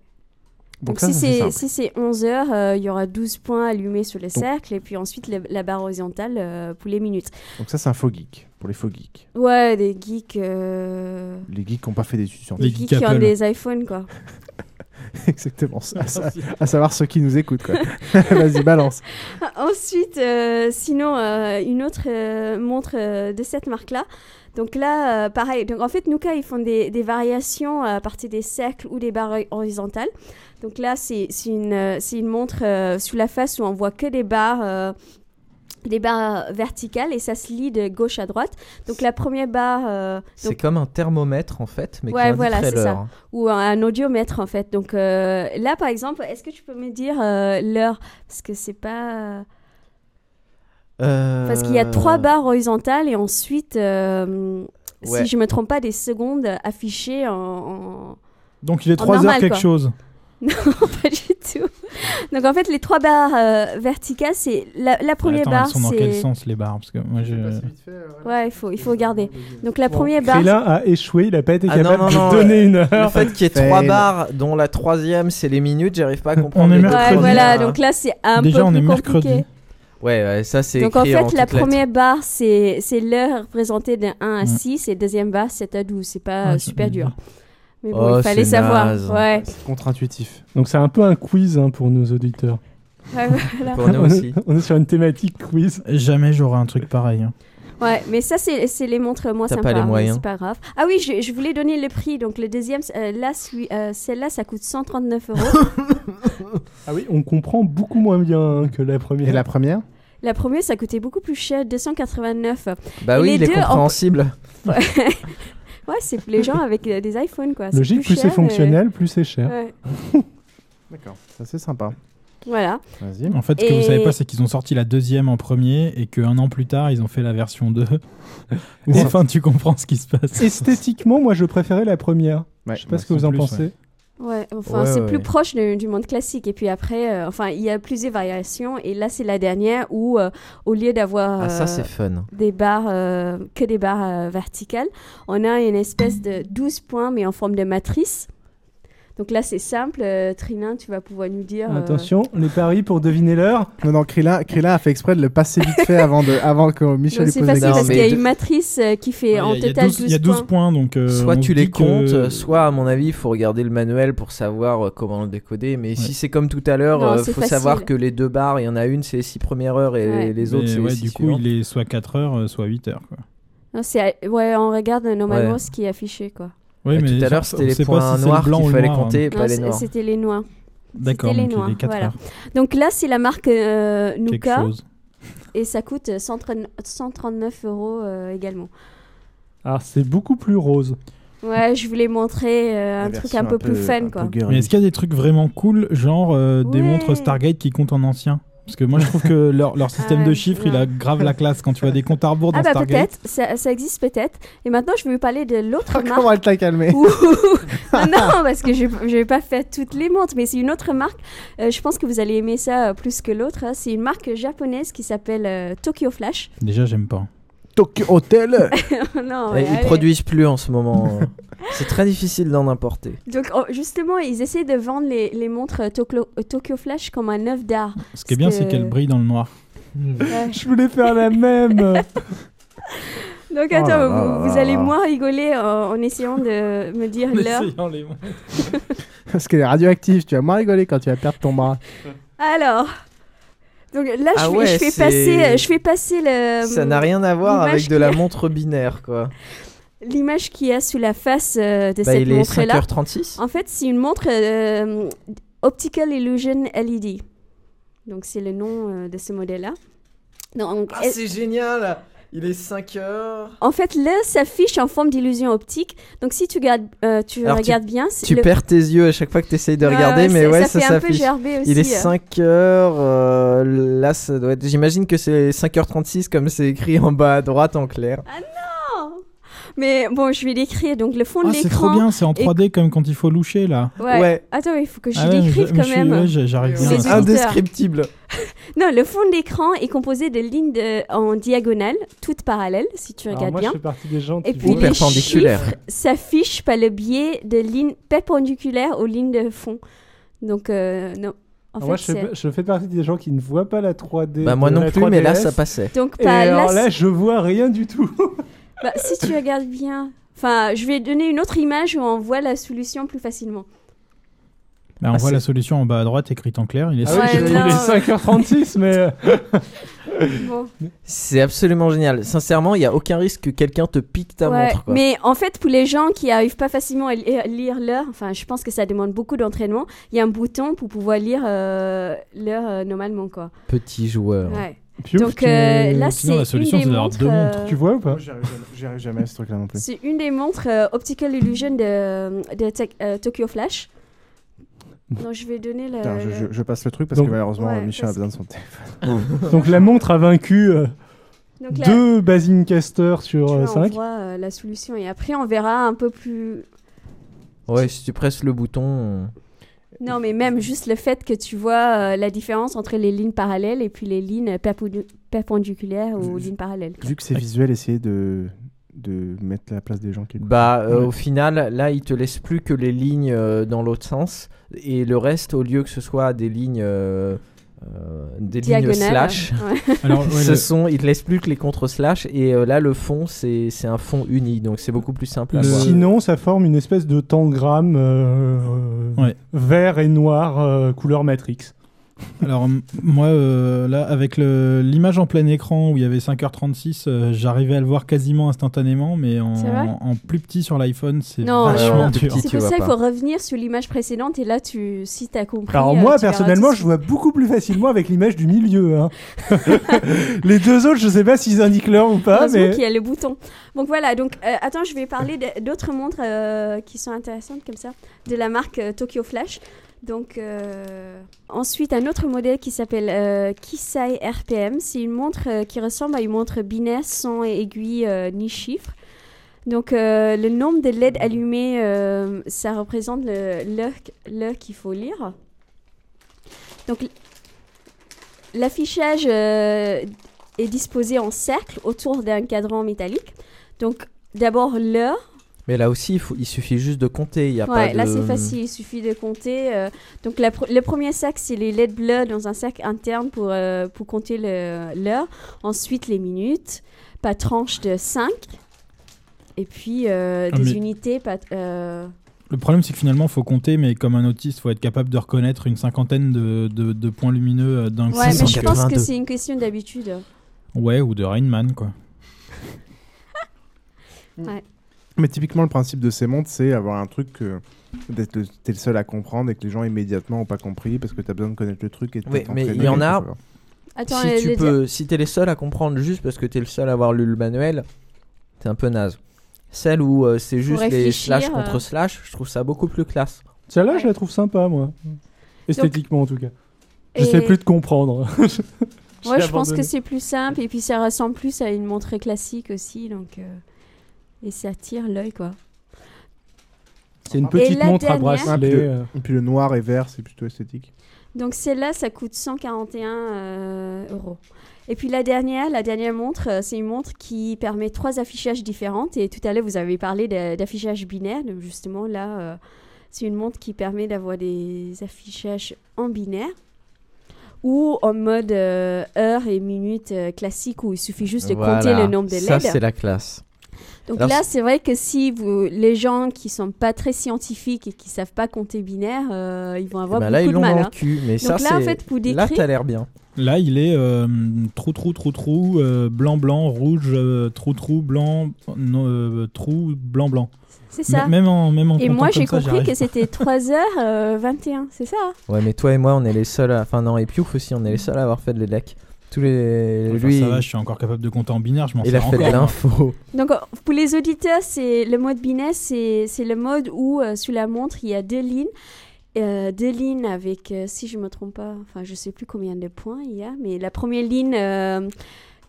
Donc, Donc, ça, si ça, c'est si c'est 11 heures, euh, il y aura 12 points allumés sur le cercle et puis ensuite le- la barre horizontale euh, pour les minutes. Donc ça, c'est un faux geek, pour les faux geeks. Ouais, des geeks. euh, Les geeks qui n'ont pas fait d'études Des scientifiques. geeks qui ont des iPhones, quoi. Exactement. À, sa- à savoir ceux qui nous écoutent. quoi. Vas-y, balance. Ensuite, euh, sinon, euh, une autre euh, montre euh, de cette marque-là. Donc là, euh, pareil. Donc en fait, Nuka, ils font des, des variations à partir des cercles ou des barres horizontales. Donc là, c'est une, euh, une montre euh, sous la face où on voit que des barres. euh, des barres verticales et ça se lit de gauche à droite. Donc la première barre, euh, C'est donc- comme un thermomètre en fait, mais qui ouais, voilà, indiquerait c'est ça. l'heure. Ou un, audiomètre en fait. Donc euh, là, par exemple, est-ce que tu peux me dire euh, l'heure? Parce que c'est pas. Parce qu'il y a trois barres horizontales et ensuite, euh, Ouais. si je me trompe pas, des secondes affichées en. en- Donc il est en 3 heures quelque quoi. chose. Non, pas du tout. Donc en fait, les trois barres euh, verticales, c'est la, la première Attends, barre, elles sont dans quel sens les barres? Parce que moi je. Ouais, il faut, il faut regarder. Donc la Bon, première barre. Krillin a échoué, il a pas été Ah non, capable non, de non, donner euh, une heure. Le fait qu'il y ait trois barres, dont la troisième c'est les minutes, j'arrive pas à comprendre. est les mercredi. Ouais, voilà. premières. Donc là, c'est un Déjà, peu on plus est compliqué. mercredi. Ouais, ouais, ça c'est Donc en fait, la toutes lettres. première barre, c'est c'est l'heure représentée de 1 à Mm. 6 et deuxième barre, 7 à 12. C'est pas Ouais, super dur. Mais bon, Oh, il fallait savoir. naze. Ouais. C'est contre-intuitif. Donc c'est un peu un quiz hein, pour nos auditeurs. Ouais, voilà. Pour nous on, est, aussi. on est sur une thématique quiz. Jamais j'aurai un truc pareil. hein. Ouais, mais ça, c'est c'est les montres moins T'as sympas. pas les mais moyens. C'est pas grave. Ah oui, je, je voulais donner le prix. Donc le deuxième, euh, là, celui- euh, celle-là, ça coûte 139 euros. Ah oui, on comprend beaucoup moins bien hein, que la première. Et la première? La première, ça coûtait beaucoup plus cher, 289. Bah Et oui, les il est deux, en- compréhensible. Ouais, Ouais, c'est les gens avec euh, des iPhones, quoi. Logique, plus c'est cher, fonctionnel, plus c'est cher. Ouais. D'accord, ça c'est sympa. Voilà. Vas-y. En fait, ce que vous Et- savez pas, c'est qu'ils ont sorti la deuxième en premier et qu'un an plus tard, ils ont fait la version 2. Ouais. enfin, tu comprends ce qui se passe. Esthétiquement, moi je préférais la première. Ouais, je sais pas ce que vous en en plus, pensez. ouais. Ouais, enfin, Ouais, c'est ouais, plus proche de- du monde classique. Et puis après, euh, enfin, il y a plusieurs variations. Et là, c'est la dernière où, euh, au lieu d'avoir Ah, euh, des barres, que des barres verticales, on a une espèce de 12 points, mais en forme de matrice. Donc là, c'est simple. Euh, Trinin, tu vas pouvoir nous dire. euh, Attention, les paris pour deviner l'heure. Non, non, Krillin, Krillin a fait exprès de le passer vite fait avant, de, avant que Michel donc lui c'est pose la facile question. parce qu'il y a une matrice euh, qui fait Ouais, en il y a total 12 12, il y a 12 points. donc. euh, soit on tu se les dit que- comptes, soit à mon avis, il faut regarder le manuel pour savoir euh, comment le décoder. Mais si c'est comme tout à l'heure, Non, il c'est faut facile. savoir que les deux barres, il y en a une, c'est les 6 premières heures et Ouais. les autres, Mais c'est ouais, les 6 du coup, il est soit 4 heures, euh, soit 8 heures. Quoi. Non, c'est- ouais, on regarde euh, normalement Ouais. ce qui est affiché, quoi. Oui, Et mais tout à l'heure, c'était les points si noirs qu'il fallait noir, hein. compter, Non, pas les noirs. c'était les noirs. D'accord, les noirs, les 4 voilà. Donc là, c'est la marque euh, Quelque Nuka. chose. Et ça coûte 130 139 euros euh, également. Alors c'est beaucoup plus rose. Ouais, je voulais montrer euh, un truc un peu un plus fun, un quoi. Mais est-ce qu'il y a des trucs vraiment cool, genre euh, des montres Stargate qui comptent en ancien? Parce que moi, je trouve que leur, leur système Ah de chiffres, non. il a grave la classe quand tu vois des comptes à rebours dans Ah bah Stargate. peut-être, ça, ça existe peut-être. Et maintenant, je vais vous parler de l'autre marque. Comment elle t'a calmé non, non, parce que je je vais pas faire toutes les montres, mais c'est une autre marque. Euh, je pense que vous allez aimer ça euh, plus que l'autre. hein. C'est une marque japonaise qui s'appelle euh, Tokyo Flash. Déjà, j'aime pas. Tokyo Hotel non, ouais, ils allez. produisent plus en ce moment. c'est très difficile d'en importer. Donc oh, justement, ils essaient de vendre les, les montres euh, Tokyo, euh, Tokyo Flash comme un œuvre d'art. Ce qui est bien, c'est que- qu'elle brille dans le noir. Je voulais faire la même. Donc Oh attends, là vous, là vous là allez moins rigoler en, en essayant de me dire l'heure. Les. Parce qu'elle est radioactive, tu vas moins rigoler quand tu vas perdre ton bras. Alors, donc là, Ah je, fais, ouais, je fais c'est- passer, je fais passer le. Ça n'a rien à voir avec de la montre binaire, quoi. L'image qu'il y a sous la face euh, de Bah, cette il est montre-là. 5h36. En fait, c'est une montre euh, Optical Illusion LED. Donc, c'est le nom euh, de ce modèle-là. Ah, elle- c'est génial Il est 5h. en fait, là, s'affiche en forme d'illusion optique. Donc, si tu, gardes, euh, tu Alors, tu- regardes bien, c'est Tu le- perds tes yeux à chaque fois que tu essayes de Ouais, regarder, ouais, mais ouais, ça s'affiche. Il est aussi, euh. 5 heures. euh, là, ça doit être. J'imagine que c'est 5h36 comme c'est écrit en bas à droite en clair. Ah non Mais bon, je vais l'écrire. Donc, le fond Ah, de c'est l'écran. trop bien, c'est en est- 3D comme quand il faut loucher là. Ouais. Ouais. Attends, il faut que je Ah ouais, l'écrive quand suis- même. ouais, j'arrive auditeurs. Indescriptible. Non, le fond d'écran est composé de lignes de- en diagonale, toutes parallèles, si tu Alors regardes moi, bien. je fais partie des gens Et qui puis les perpendiculaires. chiffres s'affichent par le biais de lignes perpendiculaires aux lignes de fond. Donc, euh, non. En moi, je fais, c'est- je fais partie des gens qui ne voient pas la 3D. Bah, moi de non plus, mais là, 3DS. ça passait. Donc, Et alors là, c'est- je vois rien du tout. bah, si tu regardes bien. Enfin, je vais donner une autre image où on voit la solution plus facilement. Bah, on Ah, voit la solution en bas à droite écrite en clair. Il est Ah oui, j'ai- il est 5h36, mais. C'est absolument génial. Sincèrement, il n'y a aucun risque que quelqu'un te pique ta Ouais, montre. quoi. mais en fait, pour les gens qui arrivent pas facilement à lire l'heure, enfin, je pense que ça demande beaucoup d'entraînement. Il y a un bouton pour pouvoir lire euh, l'heure euh, normalement, quoi. Petit joueur. Ouais. Piouf, Donc tu- euh, là, Sinon, c'est la solution, une c'est des d'avoir montres. deux euh, montres. Tu vois ou pas J'y arrive jamais- J'y arrive jamais à ce truc-là non plus. C'est une des montres euh, Optical Illusion de, de Tec- euh, Tokyo Flash. Donc je vais donner le. Putain, je, je- je passe le truc parce Donc- que malheureusement Ouais, Michel a parce besoin de son téléphone. Donc la montre a vaincu euh, Donc là- deux Basincaster sur Là, on 5. voit euh, la solution et après on verra un peu plus. Ouais, si tu presses le bouton. Non, mais même juste le fait que tu vois euh, la différence entre les lignes parallèles et puis les lignes perpendiculaires aux lignes parallèles. quoi. Vu que c'est visuel, essayez de, de mettre la place des gens qui. Bah, euh, Ouais. au final, là, il te laisse plus que les lignes euh, dans l'autre sens. Et le reste, au lieu que ce soit des lignes. euh, euh, des lignes slash, ouais. Alors, ouais, ce le- sont, il te laisse plus que les contre slash et euh, là le fond c'est c'est un fond uni donc c'est beaucoup plus simple à voir. Sinon, ça forme une espèce de tangramme euh, euh, Ouais. vert et noir euh, couleur Matrix. Alors moi euh, là avec l'image en plein écran où il y avait 5h36 euh, j'arrivais à le voir quasiment instantanément mais en, plus petit sur l'iPhone c'est Non, vachement non. dur. c'est pour ça qu'il faut revenir sur l'image précédente et là, tu, si tu as compris. Alors euh, moi, personnellement, je vois beaucoup plus facilement avec l'image du milieu. hein. Les deux autres, je sais pas s'ils indiquent l'heure ou pas, mais... qu'il y a le bouton. Donc voilà, donc euh, attends, je vais parler d'autres montres euh, qui sont intéressantes comme ça, de la marque euh, Tokyo Flash. Donc euh, ensuite un autre modèle qui s'appelle euh, Kisai RPM, c'est une montre euh, qui ressemble à une montre binaire sans aiguille euh, ni chiffre. Donc euh, le nombre de LED allumés, ça représente l'heure qu'il faut lire. Donc l'affichage est disposé en cercle autour d'un cadran métallique. Donc d'abord l'heure. Mais là aussi il, faut, il suffit juste de compter. Il y a Ouais, pas là de- c'est facile, il suffit de compter. euh, donc la pr- le premier sac, c'est les LED bleus dans un sac interne pour, euh, pour compter le- l'heure. Ensuite les minutes, pas tranche de 5. Et puis euh, Ah, des mais- unités, pas... euh, Le problème c'est que finalement faut compter mais comme un autiste faut être capable de reconnaître une cinquantaine de, de- de points lumineux d'un coup. Ouais, mais je pense que 682. c'est une question d'habitude. Ouais ou de Rainman quoi. Ouais. Mais typiquement, le principe de ces montres, c'est avoir un truc que d'être le, t'es le seul à comprendre et que les gens immédiatement n'ont pas compris parce que tu as besoin de connaître le truc et de Oui, mais il y en a. Attends, si tu le peux, si t'es les seuls à comprendre juste parce que t'es le seul à avoir lu le manuel, t'es un peu naze. Celle où euh, c'est juste les slash contre euh. slash, je trouve ça beaucoup plus classe. Celle-là, je la trouve sympa, moi. Esthétiquement, en tout cas. J'essaie Et- plus de comprendre. Ouais, J'ai je pense que c'est plus simple et puis ça ressemble plus à une montre classique aussi, donc euh, et ça attire l'œil quoi. C'est une Et petite la montre à dernière- bracelet. le, euh. et puis le noir et vert, c'est plutôt esthétique. Donc celle-là, ça coûte 141 euh, euros. Et puis la dernière, la dernière montre, euh, c'est une montre qui permet trois affichages différents. Et tout à l'heure, vous avez parlé d'affichage binaire. Donc justement, là, euh, c'est une montre qui permet d'avoir des affichages en binaire ou en mode euh, heure et minute euh, classique où il suffit juste de compter le nombre de LED. Ça, c'est la classe. Donc Alors, là, c'est vrai que si vous, les gens qui sont pas très scientifiques et qui savent pas compter binaire, euh, ils vont avoir bah beaucoup là, ils de l'ont mal. dans hein. le cul, mais Donc ça, là, en c'est- fait, pour là, décrire, t'as l'air bien. Là il est euh, trou trou trou trou euh, blanc blanc rouge euh, trou trou blanc non, euh, trou blanc blanc. c'est ça. M- Même en même en et moi, j'ai compris que c'était 3h21, c'est ça hein Ouais, mais toi et moi, on est les seuls. À... Enfin, non, et Piouf aussi, on est les seuls à avoir fait de l'EDEC. Tous les. Enfin, Lui, ça va, je suis encore capable de compter en binaire, je m'en il a sers fait de encore. l'info. Donc, pour les auditeurs, c'est le mode binaire, c'est c'est le mode où, euh, sous la montre, il y a deux lignes. Euh, deux lignes avec, euh, si je me trompe pas, enfin, je sais plus combien de points il y a, mais la première ligne euh,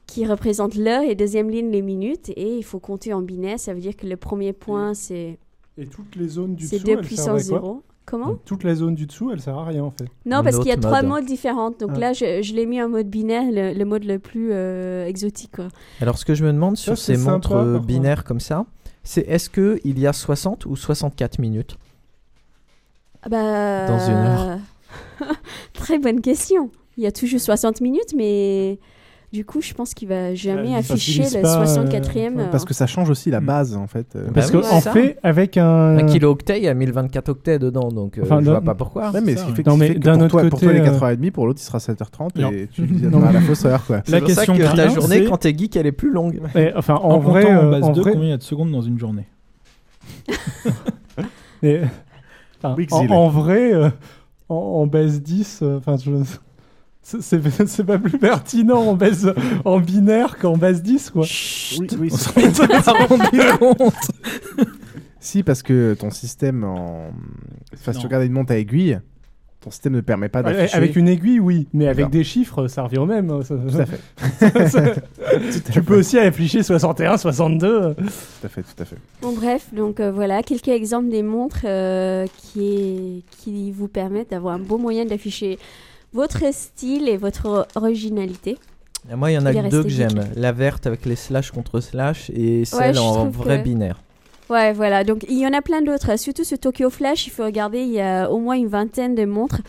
qui représente l'heure et deuxième ligne les minutes. Et il faut compter en binaire, ça veut dire que le premier point, c'est Et toutes les zones du c'est dessous, 2 servent à puissance quoi? 0. Comment Toute la zone du dessous, elle sert à rien en fait. Non, parce qu'il y a trois mode. modes différents. Donc Ah. là, je, je l'ai mis en mode binaire, le, le mode le plus euh, exotique. Quoi. Alors, ce que je me demande Ça, sur ces sympa, montres euh, binaires comme ça, c'est est-ce qu'il y a 60 ou 64 minutes Ah Bah, Dans une heure. Très bonne question. Il y a toujours 60 minutes, mais Du coup, je pense qu'il va jamais il afficher pas, euh, 64e. Ouais, parce euh, que ça change aussi la base en fait. euh. Parce Bah oui, que en c'est ça. fait, avec un. Un kilo octet, il y a 1024 octets dedans, donc euh, Enfin, je vois pas pourquoi. Ouais, mais ce qui fait Non, mais fait que d'un pour, autre toi, pour toi, côté, il est euh, 4h30, pour l'autre, il sera 7h30 Non. et tu viendras à la fossoyeur quoi. C'est pour ça question que la journée, quand t'es geek, elle est plus longue. Enfin, en, vrai, en euh, base en 2, vrai- combien il y a de secondes dans une journée? Et- enfin, en, en vrai, euh, en, en base 10, euh, enfin, je- c'est- c'est c'est pas plus pertinent en base en binaire qu'en base 10, quoi. Oui, oui, On était pas rendu compte. Si, parce que ton système en. Enfin, si tu regardes une montre à aiguille, ton système ne permet pas d'afficher. Avec une aiguille, oui, mais avec des chiffres, ça revient au même. hein, ça- Tout à fait. ça- Tout à tu fait. peux aussi afficher 61, 62. Tout à fait, tout à fait. Bon, bref, donc euh, voilà, quelques exemples des montres euh, qui, est- qui vous permettent d'avoir un beau moyen d'afficher votre style et votre originalité. Et Moi, il y en a deux que j'aime. La verte avec les slash contre slash et celle en vrai que- binaire. Ouais, voilà. Donc, il y en a plein d'autres. Surtout sur Tokyo Flash, il faut regarder, il y a au moins une vingtaine de montres.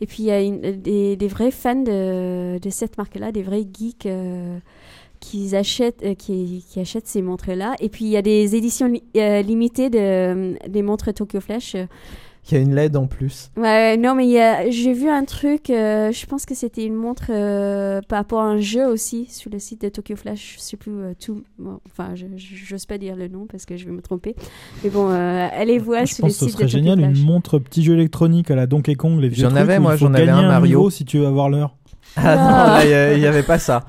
Et puis, il y a une- des, des vrais fans de, de cette marque-là, des vrais geeks euh, qui, achètent, euh, qui, qui achètent ces montres-là. Et puis, il y a des éditions li- euh, limitées de, des montres Tokyo Flash. euh, Il y a une LED en plus. Ouais, non, mais il y a- j'ai vu un truc, euh, je pense que c'était une montre euh, par rapport à un jeu aussi sur le site de Tokyo Flash. Je sais plus euh, tout. bon, enfin, je j'ose pas dire le nom parce que je vais me tromper. Mais bon, euh, allez voir Je sur le pense que ce site de serait Tokyo génial Flash. une montre petit jeu électronique à la Donkey Kong, les vieux J'en avais, moi, j'en avais un Mario. si tu veux avoir l'heure. Ah non, là, il y a- il y avait pas ça.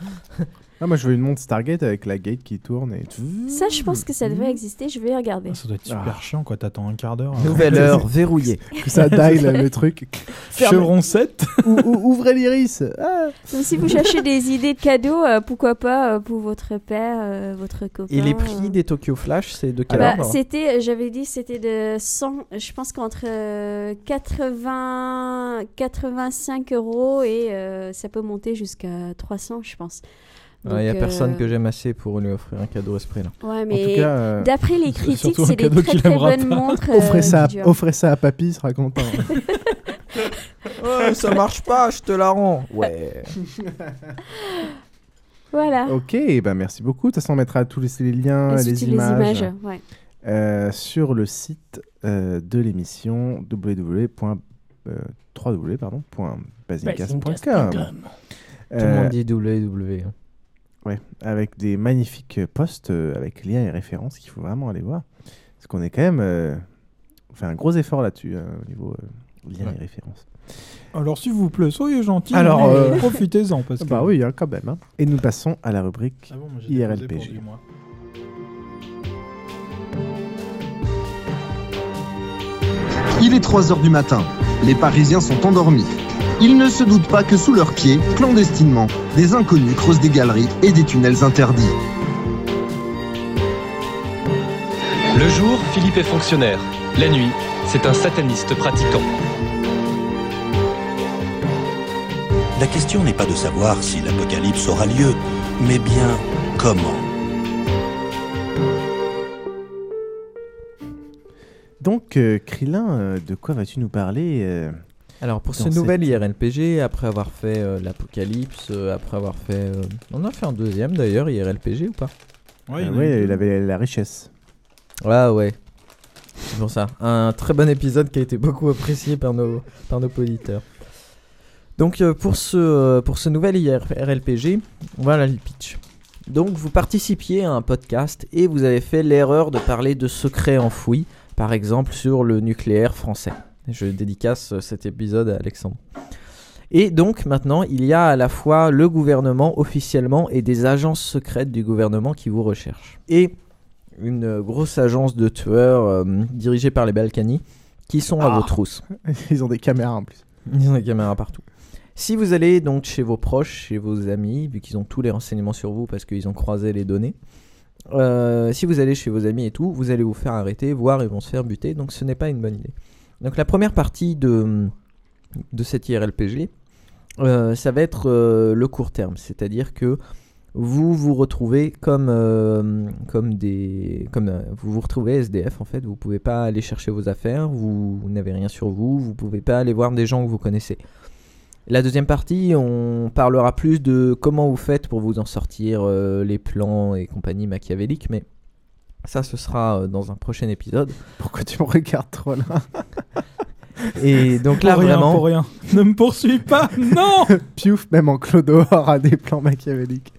Ah, moi, je veux une montre Stargate avec la gate qui tourne et. Ça, je pense que ça devait exister. Je vais regarder. Ça doit être super Ah. chiant quoi, t'attends un quart d'heure. Nouvelle heure verrouillée. Que ça dial le truc. Chevron 7 Ou- ou- ouvrez l'iris. Ah. Si vous cherchez des idées de cadeaux, euh, pourquoi pas euh, pour votre père, euh, votre copain. Et les euh. prix des Tokyo Flash, c'est de quel Bah, ordre c'était, j'avais dit, c'était de 100, je pense qu'entre euh, 80, 85 euros et euh, ça peut monter jusqu'à 300, je pense. Il n'y a personne euh, que j'aime assez pour lui offrir un cadeau à ce prix-là. Ouais, mais cas, euh, d'après les critiques, c'est des très très bonnes montres. offrez, euh, ça à, offrez ça à papy, il sera content. Ouais, ça marche pas, je te la rends. Ouais. Voilà. Ok, bah merci beaucoup. De toute façon, on mettra tous les, les liens, les images, images, ouais. euh, sur le site euh, de l'émission www. euh, www, pardon, point basingcast.com. Tout le monde dit www. Ouais, avec des magnifiques posts euh, avec liens et références qu'il faut vraiment aller voir. Parce qu'on est quand même. euh, on fait un gros effort là-dessus hein, au niveau euh, liens Ouais. et références. Alors s'il vous plaît, soyez gentils. Alors, euh, profitez-en parce que. Bah oui, hein, quand même. hein. Et nous passons à la rubrique Ah bon, moi, j'ai déposé pour IRLPG. Il est 3 heures du matin. Les Parisiens sont endormis. Ils ne se doutent pas que sous leurs pieds, clandestinement, des inconnus creusent des galeries et des tunnels interdits. Le jour, Philippe est fonctionnaire. La nuit, c'est un sataniste pratiquant. La question n'est pas de savoir si l'apocalypse aura lieu, mais bien comment. Donc, euh, Krillin, euh, de quoi vas-tu nous parler euh, Alors pour ce nouvel IRLPG, après avoir fait euh, l'Apocalypse, euh, après avoir fait... euh, On a fait un deuxième d'ailleurs, IRLPG ou pas? Ouais, il y Ah en a ouais, eu deux. il avait la richesse. Ah ouais. C'est pour ça. Un très bon épisode qui a été beaucoup apprécié par nos, par nos auditeurs. Donc euh, pour ce, euh, pour ce nouvel IRLPG, voilà le pitch. Donc vous participiez à un podcast et vous avez fait l'erreur de parler de secrets enfouis, par exemple sur le nucléaire français. Je dédicace cet épisode à Alexandre. Et donc maintenant, il y a à la fois le gouvernement officiellement et des agences secrètes du gouvernement qui vous recherchent. Et une grosse agence de tueurs euh, dirigée par les Balkany qui sont à Ah. vos trousses. Ils ont des caméras en plus. Ils ont des caméras partout. Si vous allez donc chez vos proches, chez vos amis, vu qu'ils ont tous les renseignements sur vous parce qu'ils ont croisé les données, euh, si vous allez chez vos amis et tout, vous allez vous faire arrêter, voire ils vont se faire buter, donc ce n'est pas une bonne idée. Donc la première partie de, de cette IRLPG, euh, ça va être euh, le court terme, c'est-à-dire que vous vous retrouvez comme, euh, comme des. Comme, vous vous retrouvez SDF en fait, vous pouvez pas aller chercher vos affaires, vous, n'avez rien sur vous, vous pouvez pas aller voir des gens que vous connaissez. La deuxième partie, on parlera plus de comment vous faites pour vous en sortir, les plans et compagnie machiavéliques, mais ça, ce sera euh, dans un prochain épisode. Pourquoi tu me regardes trop là Et donc là, Pour rien, vraiment. pour rien. Ne me poursuis pas, non Piouf, même en Clodo aura des plans machiavéliques.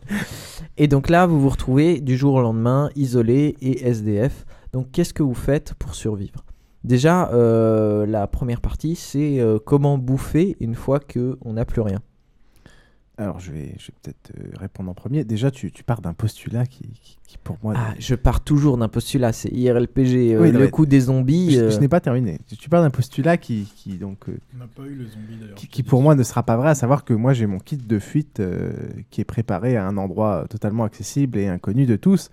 Et donc là, vous vous retrouvez du jour au lendemain, isolé et SDF. Donc qu'est-ce que vous faites pour survivre? Déjà, euh, la première partie, c'est euh, comment bouffer une fois qu'on n'a plus rien. Alors, je vais, je vais peut-être euh, répondre en premier. Déjà, tu, tu pars d'un postulat qui, qui, qui, pour moi. Ah, je pars toujours d'un postulat, c'est IRLPG, euh, Oui, le coup des zombies. Je, euh, je n'ai pas terminé. Tu, pars d'un postulat qui, qui donc. euh, On n'a pas eu le zombie d'ailleurs. qui, qui pour moi ne sera pas vrai, à savoir que moi j'ai mon kit de fuite euh, qui est préparé à un endroit totalement accessible et inconnu de tous,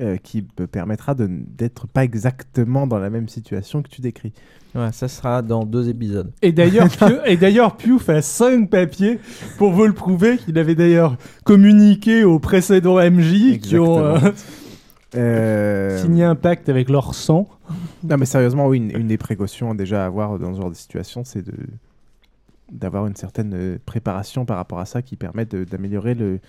euh, qui me permettra de d'être pas exactement dans la même situation que tu décris. Ouais, ça sera dans deux épisodes. Et d'ailleurs, Pio- et d'ailleurs, Piouf a 5 papiers pour vous le prouver qu'il avait d'ailleurs communiqué aux précédents MJ qui ont euh. Euh, signé un pacte avec leur sang. Non, mais sérieusement, oui, une, une des précautions déjà à avoir dans ce genre de situation, c'est de d'avoir une certaine euh, préparation par rapport à ça qui permet de- d'améliorer le.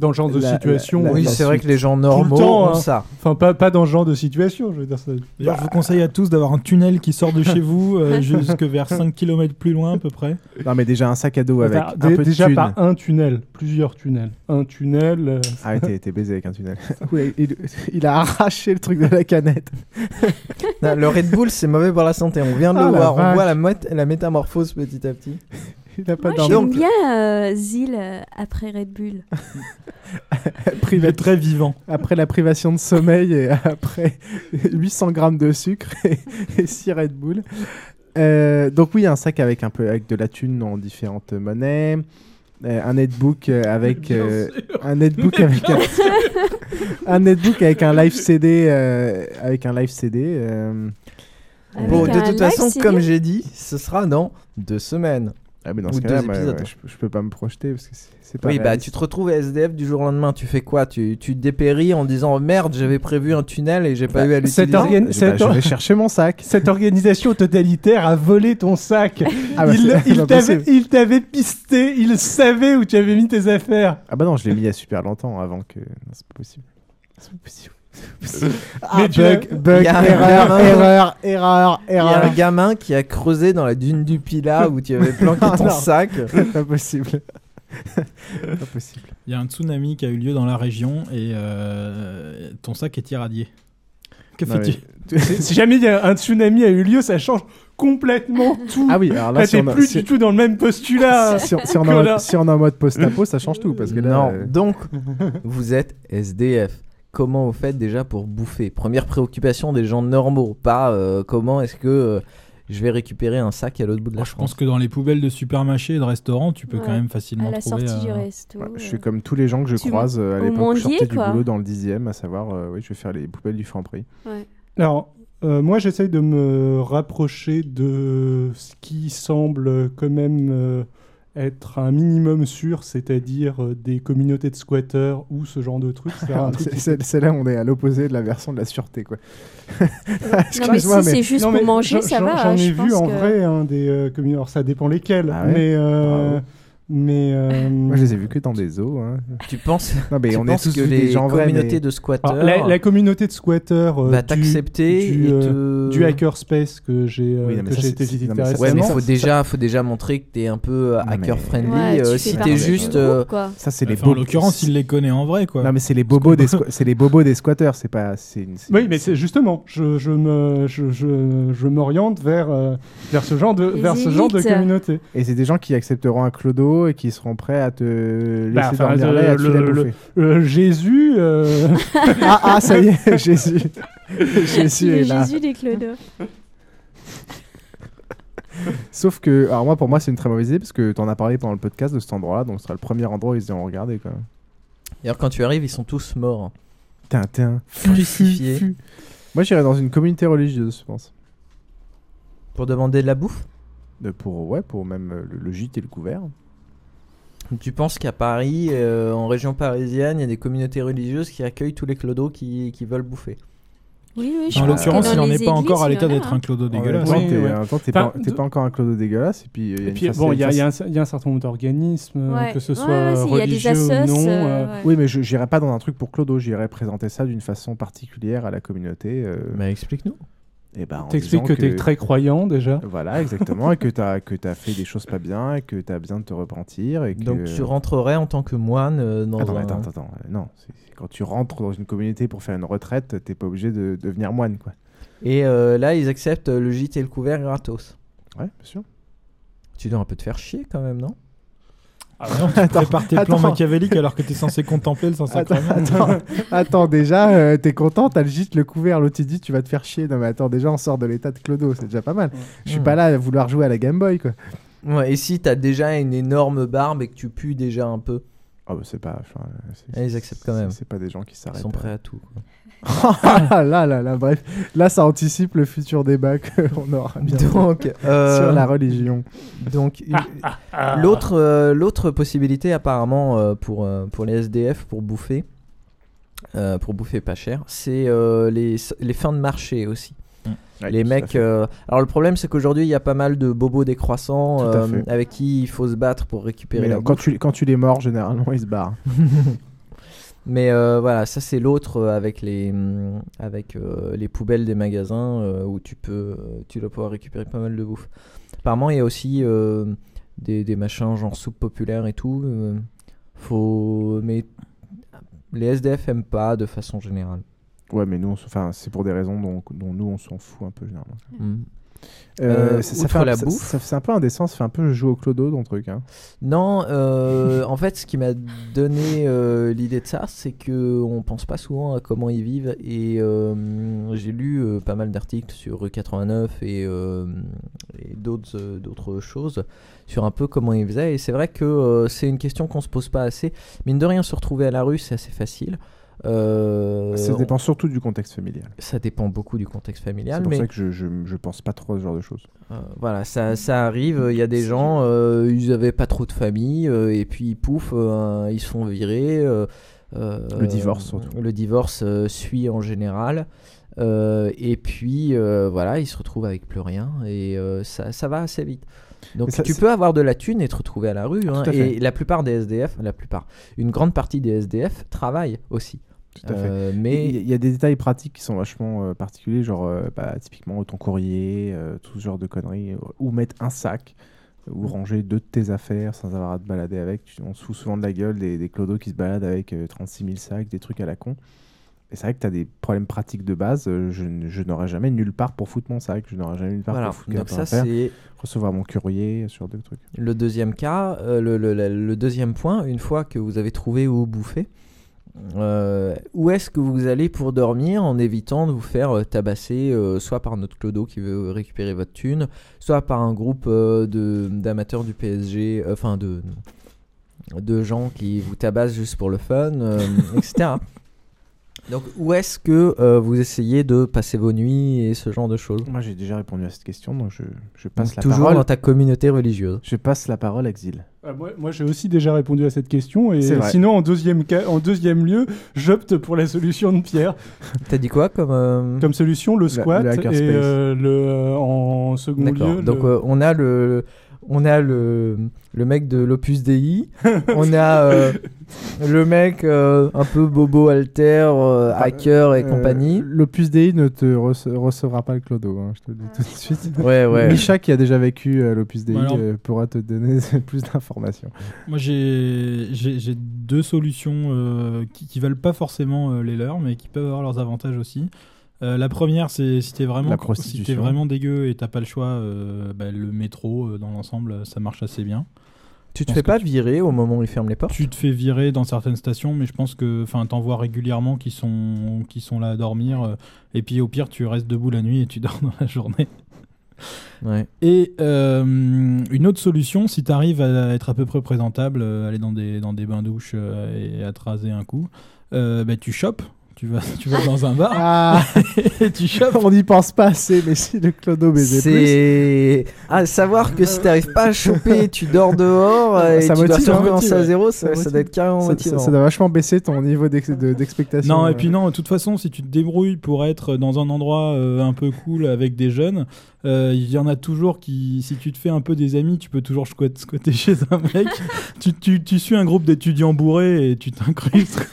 Dans le genre de la- situation. la- la- Oui, c'est vrai que les gens normaux le temps, ont hein. ça. Enfin, pas, pas dans ce genre de situation, je veux dire ça. D'ailleurs, je vous conseille à tous d'avoir un tunnel qui sort de chez vous euh, jusque vers 5 km plus loin à peu près. Non, mais déjà un sac à dos avec Enfin, un peu de déjà pas un tunnel, plusieurs tunnels. Un tunnel. euh, Ah, ouais, t'es t'es baisé avec un tunnel. Ouais, il, il a arraché le truc de la canette. Non, le Red Bull, c'est mauvais pour la santé. On vient de Ah, le la voir. On voit la métamorphose petit à petit. Il a pas dormi. j'aime bien euh, Zil euh, après Red Bull. Priva- est très vivant. Après la privation de sommeil et après 800 grammes de sucre et, et 6 Red Bull. Euh, donc oui, un sac avec un peu avec de la thune en différentes monnaies. Euh, un netbook avec euh, un netbook Mais avec un, netbook avec un live CD euh, avec un live CD euh, Bon, de toute façon, CD. comme j'ai dit, ce sera dans deux semaines. Ah mais dans Ou ce cas-là, ouais, je, je peux pas me projeter parce que c'est- pas Oui, bah tu te retrouves SDF du jour au lendemain. Tu fais quoi? Tu, tu te dépéris en disant oh, merde, j'avais prévu un tunnel et j'ai pas eu à l'utiliser. organe- Bah, cette je vais chercher mon sac. Cette organisation totalitaire a volé ton sac. Ah bah, il t'avait possible. il t'avait pisté, il savait où tu avais mis tes affaires. Ah bah non, je l'ai mis il y a super longtemps avant que. Non, c'est pas possible. C'est pas possible. Ah, Mais bug, bug, Il y a un erreur, gamin- erreur, erreur, Il y a erreur. un gamin qui a creusé dans la dune du Pila où tu avais planqué ton non. sac. pas possible. pas possible. Il y a un tsunami qui a eu lieu dans la région et euh, ton sac est irradié. Que fais-tu mais- si jamais y a un tsunami a eu lieu, ça change complètement tout. Ah oui, alors là, Là, si t'es a- plus si- du tout dans le même postulat. si, on, si on que est en- là. si on est en mode post-apo, ça change tout. Parce que là, non, euh, donc vous êtes SDF. Comment vous faites déjà pour bouffer Première préoccupation des gens normaux, pas euh, comment est-ce que euh, je vais récupérer un sac à l'autre bout de la Je pense France. que dans les poubelles de supermarché et de restaurants, tu peux Ouais. quand même facilement à la trouver. sortie du euh, resto. ouais, je suis comme tous les gens que je Tu- croise à l'époque où je sortais du boulot dans le dixième, à savoir, euh, oui, je vais faire les poubelles du Franprix. Ouais. Alors, euh, moi, j'essaye de me rapprocher de ce qui semble quand même euh, être un minimum sûr, c'est-à-dire euh, des communautés de squatteurs ou ce genre de trucs. C'est là où on est à l'opposé de la version de la sûreté, quoi. Non, mais Excuse-moi, si c'est juste Non, pour mais manger, ça va. J'en je ai vu pense en que- vrai hein, des euh, communautés. Alors, ça dépend lesquelles. Ah ouais mais. euh. Mais euh, Moi, je les ai vus que dans des zoos. hein. Tu penses, Non, mais tu on est tous que les des gens vrais, communautés mais- de squatteurs alors, la, la communauté de squatteurs euh, va t'accepter du, euh, te... du hackerspace que j'ai euh, Oui, mais que ça, j'ai c'est- été visiter ça, Ouais, mais faut déjà, faut déjà montrer que t'es un peu euh, Non, mais- hacker friendly. Ouais, euh, si t'es juste, groupe, euh. Ça, c'est les enfin, en l'occurrence, il les connaît en vrai, quoi. Non, mais c'est les bobos des c'est les bobos des squatteurs, c'est pas. Oui, mais c'est justement, je, je me, je, je, je m'oriente vers, euh, vers ce genre de, Les vers ce genre de élites. communauté. Et c'est des gens qui accepteront un clodo et qui seront prêts à te laisser Bah, enfin, dormir le- là et à te le- à le-. Euh, Jésus, euh, ah, ah, ça y est, Jésus. Jésus Le est là. Jésus des clodos. Sauf que, alors moi, pour moi, c'est une très mauvaise idée parce que tu en as parlé pendant le podcast de cet endroit-là, donc ce sera le premier endroit où ils iront regarder. Quoi. D'ailleurs, quand tu arrives, ils sont tous morts. Tintin. Crucifiés. Moi, j'irais dans une communauté religieuse, je pense. Pour demander de la bouffe? De- pour, ouais, pour même euh, le, le gîte et le couvert. Tu penses qu'à Paris, euh, en région parisienne, il y a des communautés religieuses qui accueillent tous les clodos qui, qui veulent bouffer? Oui, oui, je En l'occurrence, il n'en est pas encore à l'état d'être un clodo dégueulasse. t'es- ouais. Enfin, pas, t'es de- pas encore un clodo dégueulasse. Et puis, euh, il y a Et une puis, face- bon, il y, y a un face- il y a un certain nombre d'organismes, Ouais. que ce soit des religieux assos, ou non. euh, euh, ouais. Oui, mais je j'irai pas dans un truc pour Clodo, j'irai présenter ça d'une façon particulière à la communauté. euh, Bah, explique-nous. Et bah, en T'expliques disant que t'es très croyant déjà. Voilà, exactement, et que t'as que t'as fait des choses pas bien, et que t'as besoin de te repentir. Et que... Donc tu rentrerais en tant que moine euh, dans Attends, un... attends, attends, attends, euh, non, quand tu rentres dans une communauté pour faire une retraite, t'es pas obligé de devenir moine, quoi. Et euh, là, ils acceptent le gîte et le couvert gratos. Ouais, bien sûr. Tu dois un peu te faire chier quand même, non? Ah non, tu Attends, prépares tes plans machiavéliques alors que t'es censé contempler le Attends, Saint-Sacrement. attends, attends, déjà, euh, t'es content, t'as le gîte, le couvert, l'autre il dit tu vas te faire chier. Non mais attends, déjà on sort de l'état de Clodo, c'est déjà pas mal. Je suis pas là à vouloir jouer à la Game Boy, quoi. Ouais, et si t'as déjà une énorme barbe et que tu pues déjà un peu? Oh bah c'est pas... enfin, Ah, Ils acceptent quand même. C'est pas des gens qui Ils s'arrêtent. sont prêts à tout. quoi. Ah là, là, là, bref. Là, ça anticipe le futur débat qu'on aura bientôt Donc, euh, sur la religion. Donc, une- l'autre euh, l'autre possibilité apparemment euh, pour, euh, pour les SDF pour bouffer, euh, pour bouffer pas cher, c'est euh, les, les fins de marché aussi. Ouais, les mecs. euh, alors le problème c'est qu'aujourd'hui il y a pas mal de bobos décroissants euh, avec qui il faut se battre pour récupérer Mais la non, quand, bouffe. tu, quand tu les mords, généralement, ils se barrent. Mais euh, voilà, ça c'est l'autre euh, avec les hum, avec euh, les poubelles des magasins euh, où tu peux tu dois pouvoir récupérer pas mal de bouffe. Apparemment, il y a aussi des, des machins genre soupe populaire et tout. faut mais les SDF aiment pas de façon générale. Ouais, mais nous, enfin, c'est pour des raisons dont, dont nous, on s'en fout un peu, généralement. Mm. Euh, Euh, ça- fait un- la bouffe. ça- C'est un peu indécent, ça fait un peu jouer au clodo ton truc. Hein. Non, euh, en fait, ce qui m'a donné euh, l'idée de ça, c'est que on pense pas souvent à comment ils vivent. Et j'ai lu pas mal d'articles sur E89 et, euh, et d'autres d'autres choses sur un peu comment ils faisaient. Et c'est vrai que c'est une question qu'on se pose pas assez. Mine de rien, se retrouver à la rue, c'est assez facile. Euh, ça dépend surtout du contexte familial. Ça dépend beaucoup du contexte familial. C'est pour mais... ça que je, je, je pense pas trop à ce genre de choses. Euh, voilà, ça, ça arrive. Il y a des gens, euh, ils avaient pas trop de famille, et puis pouf, ils se font virer. Le divorce, surtout. Le divorce suit en général. Et puis voilà, ils se retrouvent avec plus rien, et ça, ça va assez vite. Donc ça, tu peux avoir de la thune et te retrouver à la rue. hein, à et la plupart des SDF, la plupart, une grande partie des SDF travaillent aussi. Tout à fait. Euh, Mais il y, a- des détails pratiques qui sont vachement euh, particuliers, genre euh, bah, typiquement ton courrier, tout ce genre de conneries, ou mettre un sac, ou ranger deux de tes affaires sans avoir à te balader avec. On se fout souvent de la gueule des, des clodos qui se baladent avec euh, 36 000 sacs, des trucs à la con. Et c'est vrai que tu as des problèmes pratiques de base. je, je n'aurais jamais nulle part pour foutre mon sac. Je n'aurais jamais nulle part Voilà. pour foutre Donc ça, c'est- Recevoir mon courrier, ce genre de trucs. Le deuxième cas, euh, le, le- le- le deuxième point, une fois que vous avez trouvé où bouffer, euh, où est-ce que vous allez pour dormir en évitant de vous faire euh, tabasser euh, soit par notre clodo qui veut récupérer votre thune, soit par un groupe euh, d'amateurs du PSG, enfin de de gens qui vous tabassent juste pour le fun, etc. Donc où est-ce que vous essayez de passer vos nuits et ce genre de choses? Moi, j'ai déjà répondu à cette question, donc je, je passe Donc, la toujours parole. dans ta communauté religieuse. Je passe la parole à Xil. Ah, moi, moi, j'ai aussi déjà répondu à cette question et sinon en deuxième cas, en deuxième lieu, j'opte pour la solution de Pierre. T'as dit quoi comme euh, Comme solution le squat le et euh, le euh, en second D'accord. lieu. Donc le- euh, on a le on a le le mec de l'Opus Dei, on a euh, le mec euh, un peu bobo alter, euh, hacker et Euh, compagnie. L'Opus Dei ne te rece- recevra pas le clodo, hein, je te le dis tout de suite. Ouais, ouais. Micha, qui a déjà vécu l'Opus Dei, Alors- euh, pourra te donner plus d'informations. Moi, j'ai deux solutions euh, qui, qui valent pas forcément euh, les leurs, mais qui peuvent avoir leurs avantages aussi. Euh, la première, c'est si t'es vraiment, si vraiment dégueu et t'as pas le choix, euh, bah, le métro euh, dans l'ensemble, ça marche assez bien. Tu te fais pas tu- virer au moment où ils ferment les portes? Tu te fais virer dans certaines stations, mais je pense que, t'en vois régulièrement qui sont, qui sont là à dormir. euh, et puis au pire, tu restes debout la nuit et tu dors dans la journée. Ouais. Et euh, une autre solution, si tu arrives à être à peu près présentable, euh, aller dans des, dans des bains douches euh, et à te raser un coup, bah, tu chopes. Tu vas, tu vas dans un bar Ah, et tu chopes. On n'y pense pas assez, mais si le clodo plus. C'est à savoir que si t'arrives pas à choper, tu dors dehors et Ça tu dois motive, hein. recommencer à zéro, ça, ça doit être carrément Ça- motivant. Ça, doit vachement baisser ton niveau d'ex- de- d'expectation. Non, et euh. puis non, de toute façon, si tu te débrouilles pour être dans un endroit euh, un peu cool avec des jeunes, euh, il y en a toujours qui, si tu te fais un peu des amis, tu peux toujours squat- squatter chez un mec. tu, tu, tu suis un groupe d'étudiants bourrés et tu t'incrustes.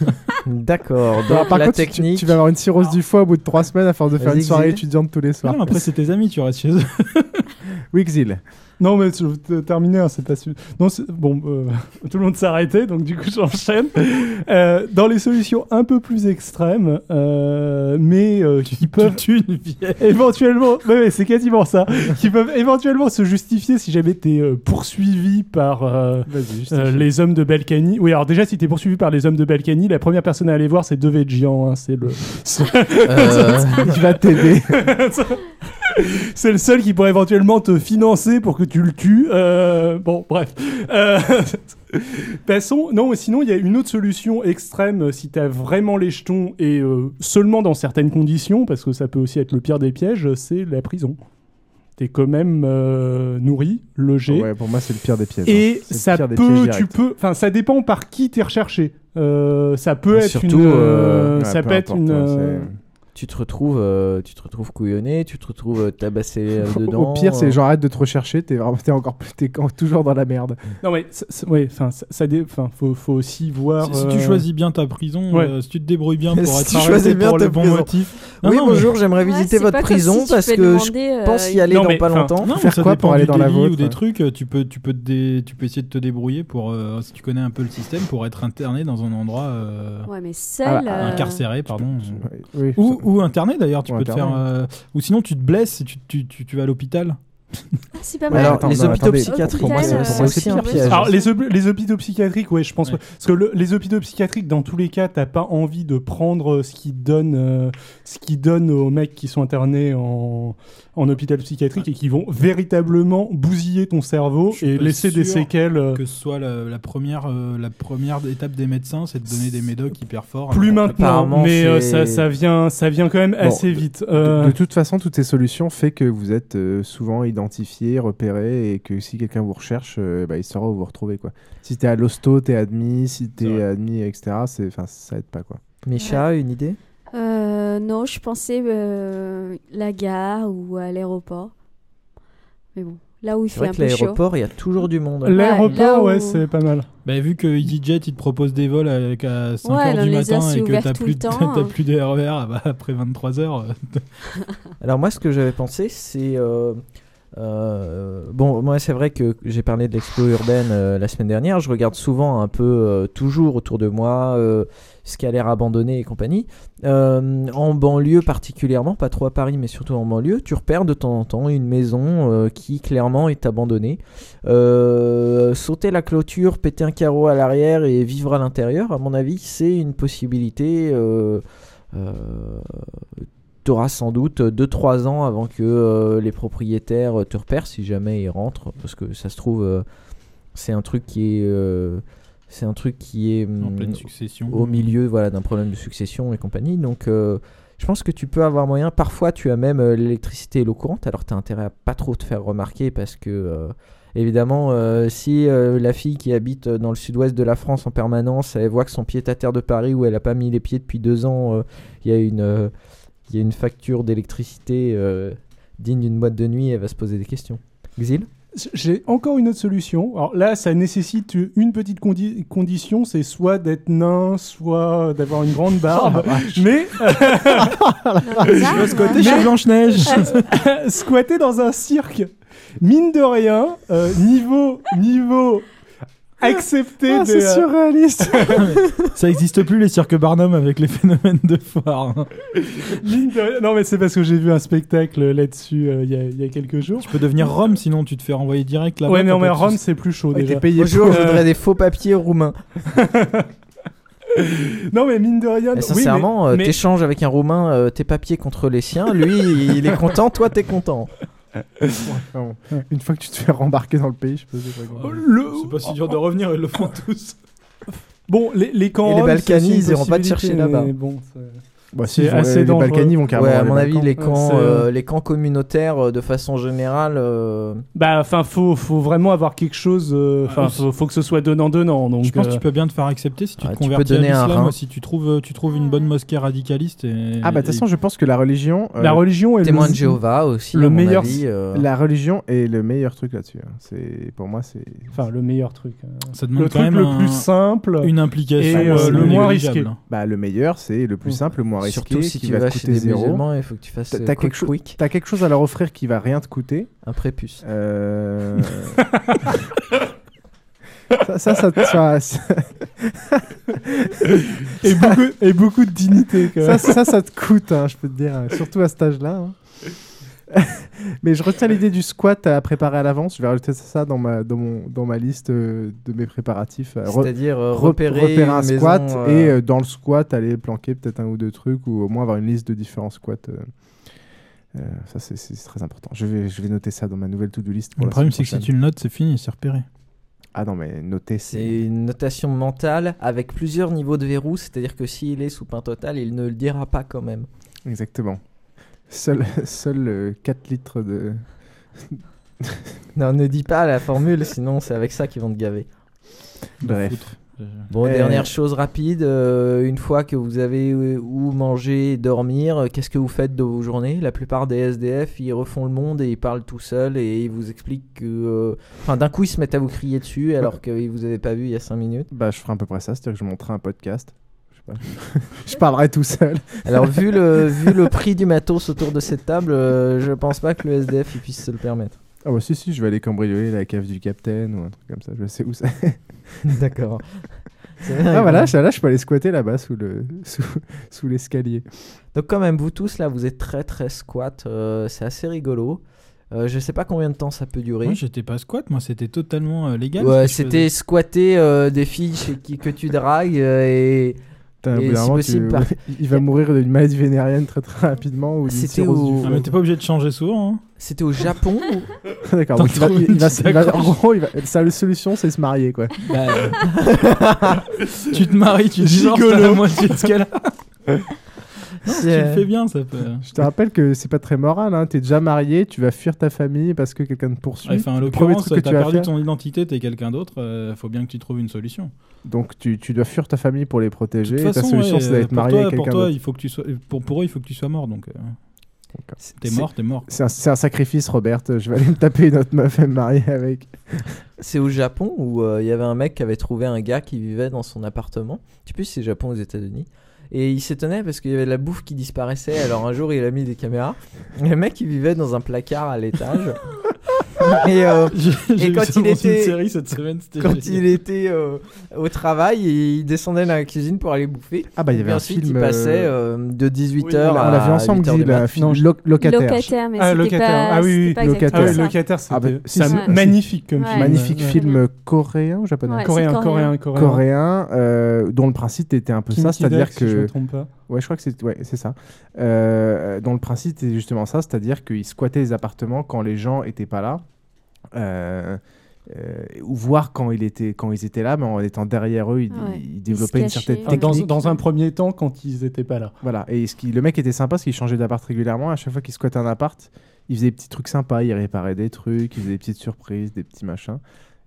D'accord. Alors, Donc par la contre, tu- technique. tu, vas avoir une cirrhose du foie au bout de trois semaines à force de faire une soirée étudiante tous les soirs. non, après, c'est tes amis, tu restes chez eux. Oui, Xil. Non, mais je vais terminer, hein, c'est pas su- Non, bon, euh, tout le monde s'est arrêté, donc du coup, j'enchaîne. Euh, dans les solutions un peu plus extrêmes, euh, mais euh, qui peuvent éventuellement, ouais, ouais, c'est quasiment ça, qui peuvent éventuellement se justifier si jamais t'es euh, poursuivi par euh, euh, les hommes de Balkany. Oui, alors déjà, si t'es poursuivi par les hommes de Balkany, la première personne à aller voir, c'est Devedjian. Hein, c'est le. Euh, il va t'aider. C'est le seul qui pourrait éventuellement te financer pour que tu le tues. Euh, bon, bref. Euh, Passons. Non, sinon, il y a une autre solution extrême euh, si t'as vraiment les jetons et euh, seulement dans certaines conditions, parce que ça peut aussi être le pire des pièges, c'est la prison. T'es quand même nourri, logé. Ouais, pour moi, c'est le pire des pièges. Et hein. Le ça pire peut, tu peux, enfin, ça dépend par qui t'es recherché. Ça peut être surtout, une, ça peu peut être importe, une. Tu te retrouves, euh, tu te retrouves couillonné, tu te retrouves euh, tabassé euh, Au- dedans. Au pire, c'est genre arrête de te rechercher, t'es vraiment t'es encore plus- t'es quand- toujours dans la merde. Non mais ouais, enfin ça, enfin, faut, faut aussi voir. Si, si tu choisis bien ta prison, Ouais. euh, si tu te débrouilles bien pour Si être tu choisis bien pour bons prison. motifs. Oui, Non, bonjour, mais- j'aimerais visiter votre prison si parce que demander, je pense y aller Non, dans mais, pas longtemps. Non, Faire quoi pour aller dans la vôtre ou des trucs. Tu peux, tu peux, tu peux essayer de te débrouiller pour, si tu connais un peu le système, pour être interné dans un endroit Ouais, mais seul. Incarcéré, pardon. Oui, Ou, ou interné d'ailleurs, tu Ou peux te faire. euh, ou sinon, tu te blesses et tu, tu, tu, tu vas à l'hôpital. Ah, c'est pas mal. alors, attends, les non, hôpitaux attendez. psychiatriques, Hôpital, c'est c'est aussi c'est un un piège. Alors les, hôp- les hôpitaux psychiatriques, ouais, je pense Ouais. pas. parce que le- les hôpitaux psychiatriques, dans tous les cas, t'as pas envie de prendre euh, ce qui donne, euh, ce qui donne aux mecs qui sont internés en, en hôpital psychiatrique et qui vont véritablement bousiller ton cerveau Je suis et pas laisser des sûr séquelles. euh, Que ce soit la, la première, euh, la première étape des médecins, c'est de donner des médocs hyper forts. plus maintenant, Apparemment, mais euh, c'est- ça, ça vient, ça vient quand même Bon, assez vite. De, Euh, de toute façon, toutes ces solutions fait que vous êtes euh, souvent identifié, repéré, et que si quelqu'un vous recherche, euh, bah, il saura où vous retrouver. Quoi. Si t'es à l'hosto, t'es admis, si t'es admis, etc., ça aide pas. Quoi. Micha, une idée? Euh, non, je pensais euh, la gare ou à l'aéroport. Mais bon, là où il C'est fait vrai un que peu chaud. l'aéroport, il y a toujours du monde. L'aéroport, ouais, où- c'est pas mal. Bah, vu que EasyJet il te propose des vols avec à 5h Ouais, dans du matin et que t'as plus, de- temps, t'as plus de RER ah bah, après 23h. Alors moi, ce que j'avais pensé, c'est... euh, euh, bon, moi, c'est vrai que j'ai parlé de l'expo urbaine euh, la semaine dernière. Je regarde souvent un peu, euh, toujours autour de moi, ce qui a l'air abandonné et compagnie. En banlieue particulièrement, pas trop à Paris, mais surtout en banlieue, tu repères de temps en temps une maison qui clairement est abandonnée. Sauter la clôture, péter un carreau à l'arrière et vivre à l'intérieur, à mon avis, c'est une possibilité. Tu auras sans doute 2-3 ans avant que euh, les propriétaires te repèrent si jamais ils rentrent parce que ça se trouve euh, c'est un truc qui est euh, c'est un truc qui est En hum, pleine succession. au milieu voilà d'un problème de succession et compagnie. Donc euh, je pense que tu peux avoir moyen. Parfois tu as même euh, l'électricité et l'eau courante. Alors tu as intérêt à pas trop te faire remarquer parce que euh, Évidemment, euh, si euh, la fille qui habite dans le sud-ouest de la France en permanence, elle voit que son pied est à terre de Paris où elle n'a pas mis les pieds depuis deux ans, euh, il y a une, il y a une facture d'électricité euh, digne d'une boîte de nuit, elle va se poser des questions. Xil J'ai encore une autre solution. Alors là, ça nécessite une petite condi- condition, c'est soit d'être nain, soit d'avoir une grande barbe. mais Je vais squatter chez Blanche-Neige. squatter dans un cirque, mine de rien, euh, niveau niveau accepté. Ah, des, c'est euh, surréaliste. Ça existe plus les cirques Barnum avec les phénomènes de foire. hein. Non, mais c'est parce que j'ai vu un spectacle là-dessus euh, il y, a- il y a quelques jours. Tu peux devenir Rome sinon tu te fais renvoyer direct là-bas. Ouais, mais pas de Rome, c'est plus chaud Ouais, déjà. t'es payé Bonjour, je voudrais des faux papiers roumains. Non, mais mine de rien. Oui, mais- sincèrement, euh, mais- t'échanges avec un Roumain euh, tes papiers contre les siens, lui il est content, toi t'es content. Une fois que tu te fais rembarquer dans le pays, je peux dire. Oh, le- C'est pas si dur de revenir, ils le font tous. Bon, les, les camps Et les une ils iront pas te chercher là-bas. mais Bon, c'est- Bah, si, ils vont- les Balkany vont carrément Ouais, à mon les avis, Balkans. les camps, C'est, euh, les camps communautaires, euh, de façon générale. euh, Bah, enfin, faut, faut vraiment avoir quelque chose. euh, Enfin, Ah, faut, faut que ce soit donnant-donnant. Donc, Je pense que tu peux bien te faire accepter si tu Ah, te tu peux convertis donner à un l'islam, si tu trouves, tu trouves une bonne mosquée radicaliste. Et, Ah bah de toute et- façon, je pense que la religion, euh, La religion est Témoin le- de Jéhovah aussi, le à mon meilleur. avis, euh. la religion est le meilleur truc là-dessus. hein. C'est pour moi, c'est. Enfin, le meilleur truc. Ça demande le quand truc même le un- plus simple. une implication, Et le moins risqué. Bah le meilleur, c'est le plus simple, le moins risqué, Surtout si qui tu va vas te chez des zéro. musulmans, il faut que tu fasses, T'as- euh, T'as quick, quelque, chose- quick. t'as quelque chose à leur offrir qui va rien te coûter. Un prépuce. Euh... ça, ça, ça, ça- ça- et, beaucoup, et beaucoup de dignité. Quand ça, même. ça, ça te coûte, hein, je peux te dire, surtout à cet âge-là. hein. Mais je retiens l'idée du squat à préparer à l'avance. Je vais rajouter ça dans ma, dans mon, dans ma liste euh, de mes préparatifs. Euh, re- C'est-à-dire, euh, re- repérer un maison, squat euh, et dans le squat aller planquer peut-être un ou deux trucs ou au moins avoir une liste de différents squats. ça, c'est très important. Je vais, je vais noter ça dans ma nouvelle to-do list. Pour Le problème, c'est que si tu le notes, c'est fini, c'est repéré. Ah non, mais noter, c'est. C'est une notation mentale avec plusieurs niveaux de verrou, c'est-à-dire que s'il est sous pain total, il ne le dira pas quand même. Exactement. Seul, seul 4 litres de. Non, ne dis pas la formule, sinon c'est avec ça qu'ils vont te gaver. Bref. Bon, Euh, dernière chose rapide, euh, une fois que vous avez euh, où manger, dormir, euh, qu'est-ce que vous faites de vos journées? La plupart des SDF, ils refont le monde et ils parlent tout seuls et ils vous expliquent que... euh, Enfin, d'un coup, ils se mettent à vous crier dessus alors qu'ils vous avaient pas vu il y a 5 minutes. Bah, je ferai à peu près ça, c'est-à-dire que je monterai un podcast. Je, parlerai tout seul. Alors, vu le, vu le prix du matos autour de cette table, euh, je pense pas que le SDF il puisse se le permettre. Ah bah si, si, je vais aller cambrioler la cave du capitaine ou un truc comme ça, je sais où c'est. D'accord. Ah voilà, ouais. je- là je peux aller squatter là-bas sous le sous, sous l'escalier. Donc quand même, vous tous là, vous êtes très très squat, euh, c'est assez rigolo. Euh, je sais pas combien de temps ça peut durer. Moi, j'étais pas squat, moi, c'était totalement euh, légal. Ouais, ce que je c'était squatter euh, des filles chez qui que tu dragues euh, et, Putain, au bout et d'un si moment, possible tu- par- il va mourir d'une maladie vénérienne très très rapidement ou d'une C'était cirrhose au- du Ah, foie. mais t'es pas obligé de changer souvent. Hein. C'était au Japon. ou- D'accord, donc il va, il, va- il va- en gros, il va, sa solution c'est se marier quoi. Bah, tu te maries, tu divorces à la moitié de ce qu'elle a. Non, tu le fais bien, ça peut. Je te rappelle que c'est pas très moral, hein. t'es déjà marié, tu vas fuir ta famille parce que quelqu'un te poursuit. Ouais, Enfin, en l'occurrence, truc que t'as perdu faire- ton identité, t'es quelqu'un d'autre, euh, faut bien que tu trouves une solution. Donc tu, tu dois fuir ta famille pour les protéger. De et toute ta façon, solution ouais, c'est d'être pour marié toi, avec pour quelqu'un d'autre. il faut que tu sois, pour, pour eux, il faut que tu sois mort, donc. euh, T'es C'est- mort, t'es mort. C'est un, un sacrifice, Robert. Je vais aller me taper une autre meuf et me marier avec. C'est au Japon où euh, il y avait un mec qui avait trouvé un gars qui vivait dans son appartement. Je sais plus si c'est Japon ou aux États-Unis. Et il s'étonnait parce qu'il y avait de la bouffe qui disparaissait. Alors un jour, il a mis des caméras. Le mec, il vivait dans un placard à l'étage. et euh, et quand il était série cette semaine, c'était quand génial. il était euh, au travail, il descendait dans la cuisine pour aller bouffer. Ah bah, il y Et avait un ensuite, film, il passait euh, euh, de 18h Oui, on l'a- on l'a vu à ensemble, 8h Guy, la film Lo- locataire. Locataire, mais Ah, locataire. pas, Ah oui, oui, pas locataire. Ah oui, Ah bah, c'est magnifique comme Ouais. film. Magnifique Ouais. film coréen ou japonais? Ouais, Coréen, coréen, coréen. coréen. Euh, dont le principe était un peu Kim ça, c'est-à-dire Ki-duk, si je que. Ouais, je crois que c'est ouais, c'est ça. Euh, dont le principe était justement ça, c'est-à-dire qu'ils squattaient les appartements quand les gens étaient pas là. Euh, euh, ou voir quand, il était, quand ils étaient là, mais en étant derrière eux, ils, Ah ouais. ils développaient une certaine. Dans, technique. dans un premier temps, quand ils étaient pas là. Voilà, et ce qui, le mec était sympa parce qu'il changeait d'appart régulièrement. À chaque fois qu'il squattait un appart, il faisait des petits trucs sympas, il réparait des trucs, il faisait des petites surprises, des petits machins.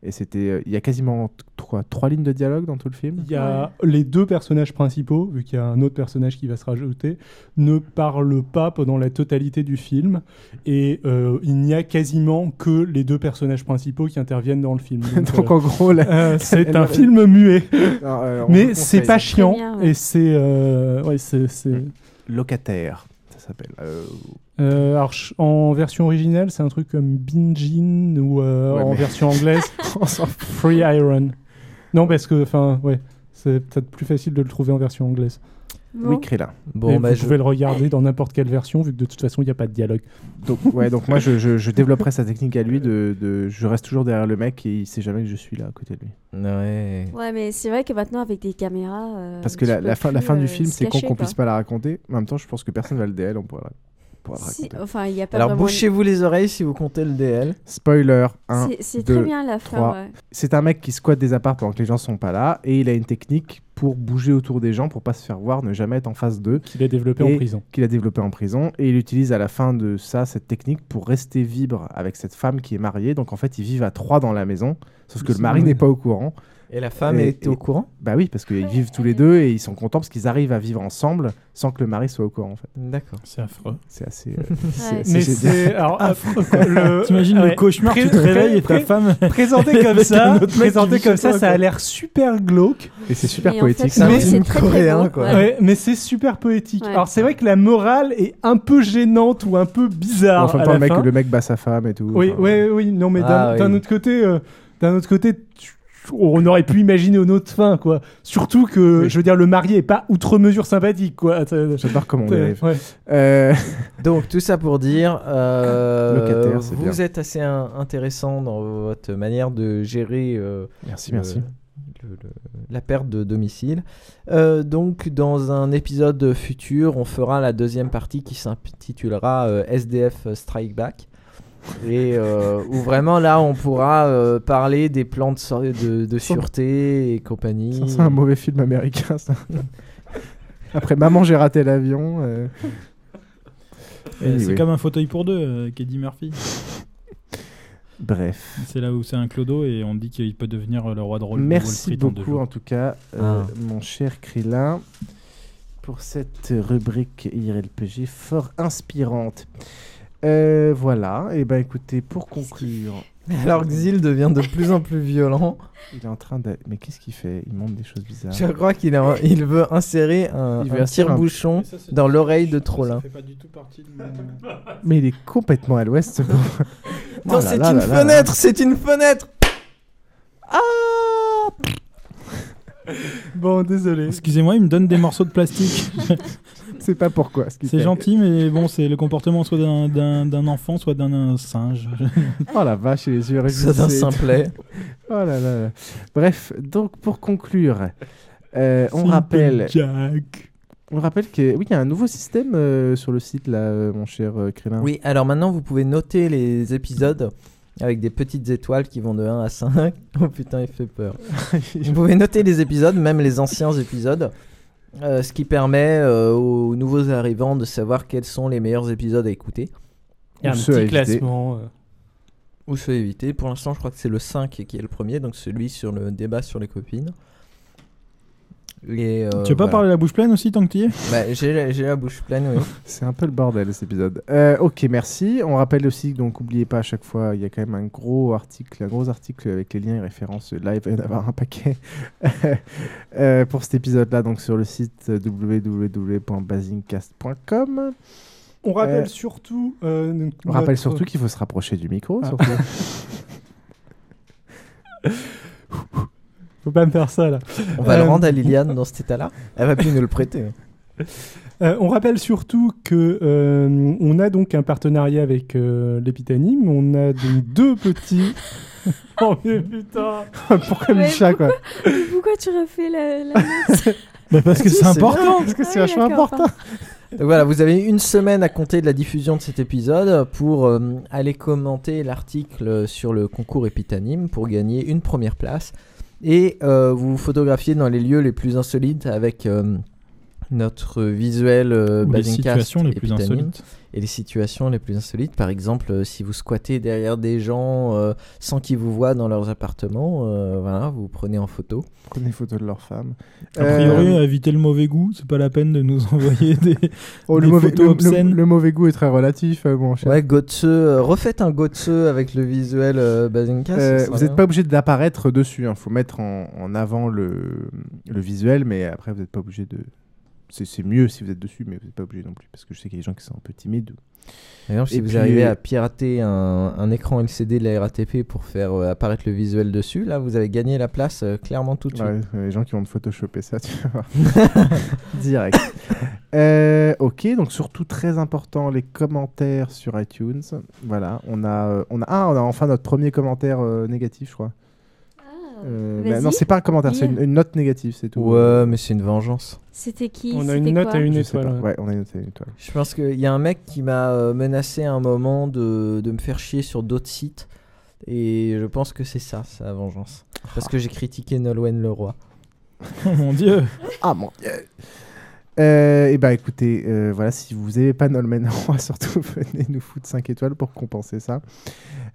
Et c'était, euh, il y a quasiment trois, trois lignes de dialogue dans tout le film. Il y a les deux personnages principaux, vu qu'il y a un autre personnage qui va se rajouter, ne parlent pas pendant la totalité du film. Et euh, il n'y a quasiment que les deux personnages principaux qui interviennent dans le film. Donc, Donc euh, en gros, la- euh, c'est un film muet. Alors, euh, on vous Mais c'est pas chiant. Très bien, ouais. Et c'est. euh, ouais, c'est. c'est- Locataire, ça s'appelle. Euh, alors, en version originale, c'est un truc comme Bingin ou euh, Ouais, en mais- version anglaise, Free Iron. Non, parce que, enfin, ouais, c'est peut-être plus facile de le trouver en version anglaise. Bon. Oui, Krillin. Bon, Et bah, vous je- pouvez le regarder dans n'importe quelle version, vu que de toute façon, il n'y a pas de dialogue. Donc, ouais, donc moi, je, je, je développerai sa technique à lui. De, de- je reste toujours derrière le mec et il sait jamais que je suis là à côté de lui. Ouais. Ouais, mais c'est vrai que maintenant, avec des caméras. euh, Parce que la, fin, la plus, fin du euh, film, c'est qu'on quoi. puisse pas la raconter. En même temps, je pense que personne va le DL. On pourra. Pourra le Si- raconter. enfin, y a pas Alors vraiment- bouchez-vous les oreilles si vous comptez le DL. Spoiler 1. C'est- très bien la fin, ouais. C'est un mec qui squatte des apparts pendant que les gens sont pas là et il a une technique pour bouger autour des gens pour pas se faire voir, ne jamais être en face d'eux. Qu'il a développé en prison. Qu'il a développé en prison et il utilise à la fin de ça cette technique pour rester vibre avec cette femme qui est mariée. Donc en fait, ils vivent à trois dans la maison, sauf que le mari n'est pas au courant. Et la femme est au courant Bah oui, parce qu'ils vivent tous les deux et ils sont contents parce qu'ils arrivent à vivre ensemble sans que le mari soit au courant en fait. D'accord. C'est affreux. C'est assez. euh, c'est Ouais. assez Mais c'est alors affreux, quoi. Le- T'imagines le cauchemar, tu te réveilles et ta femme- présenté comme ça, un présenté comme ça, ça a quoi. l'air super glauque. Et c'est super Et en poétique. mais c'est très, très beau, ouais. Ouais, mais c'est super poétique. Ouais. Alors c'est vrai que la morale est un peu gênante ou un peu bizarre. Enfin, à la le mec, fin. le mec bat sa femme et tout. Oui, oui, oui. Non, mais d'un Ah, autre côté, euh, d'un autre côté, tu- on aurait pu imaginer une autre fin, quoi. Surtout que, je veux dire, le marié est pas outre mesure sympathique, quoi. J'adore comment on arrive. ouais. Euh, Donc tout ça pour dire, euh, Locataire, c'est vous bien. êtes assez in- intéressant dans votre manière de gérer euh, Merci, merci. le- le- la perte de domicile. Euh, donc dans un épisode futur, on fera la deuxième partie qui s'intitulera euh, SDF Strike Back. Et euh, où vraiment là on pourra euh, parler des plans de, sor- de, de sûreté et compagnie. ça, C'est un mauvais film américain, ça. Après Maman, j'ai raté l'avion. euh. C'est comme un fauteuil pour deux, euh, Eddie Murphy. Bref. C'est là où c'est un clodo et on dit qu'il peut devenir le roi de Wall Merci Street beaucoup en tout cas, euh, Ah. mon cher Krillin, pour cette rubrique IRLPG fort inspirante. Euh, voilà, et ben écoutez, pour conclure. Alors Xil devient de plus en plus violent. Il est en train de. Mais qu'est-ce qu'il fait? Il montre des choses bizarres. Je crois qu'il a- il veut insérer un, Il veut un insérer un- tire-bouchon dans l'oreille de Trollin. Mais il est complètement à l'ouest. Non, Oh là c'est une là. fenêtre, c'est une fenêtre. Bon, désolé. Excusez-moi, il me donne des morceaux de plastique. C'est pas pourquoi. C'est gentil, mais bon, c'est le comportement soit d'un- enfant, soit d'un singe. Oh la vache, les yeux Ça d'un simplet. Oh là là. Bref, donc pour conclure, euh, on Simple rappelle. Jack. On rappelle que oui, il y a un nouveau système euh, sur le site là, euh, mon cher euh, Krillin. Oui, alors maintenant vous pouvez noter les épisodes avec des petites étoiles qui vont de 1 à 5. Oh putain, il fait peur. vous pouvez noter les épisodes, même les anciens épisodes. Euh, ce qui permet euh, aux nouveaux arrivants de savoir quels sont les meilleurs épisodes à écouter. Il y a un petit classement. euh. Ou à éviter. Pour l'instant, je crois que c'est le 5 qui est le premier, donc celui sur le débat sur les copines. Et, euh, tu veux pas voilà. parler la bouche pleine aussi tant que tu y es? Bah, j'ai la- j'ai la bouche pleine, oui. C'est un peu le bordel cet épisode. Euh, ok, merci. On rappelle aussi, donc n'oubliez pas à chaque fois, il y a quand même un gros article, un gros article avec les liens et références live. Il va y en avoir un paquet Euh, pour cet épisode-là, donc sur le site www.basingcast.com. On rappelle Euh, surtout. euh, On rappelle surtout qu'il faut se rapprocher du micro. Ah. surtout. Faut pas me faire ça là. On va le Euh, rendre à Liliane dans cet état-là. Elle va plus nous le prêter. Euh, on rappelle surtout que euh, on a donc un partenariat avec euh, l'Epitanime. On a donc deux petits. oh mais putain Pourquoi Ouais, Micha quoi pourquoi, tu refais la, la note Bah parce que c'est important. Parce que c'est Ah oui, vachement important. Donc voilà, vous avez une semaine à compter de la diffusion de cet épisode pour euh, aller commenter l'article sur le concours Epitanime pour gagner une première place. Et euh, vous photographiez dans les lieux les plus insolites avec euh, notre visuel euh, Ou les situations les plus insolites. Et les situations les plus insolites. Par exemple, euh, si vous squattez derrière des gens euh, sans qu'ils vous voient dans leurs appartements, euh, voilà, vous vous prenez en photo. Prenez photo de leur femme. A priori, Euh, éviter le mauvais goût, c'est pas la peine de nous envoyer des, oh, des le, mauvais, photos obscènes. le- le mauvais goût est très relatif, euh, mon cher. Ouais, Gotse, euh, refaites un Gotse avec le visuel euh. Euh, sera vous n'êtes pas obligé d'apparaître dessus. Il faut mettre en, en avant le, le visuel, mais après, vous n'êtes pas obligé de. C'est c'est mieux si vous êtes dessus, mais vous n'êtes pas obligé non plus. Parce que je sais qu'il y a des gens qui sont un peu timides. Par exemple, si Et vous puis- arrivez à pirater un, un écran LCD de la RATP pour faire euh, apparaître le visuel dessus, là, vous avez gagné la place euh, clairement tout de suite. Ouais, euh, les gens qui vont te photoshopper ça, tu vas voir. Direct. Euh, ok, donc surtout très important, les commentaires sur iTunes. Voilà, on a, euh, on a, ah, on a enfin notre premier commentaire euh, négatif, je crois. Euh, Vas-y, bah non, c'est pas un commentaire, c'est une note négative, c'est tout. Ouais, mais c'est une vengeance. C'était qui On a une note à une Je étoile. pas. ouais. On a une note à une étoile. Je pense qu'il y a un mec qui m'a euh, menacé à un moment de, de me faire chier sur d'autres sites. Et je pense que c'est ça, sa vengeance. Parce que j'ai critiqué Nolwenn Leroy. Oh mon dieu Ah mon dieu euh, et bah écoutez, euh, voilà, si vous aimez pas Nolmen Roy, surtout venez nous foutre 5 étoiles pour compenser ça.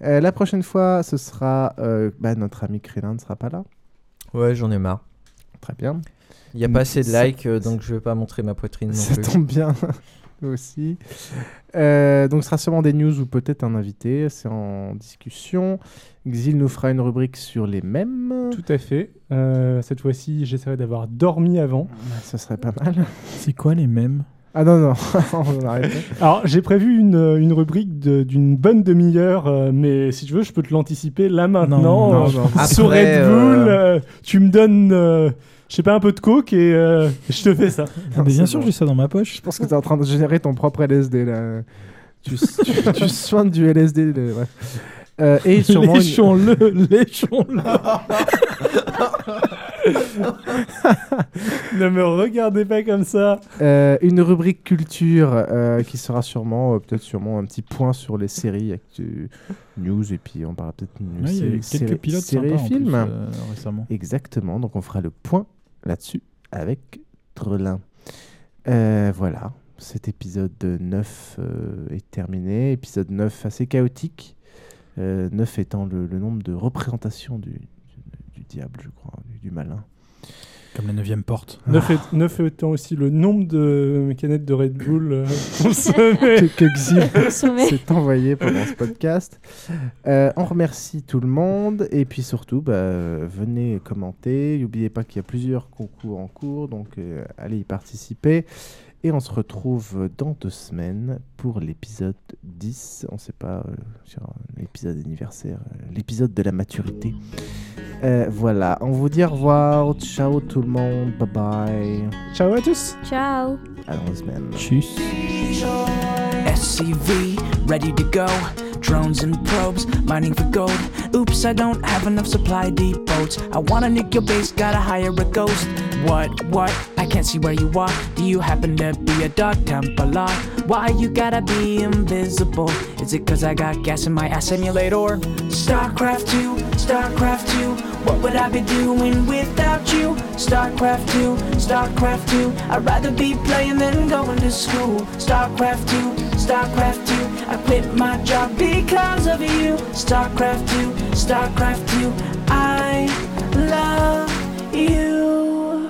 Euh, la prochaine fois, ce sera euh, bah, notre ami Krélin ne sera pas là. Ouais, j'en ai marre. Très bien. Il n'y a pas assez de likes, euh, donc je vais pas montrer ma poitrine non Ça plus. tombe bien aussi. Euh, donc ce sera sûrement des news ou peut-être un invité, c'est en discussion. Xil nous fera une rubrique sur les mêmes. Tout à fait. Euh, cette fois-ci, j'essaierai d'avoir dormi avant. Ça serait pas mal. C'est quoi les mêmes? Ah non, non, on arrête. Alors, j'ai prévu une, une rubrique de- d'une bonne demi-heure, euh, mais si tu veux, je peux te l'anticiper là maintenant. Non, non, non. Sur Après, Red Bull, euh, euh, tu me donnes, euh, je sais pas, un peu de coke et euh, je te fais ça. Ah, mais bien sûr, bon. j'ai ça dans ma poche. Je pense que tu es en train de générer ton propre LSD là. Tu, tu, tu soignes du LSD. le- ouais. Euh, et sûrement une- Léchons-le, léchons-le. ne me regardez pas comme ça. Euh, une rubrique culture euh, qui sera sûrement, euh, peut-être sûrement un petit point sur les séries, actu- news, et puis on parlera peut-être une Ouais, il y a eu série- quelques pilotes série sympas, en film. plus, euh, récemment. Exactement, donc on fera le point là-dessus avec Drelin. Euh, voilà, cet épisode 9 euh, est terminé. Épisode 9 assez chaotique. Euh, 9 étant le, le nombre de représentations du, du, diable, je crois, du, du malin. Comme la neuvième porte. 9, est- neuf étant aussi le nombre de canettes de Red Bull euh, consommées. que, Consommé. s'est envoyé pendant ce podcast. Euh, on remercie tout le monde et puis surtout, bah, venez commenter. N'oubliez pas qu'il y a plusieurs concours en cours, donc euh, allez y participer. Et on se retrouve dans deux semaines pour l'épisode 10. On ne sait pas, euh, sur l'épisode anniversaire, euh, l'épisode de la maturité. Euh, voilà, on vous dit au revoir. Ciao tout le monde. Bye bye. Ciao à tous. Ciao. À dans deux semaines. Tchuss. SCV, ready to go. Drones and probes, mining for gold. Oops, I don't have enough supply depots. I wanna nick your base, gotta hire a ghost. What, what? I can't see where you are. Do you happen to be a dark Templar? Why you gotta be invisible? Is it cause I got gas in my ass simulator? StarCraft 2, StarCraft 2. What would I be doing without you? StarCraft 2, StarCraft 2. I'd rather be playing than going to school. StarCraft 2, StarCraft 2. I quit my job because of you. StarCraft 2, StarCraft 2. I love you.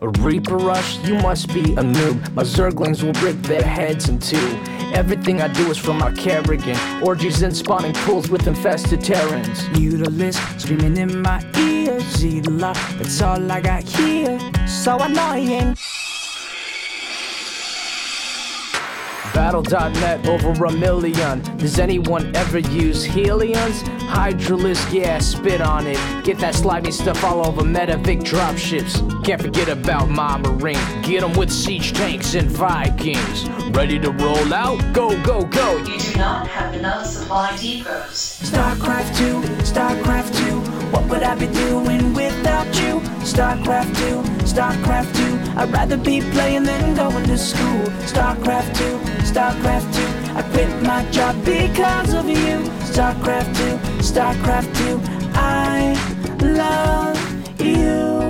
A Reaper Rush, you must be a noob. My Zerglings will rip their heads in two. Everything I do is from our Kerrigan. Orgies and spawning pools with infested Terrans. Mutalisk screaming in my ear. Zila, that's all I got here. So annoying. Battle.net over a million. Does anyone ever use Helions? Hydralisk, yeah, spit on it. Get that slimy stuff all over Metavic dropships. Can't forget about my Marine. Get 'em with siege tanks and Vikings. Ready to roll out? Go, go, go. You do not have enough supply depots. StarCraft 2, StarCraft 2. What would I be doing without you? StarCraft 2, StarCraft 2. I'd rather be playing than going to school. StarCraft 2, StarCraft 2. I quit my job because of you. StarCraft 2, StarCraft 2. I love you.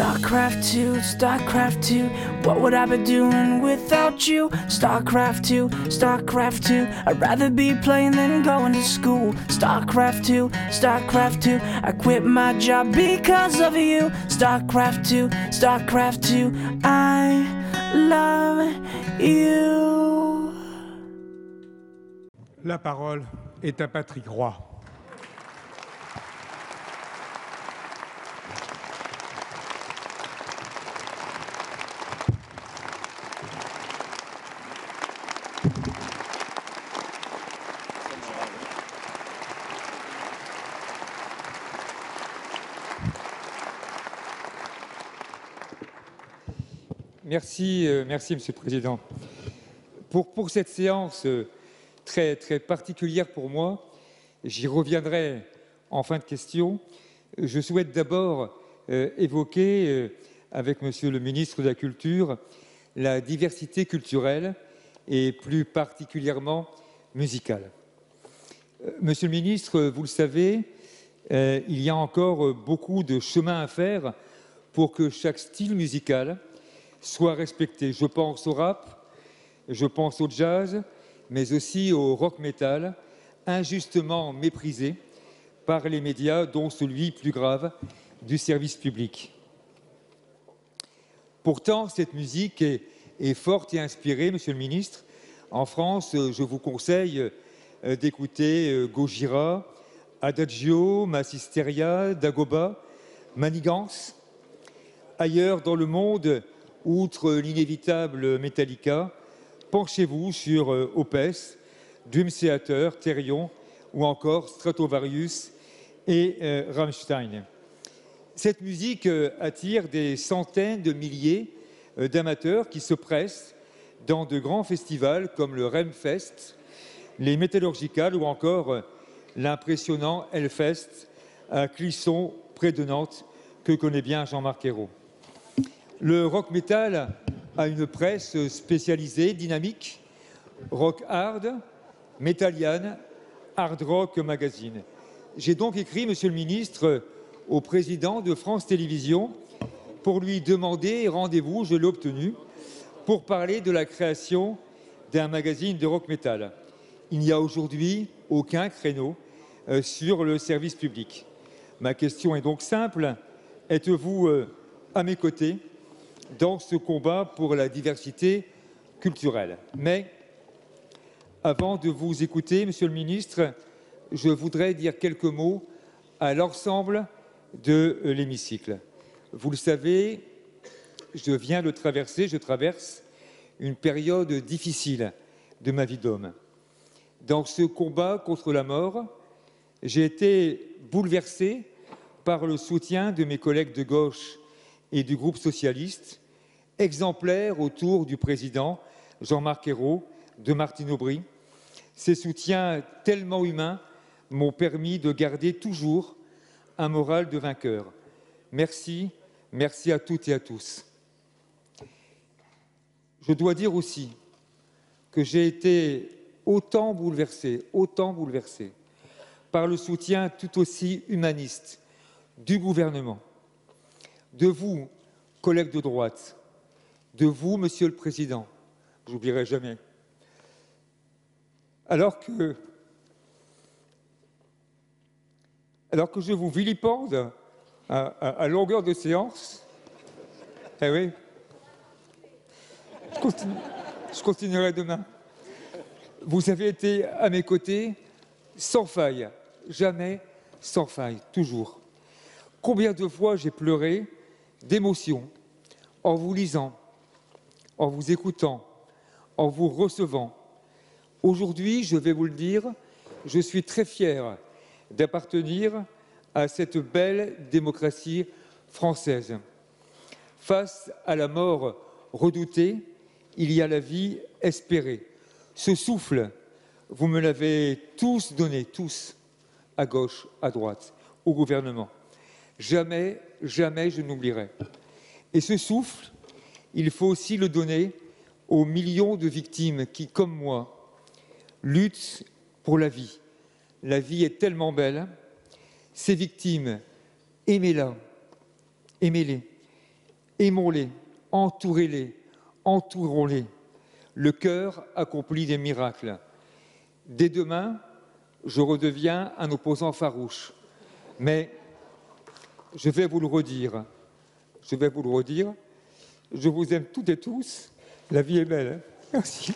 StarCraft 2, StarCraft 2. What would I be doing without you? StarCraft 2, StarCraft 2. I'd rather be playing than going to school. StarCraft 2, StarCraft 2. I quit my job because of you. StarCraft 2, StarCraft 2. I love you. La parole est à Patrick Roy. Merci, euh, merci, Monsieur le Président. Pour, cette séance euh, très, particulière pour moi, j'y reviendrai en fin de question. Je souhaite d'abord euh, évoquer, avec Monsieur le ministre de la Culture, la diversité culturelle et plus particulièrement musicale. Monsieur le ministre, vous le savez, il y a encore beaucoup de chemin à faire pour que chaque style musical soit respecté. Je pense au rap, je pense au jazz, mais aussi au rock metal, injustement méprisé par les médias, dont celui plus grave du service public. Pourtant, cette musique est, forte et inspirée, Monsieur le Ministre. En France, je vous conseille euh, d'écouter euh, Gojira, Adagio, Massisteria, Dagoba, Manigance. Ailleurs dans le monde, outre l'inévitable Metallica, penchez-vous sur euh, Opes, Dream Theater, Therion ou encore Stratovarius et euh, Rammstein. Cette musique euh, attire des centaines de milliers d'amateurs qui se pressent dans de grands festivals comme le Remfest, les Métallurgicales ou encore l'impressionnant Hellfest à Clisson, près de Nantes, que connaît bien Jean-Marc Ayrault. Le rock metal a une presse spécialisée, dynamique, rock hard, Metallian, Hard Rock Magazine. J'ai donc écrit, Monsieur le Ministre, au président de France Télévisions pour lui demander rendez-vous, je l'ai obtenu, pour parler de la création d'un magazine de rock metal. Il n'y a aujourd'hui aucun créneau euh, sur le service public. Ma question est donc simple. Êtes-vous euh, à mes côtés dans ce combat pour la diversité culturelle Mais avant de vous écouter, Monsieur le Ministre, je voudrais dire quelques mots à l'ensemble de l'hémicycle. Vous le savez, je viens de traverser, je traverse une période difficile de ma vie d'homme. Dans ce combat contre la mort, j'ai été bouleversé par le soutien de mes collègues de gauche et du groupe socialiste, exemplaires autour du président Jean-Marc Ayrault, de Martine Aubry. Ces soutiens tellement humains m'ont permis de garder toujours un moral de vainqueur. Merci, merci à toutes et à tous. Je dois dire aussi que j'ai été autant bouleversé, autant bouleversé par le soutien tout aussi humaniste du gouvernement, de vous, collègues de droite, de vous, Monsieur le Président, j'oublierai jamais. Alors que, alors que je vous vilipende à, longueur de séance, eh oui, je continuerai demain. Vous avez été à mes côtés sans faille, jamais sans faille, toujours. Combien de fois j'ai pleuré d'émotion en vous lisant, en vous écoutant, en vous recevant. Aujourd'hui, je vais vous le dire, je suis très fier d'appartenir à cette belle démocratie française. Face à la mort redoutée, il y a la vie espérée. Ce souffle, vous me l'avez tous donné, tous, à gauche, à droite, au gouvernement. Jamais, jamais je n'oublierai. Et ce souffle, il faut aussi le donner aux millions de victimes qui, comme moi, luttent pour la vie. La vie est tellement belle. Ces victimes, aimez-la, aimez-les, aimons-les, entourez-les, entourons-les. Le cœur accomplit des miracles. Dès demain, je redeviens un opposant farouche. Mais je vais vous le redire, je vais vous le redire, je vous aime toutes et tous, la vie est belle. hein. Merci.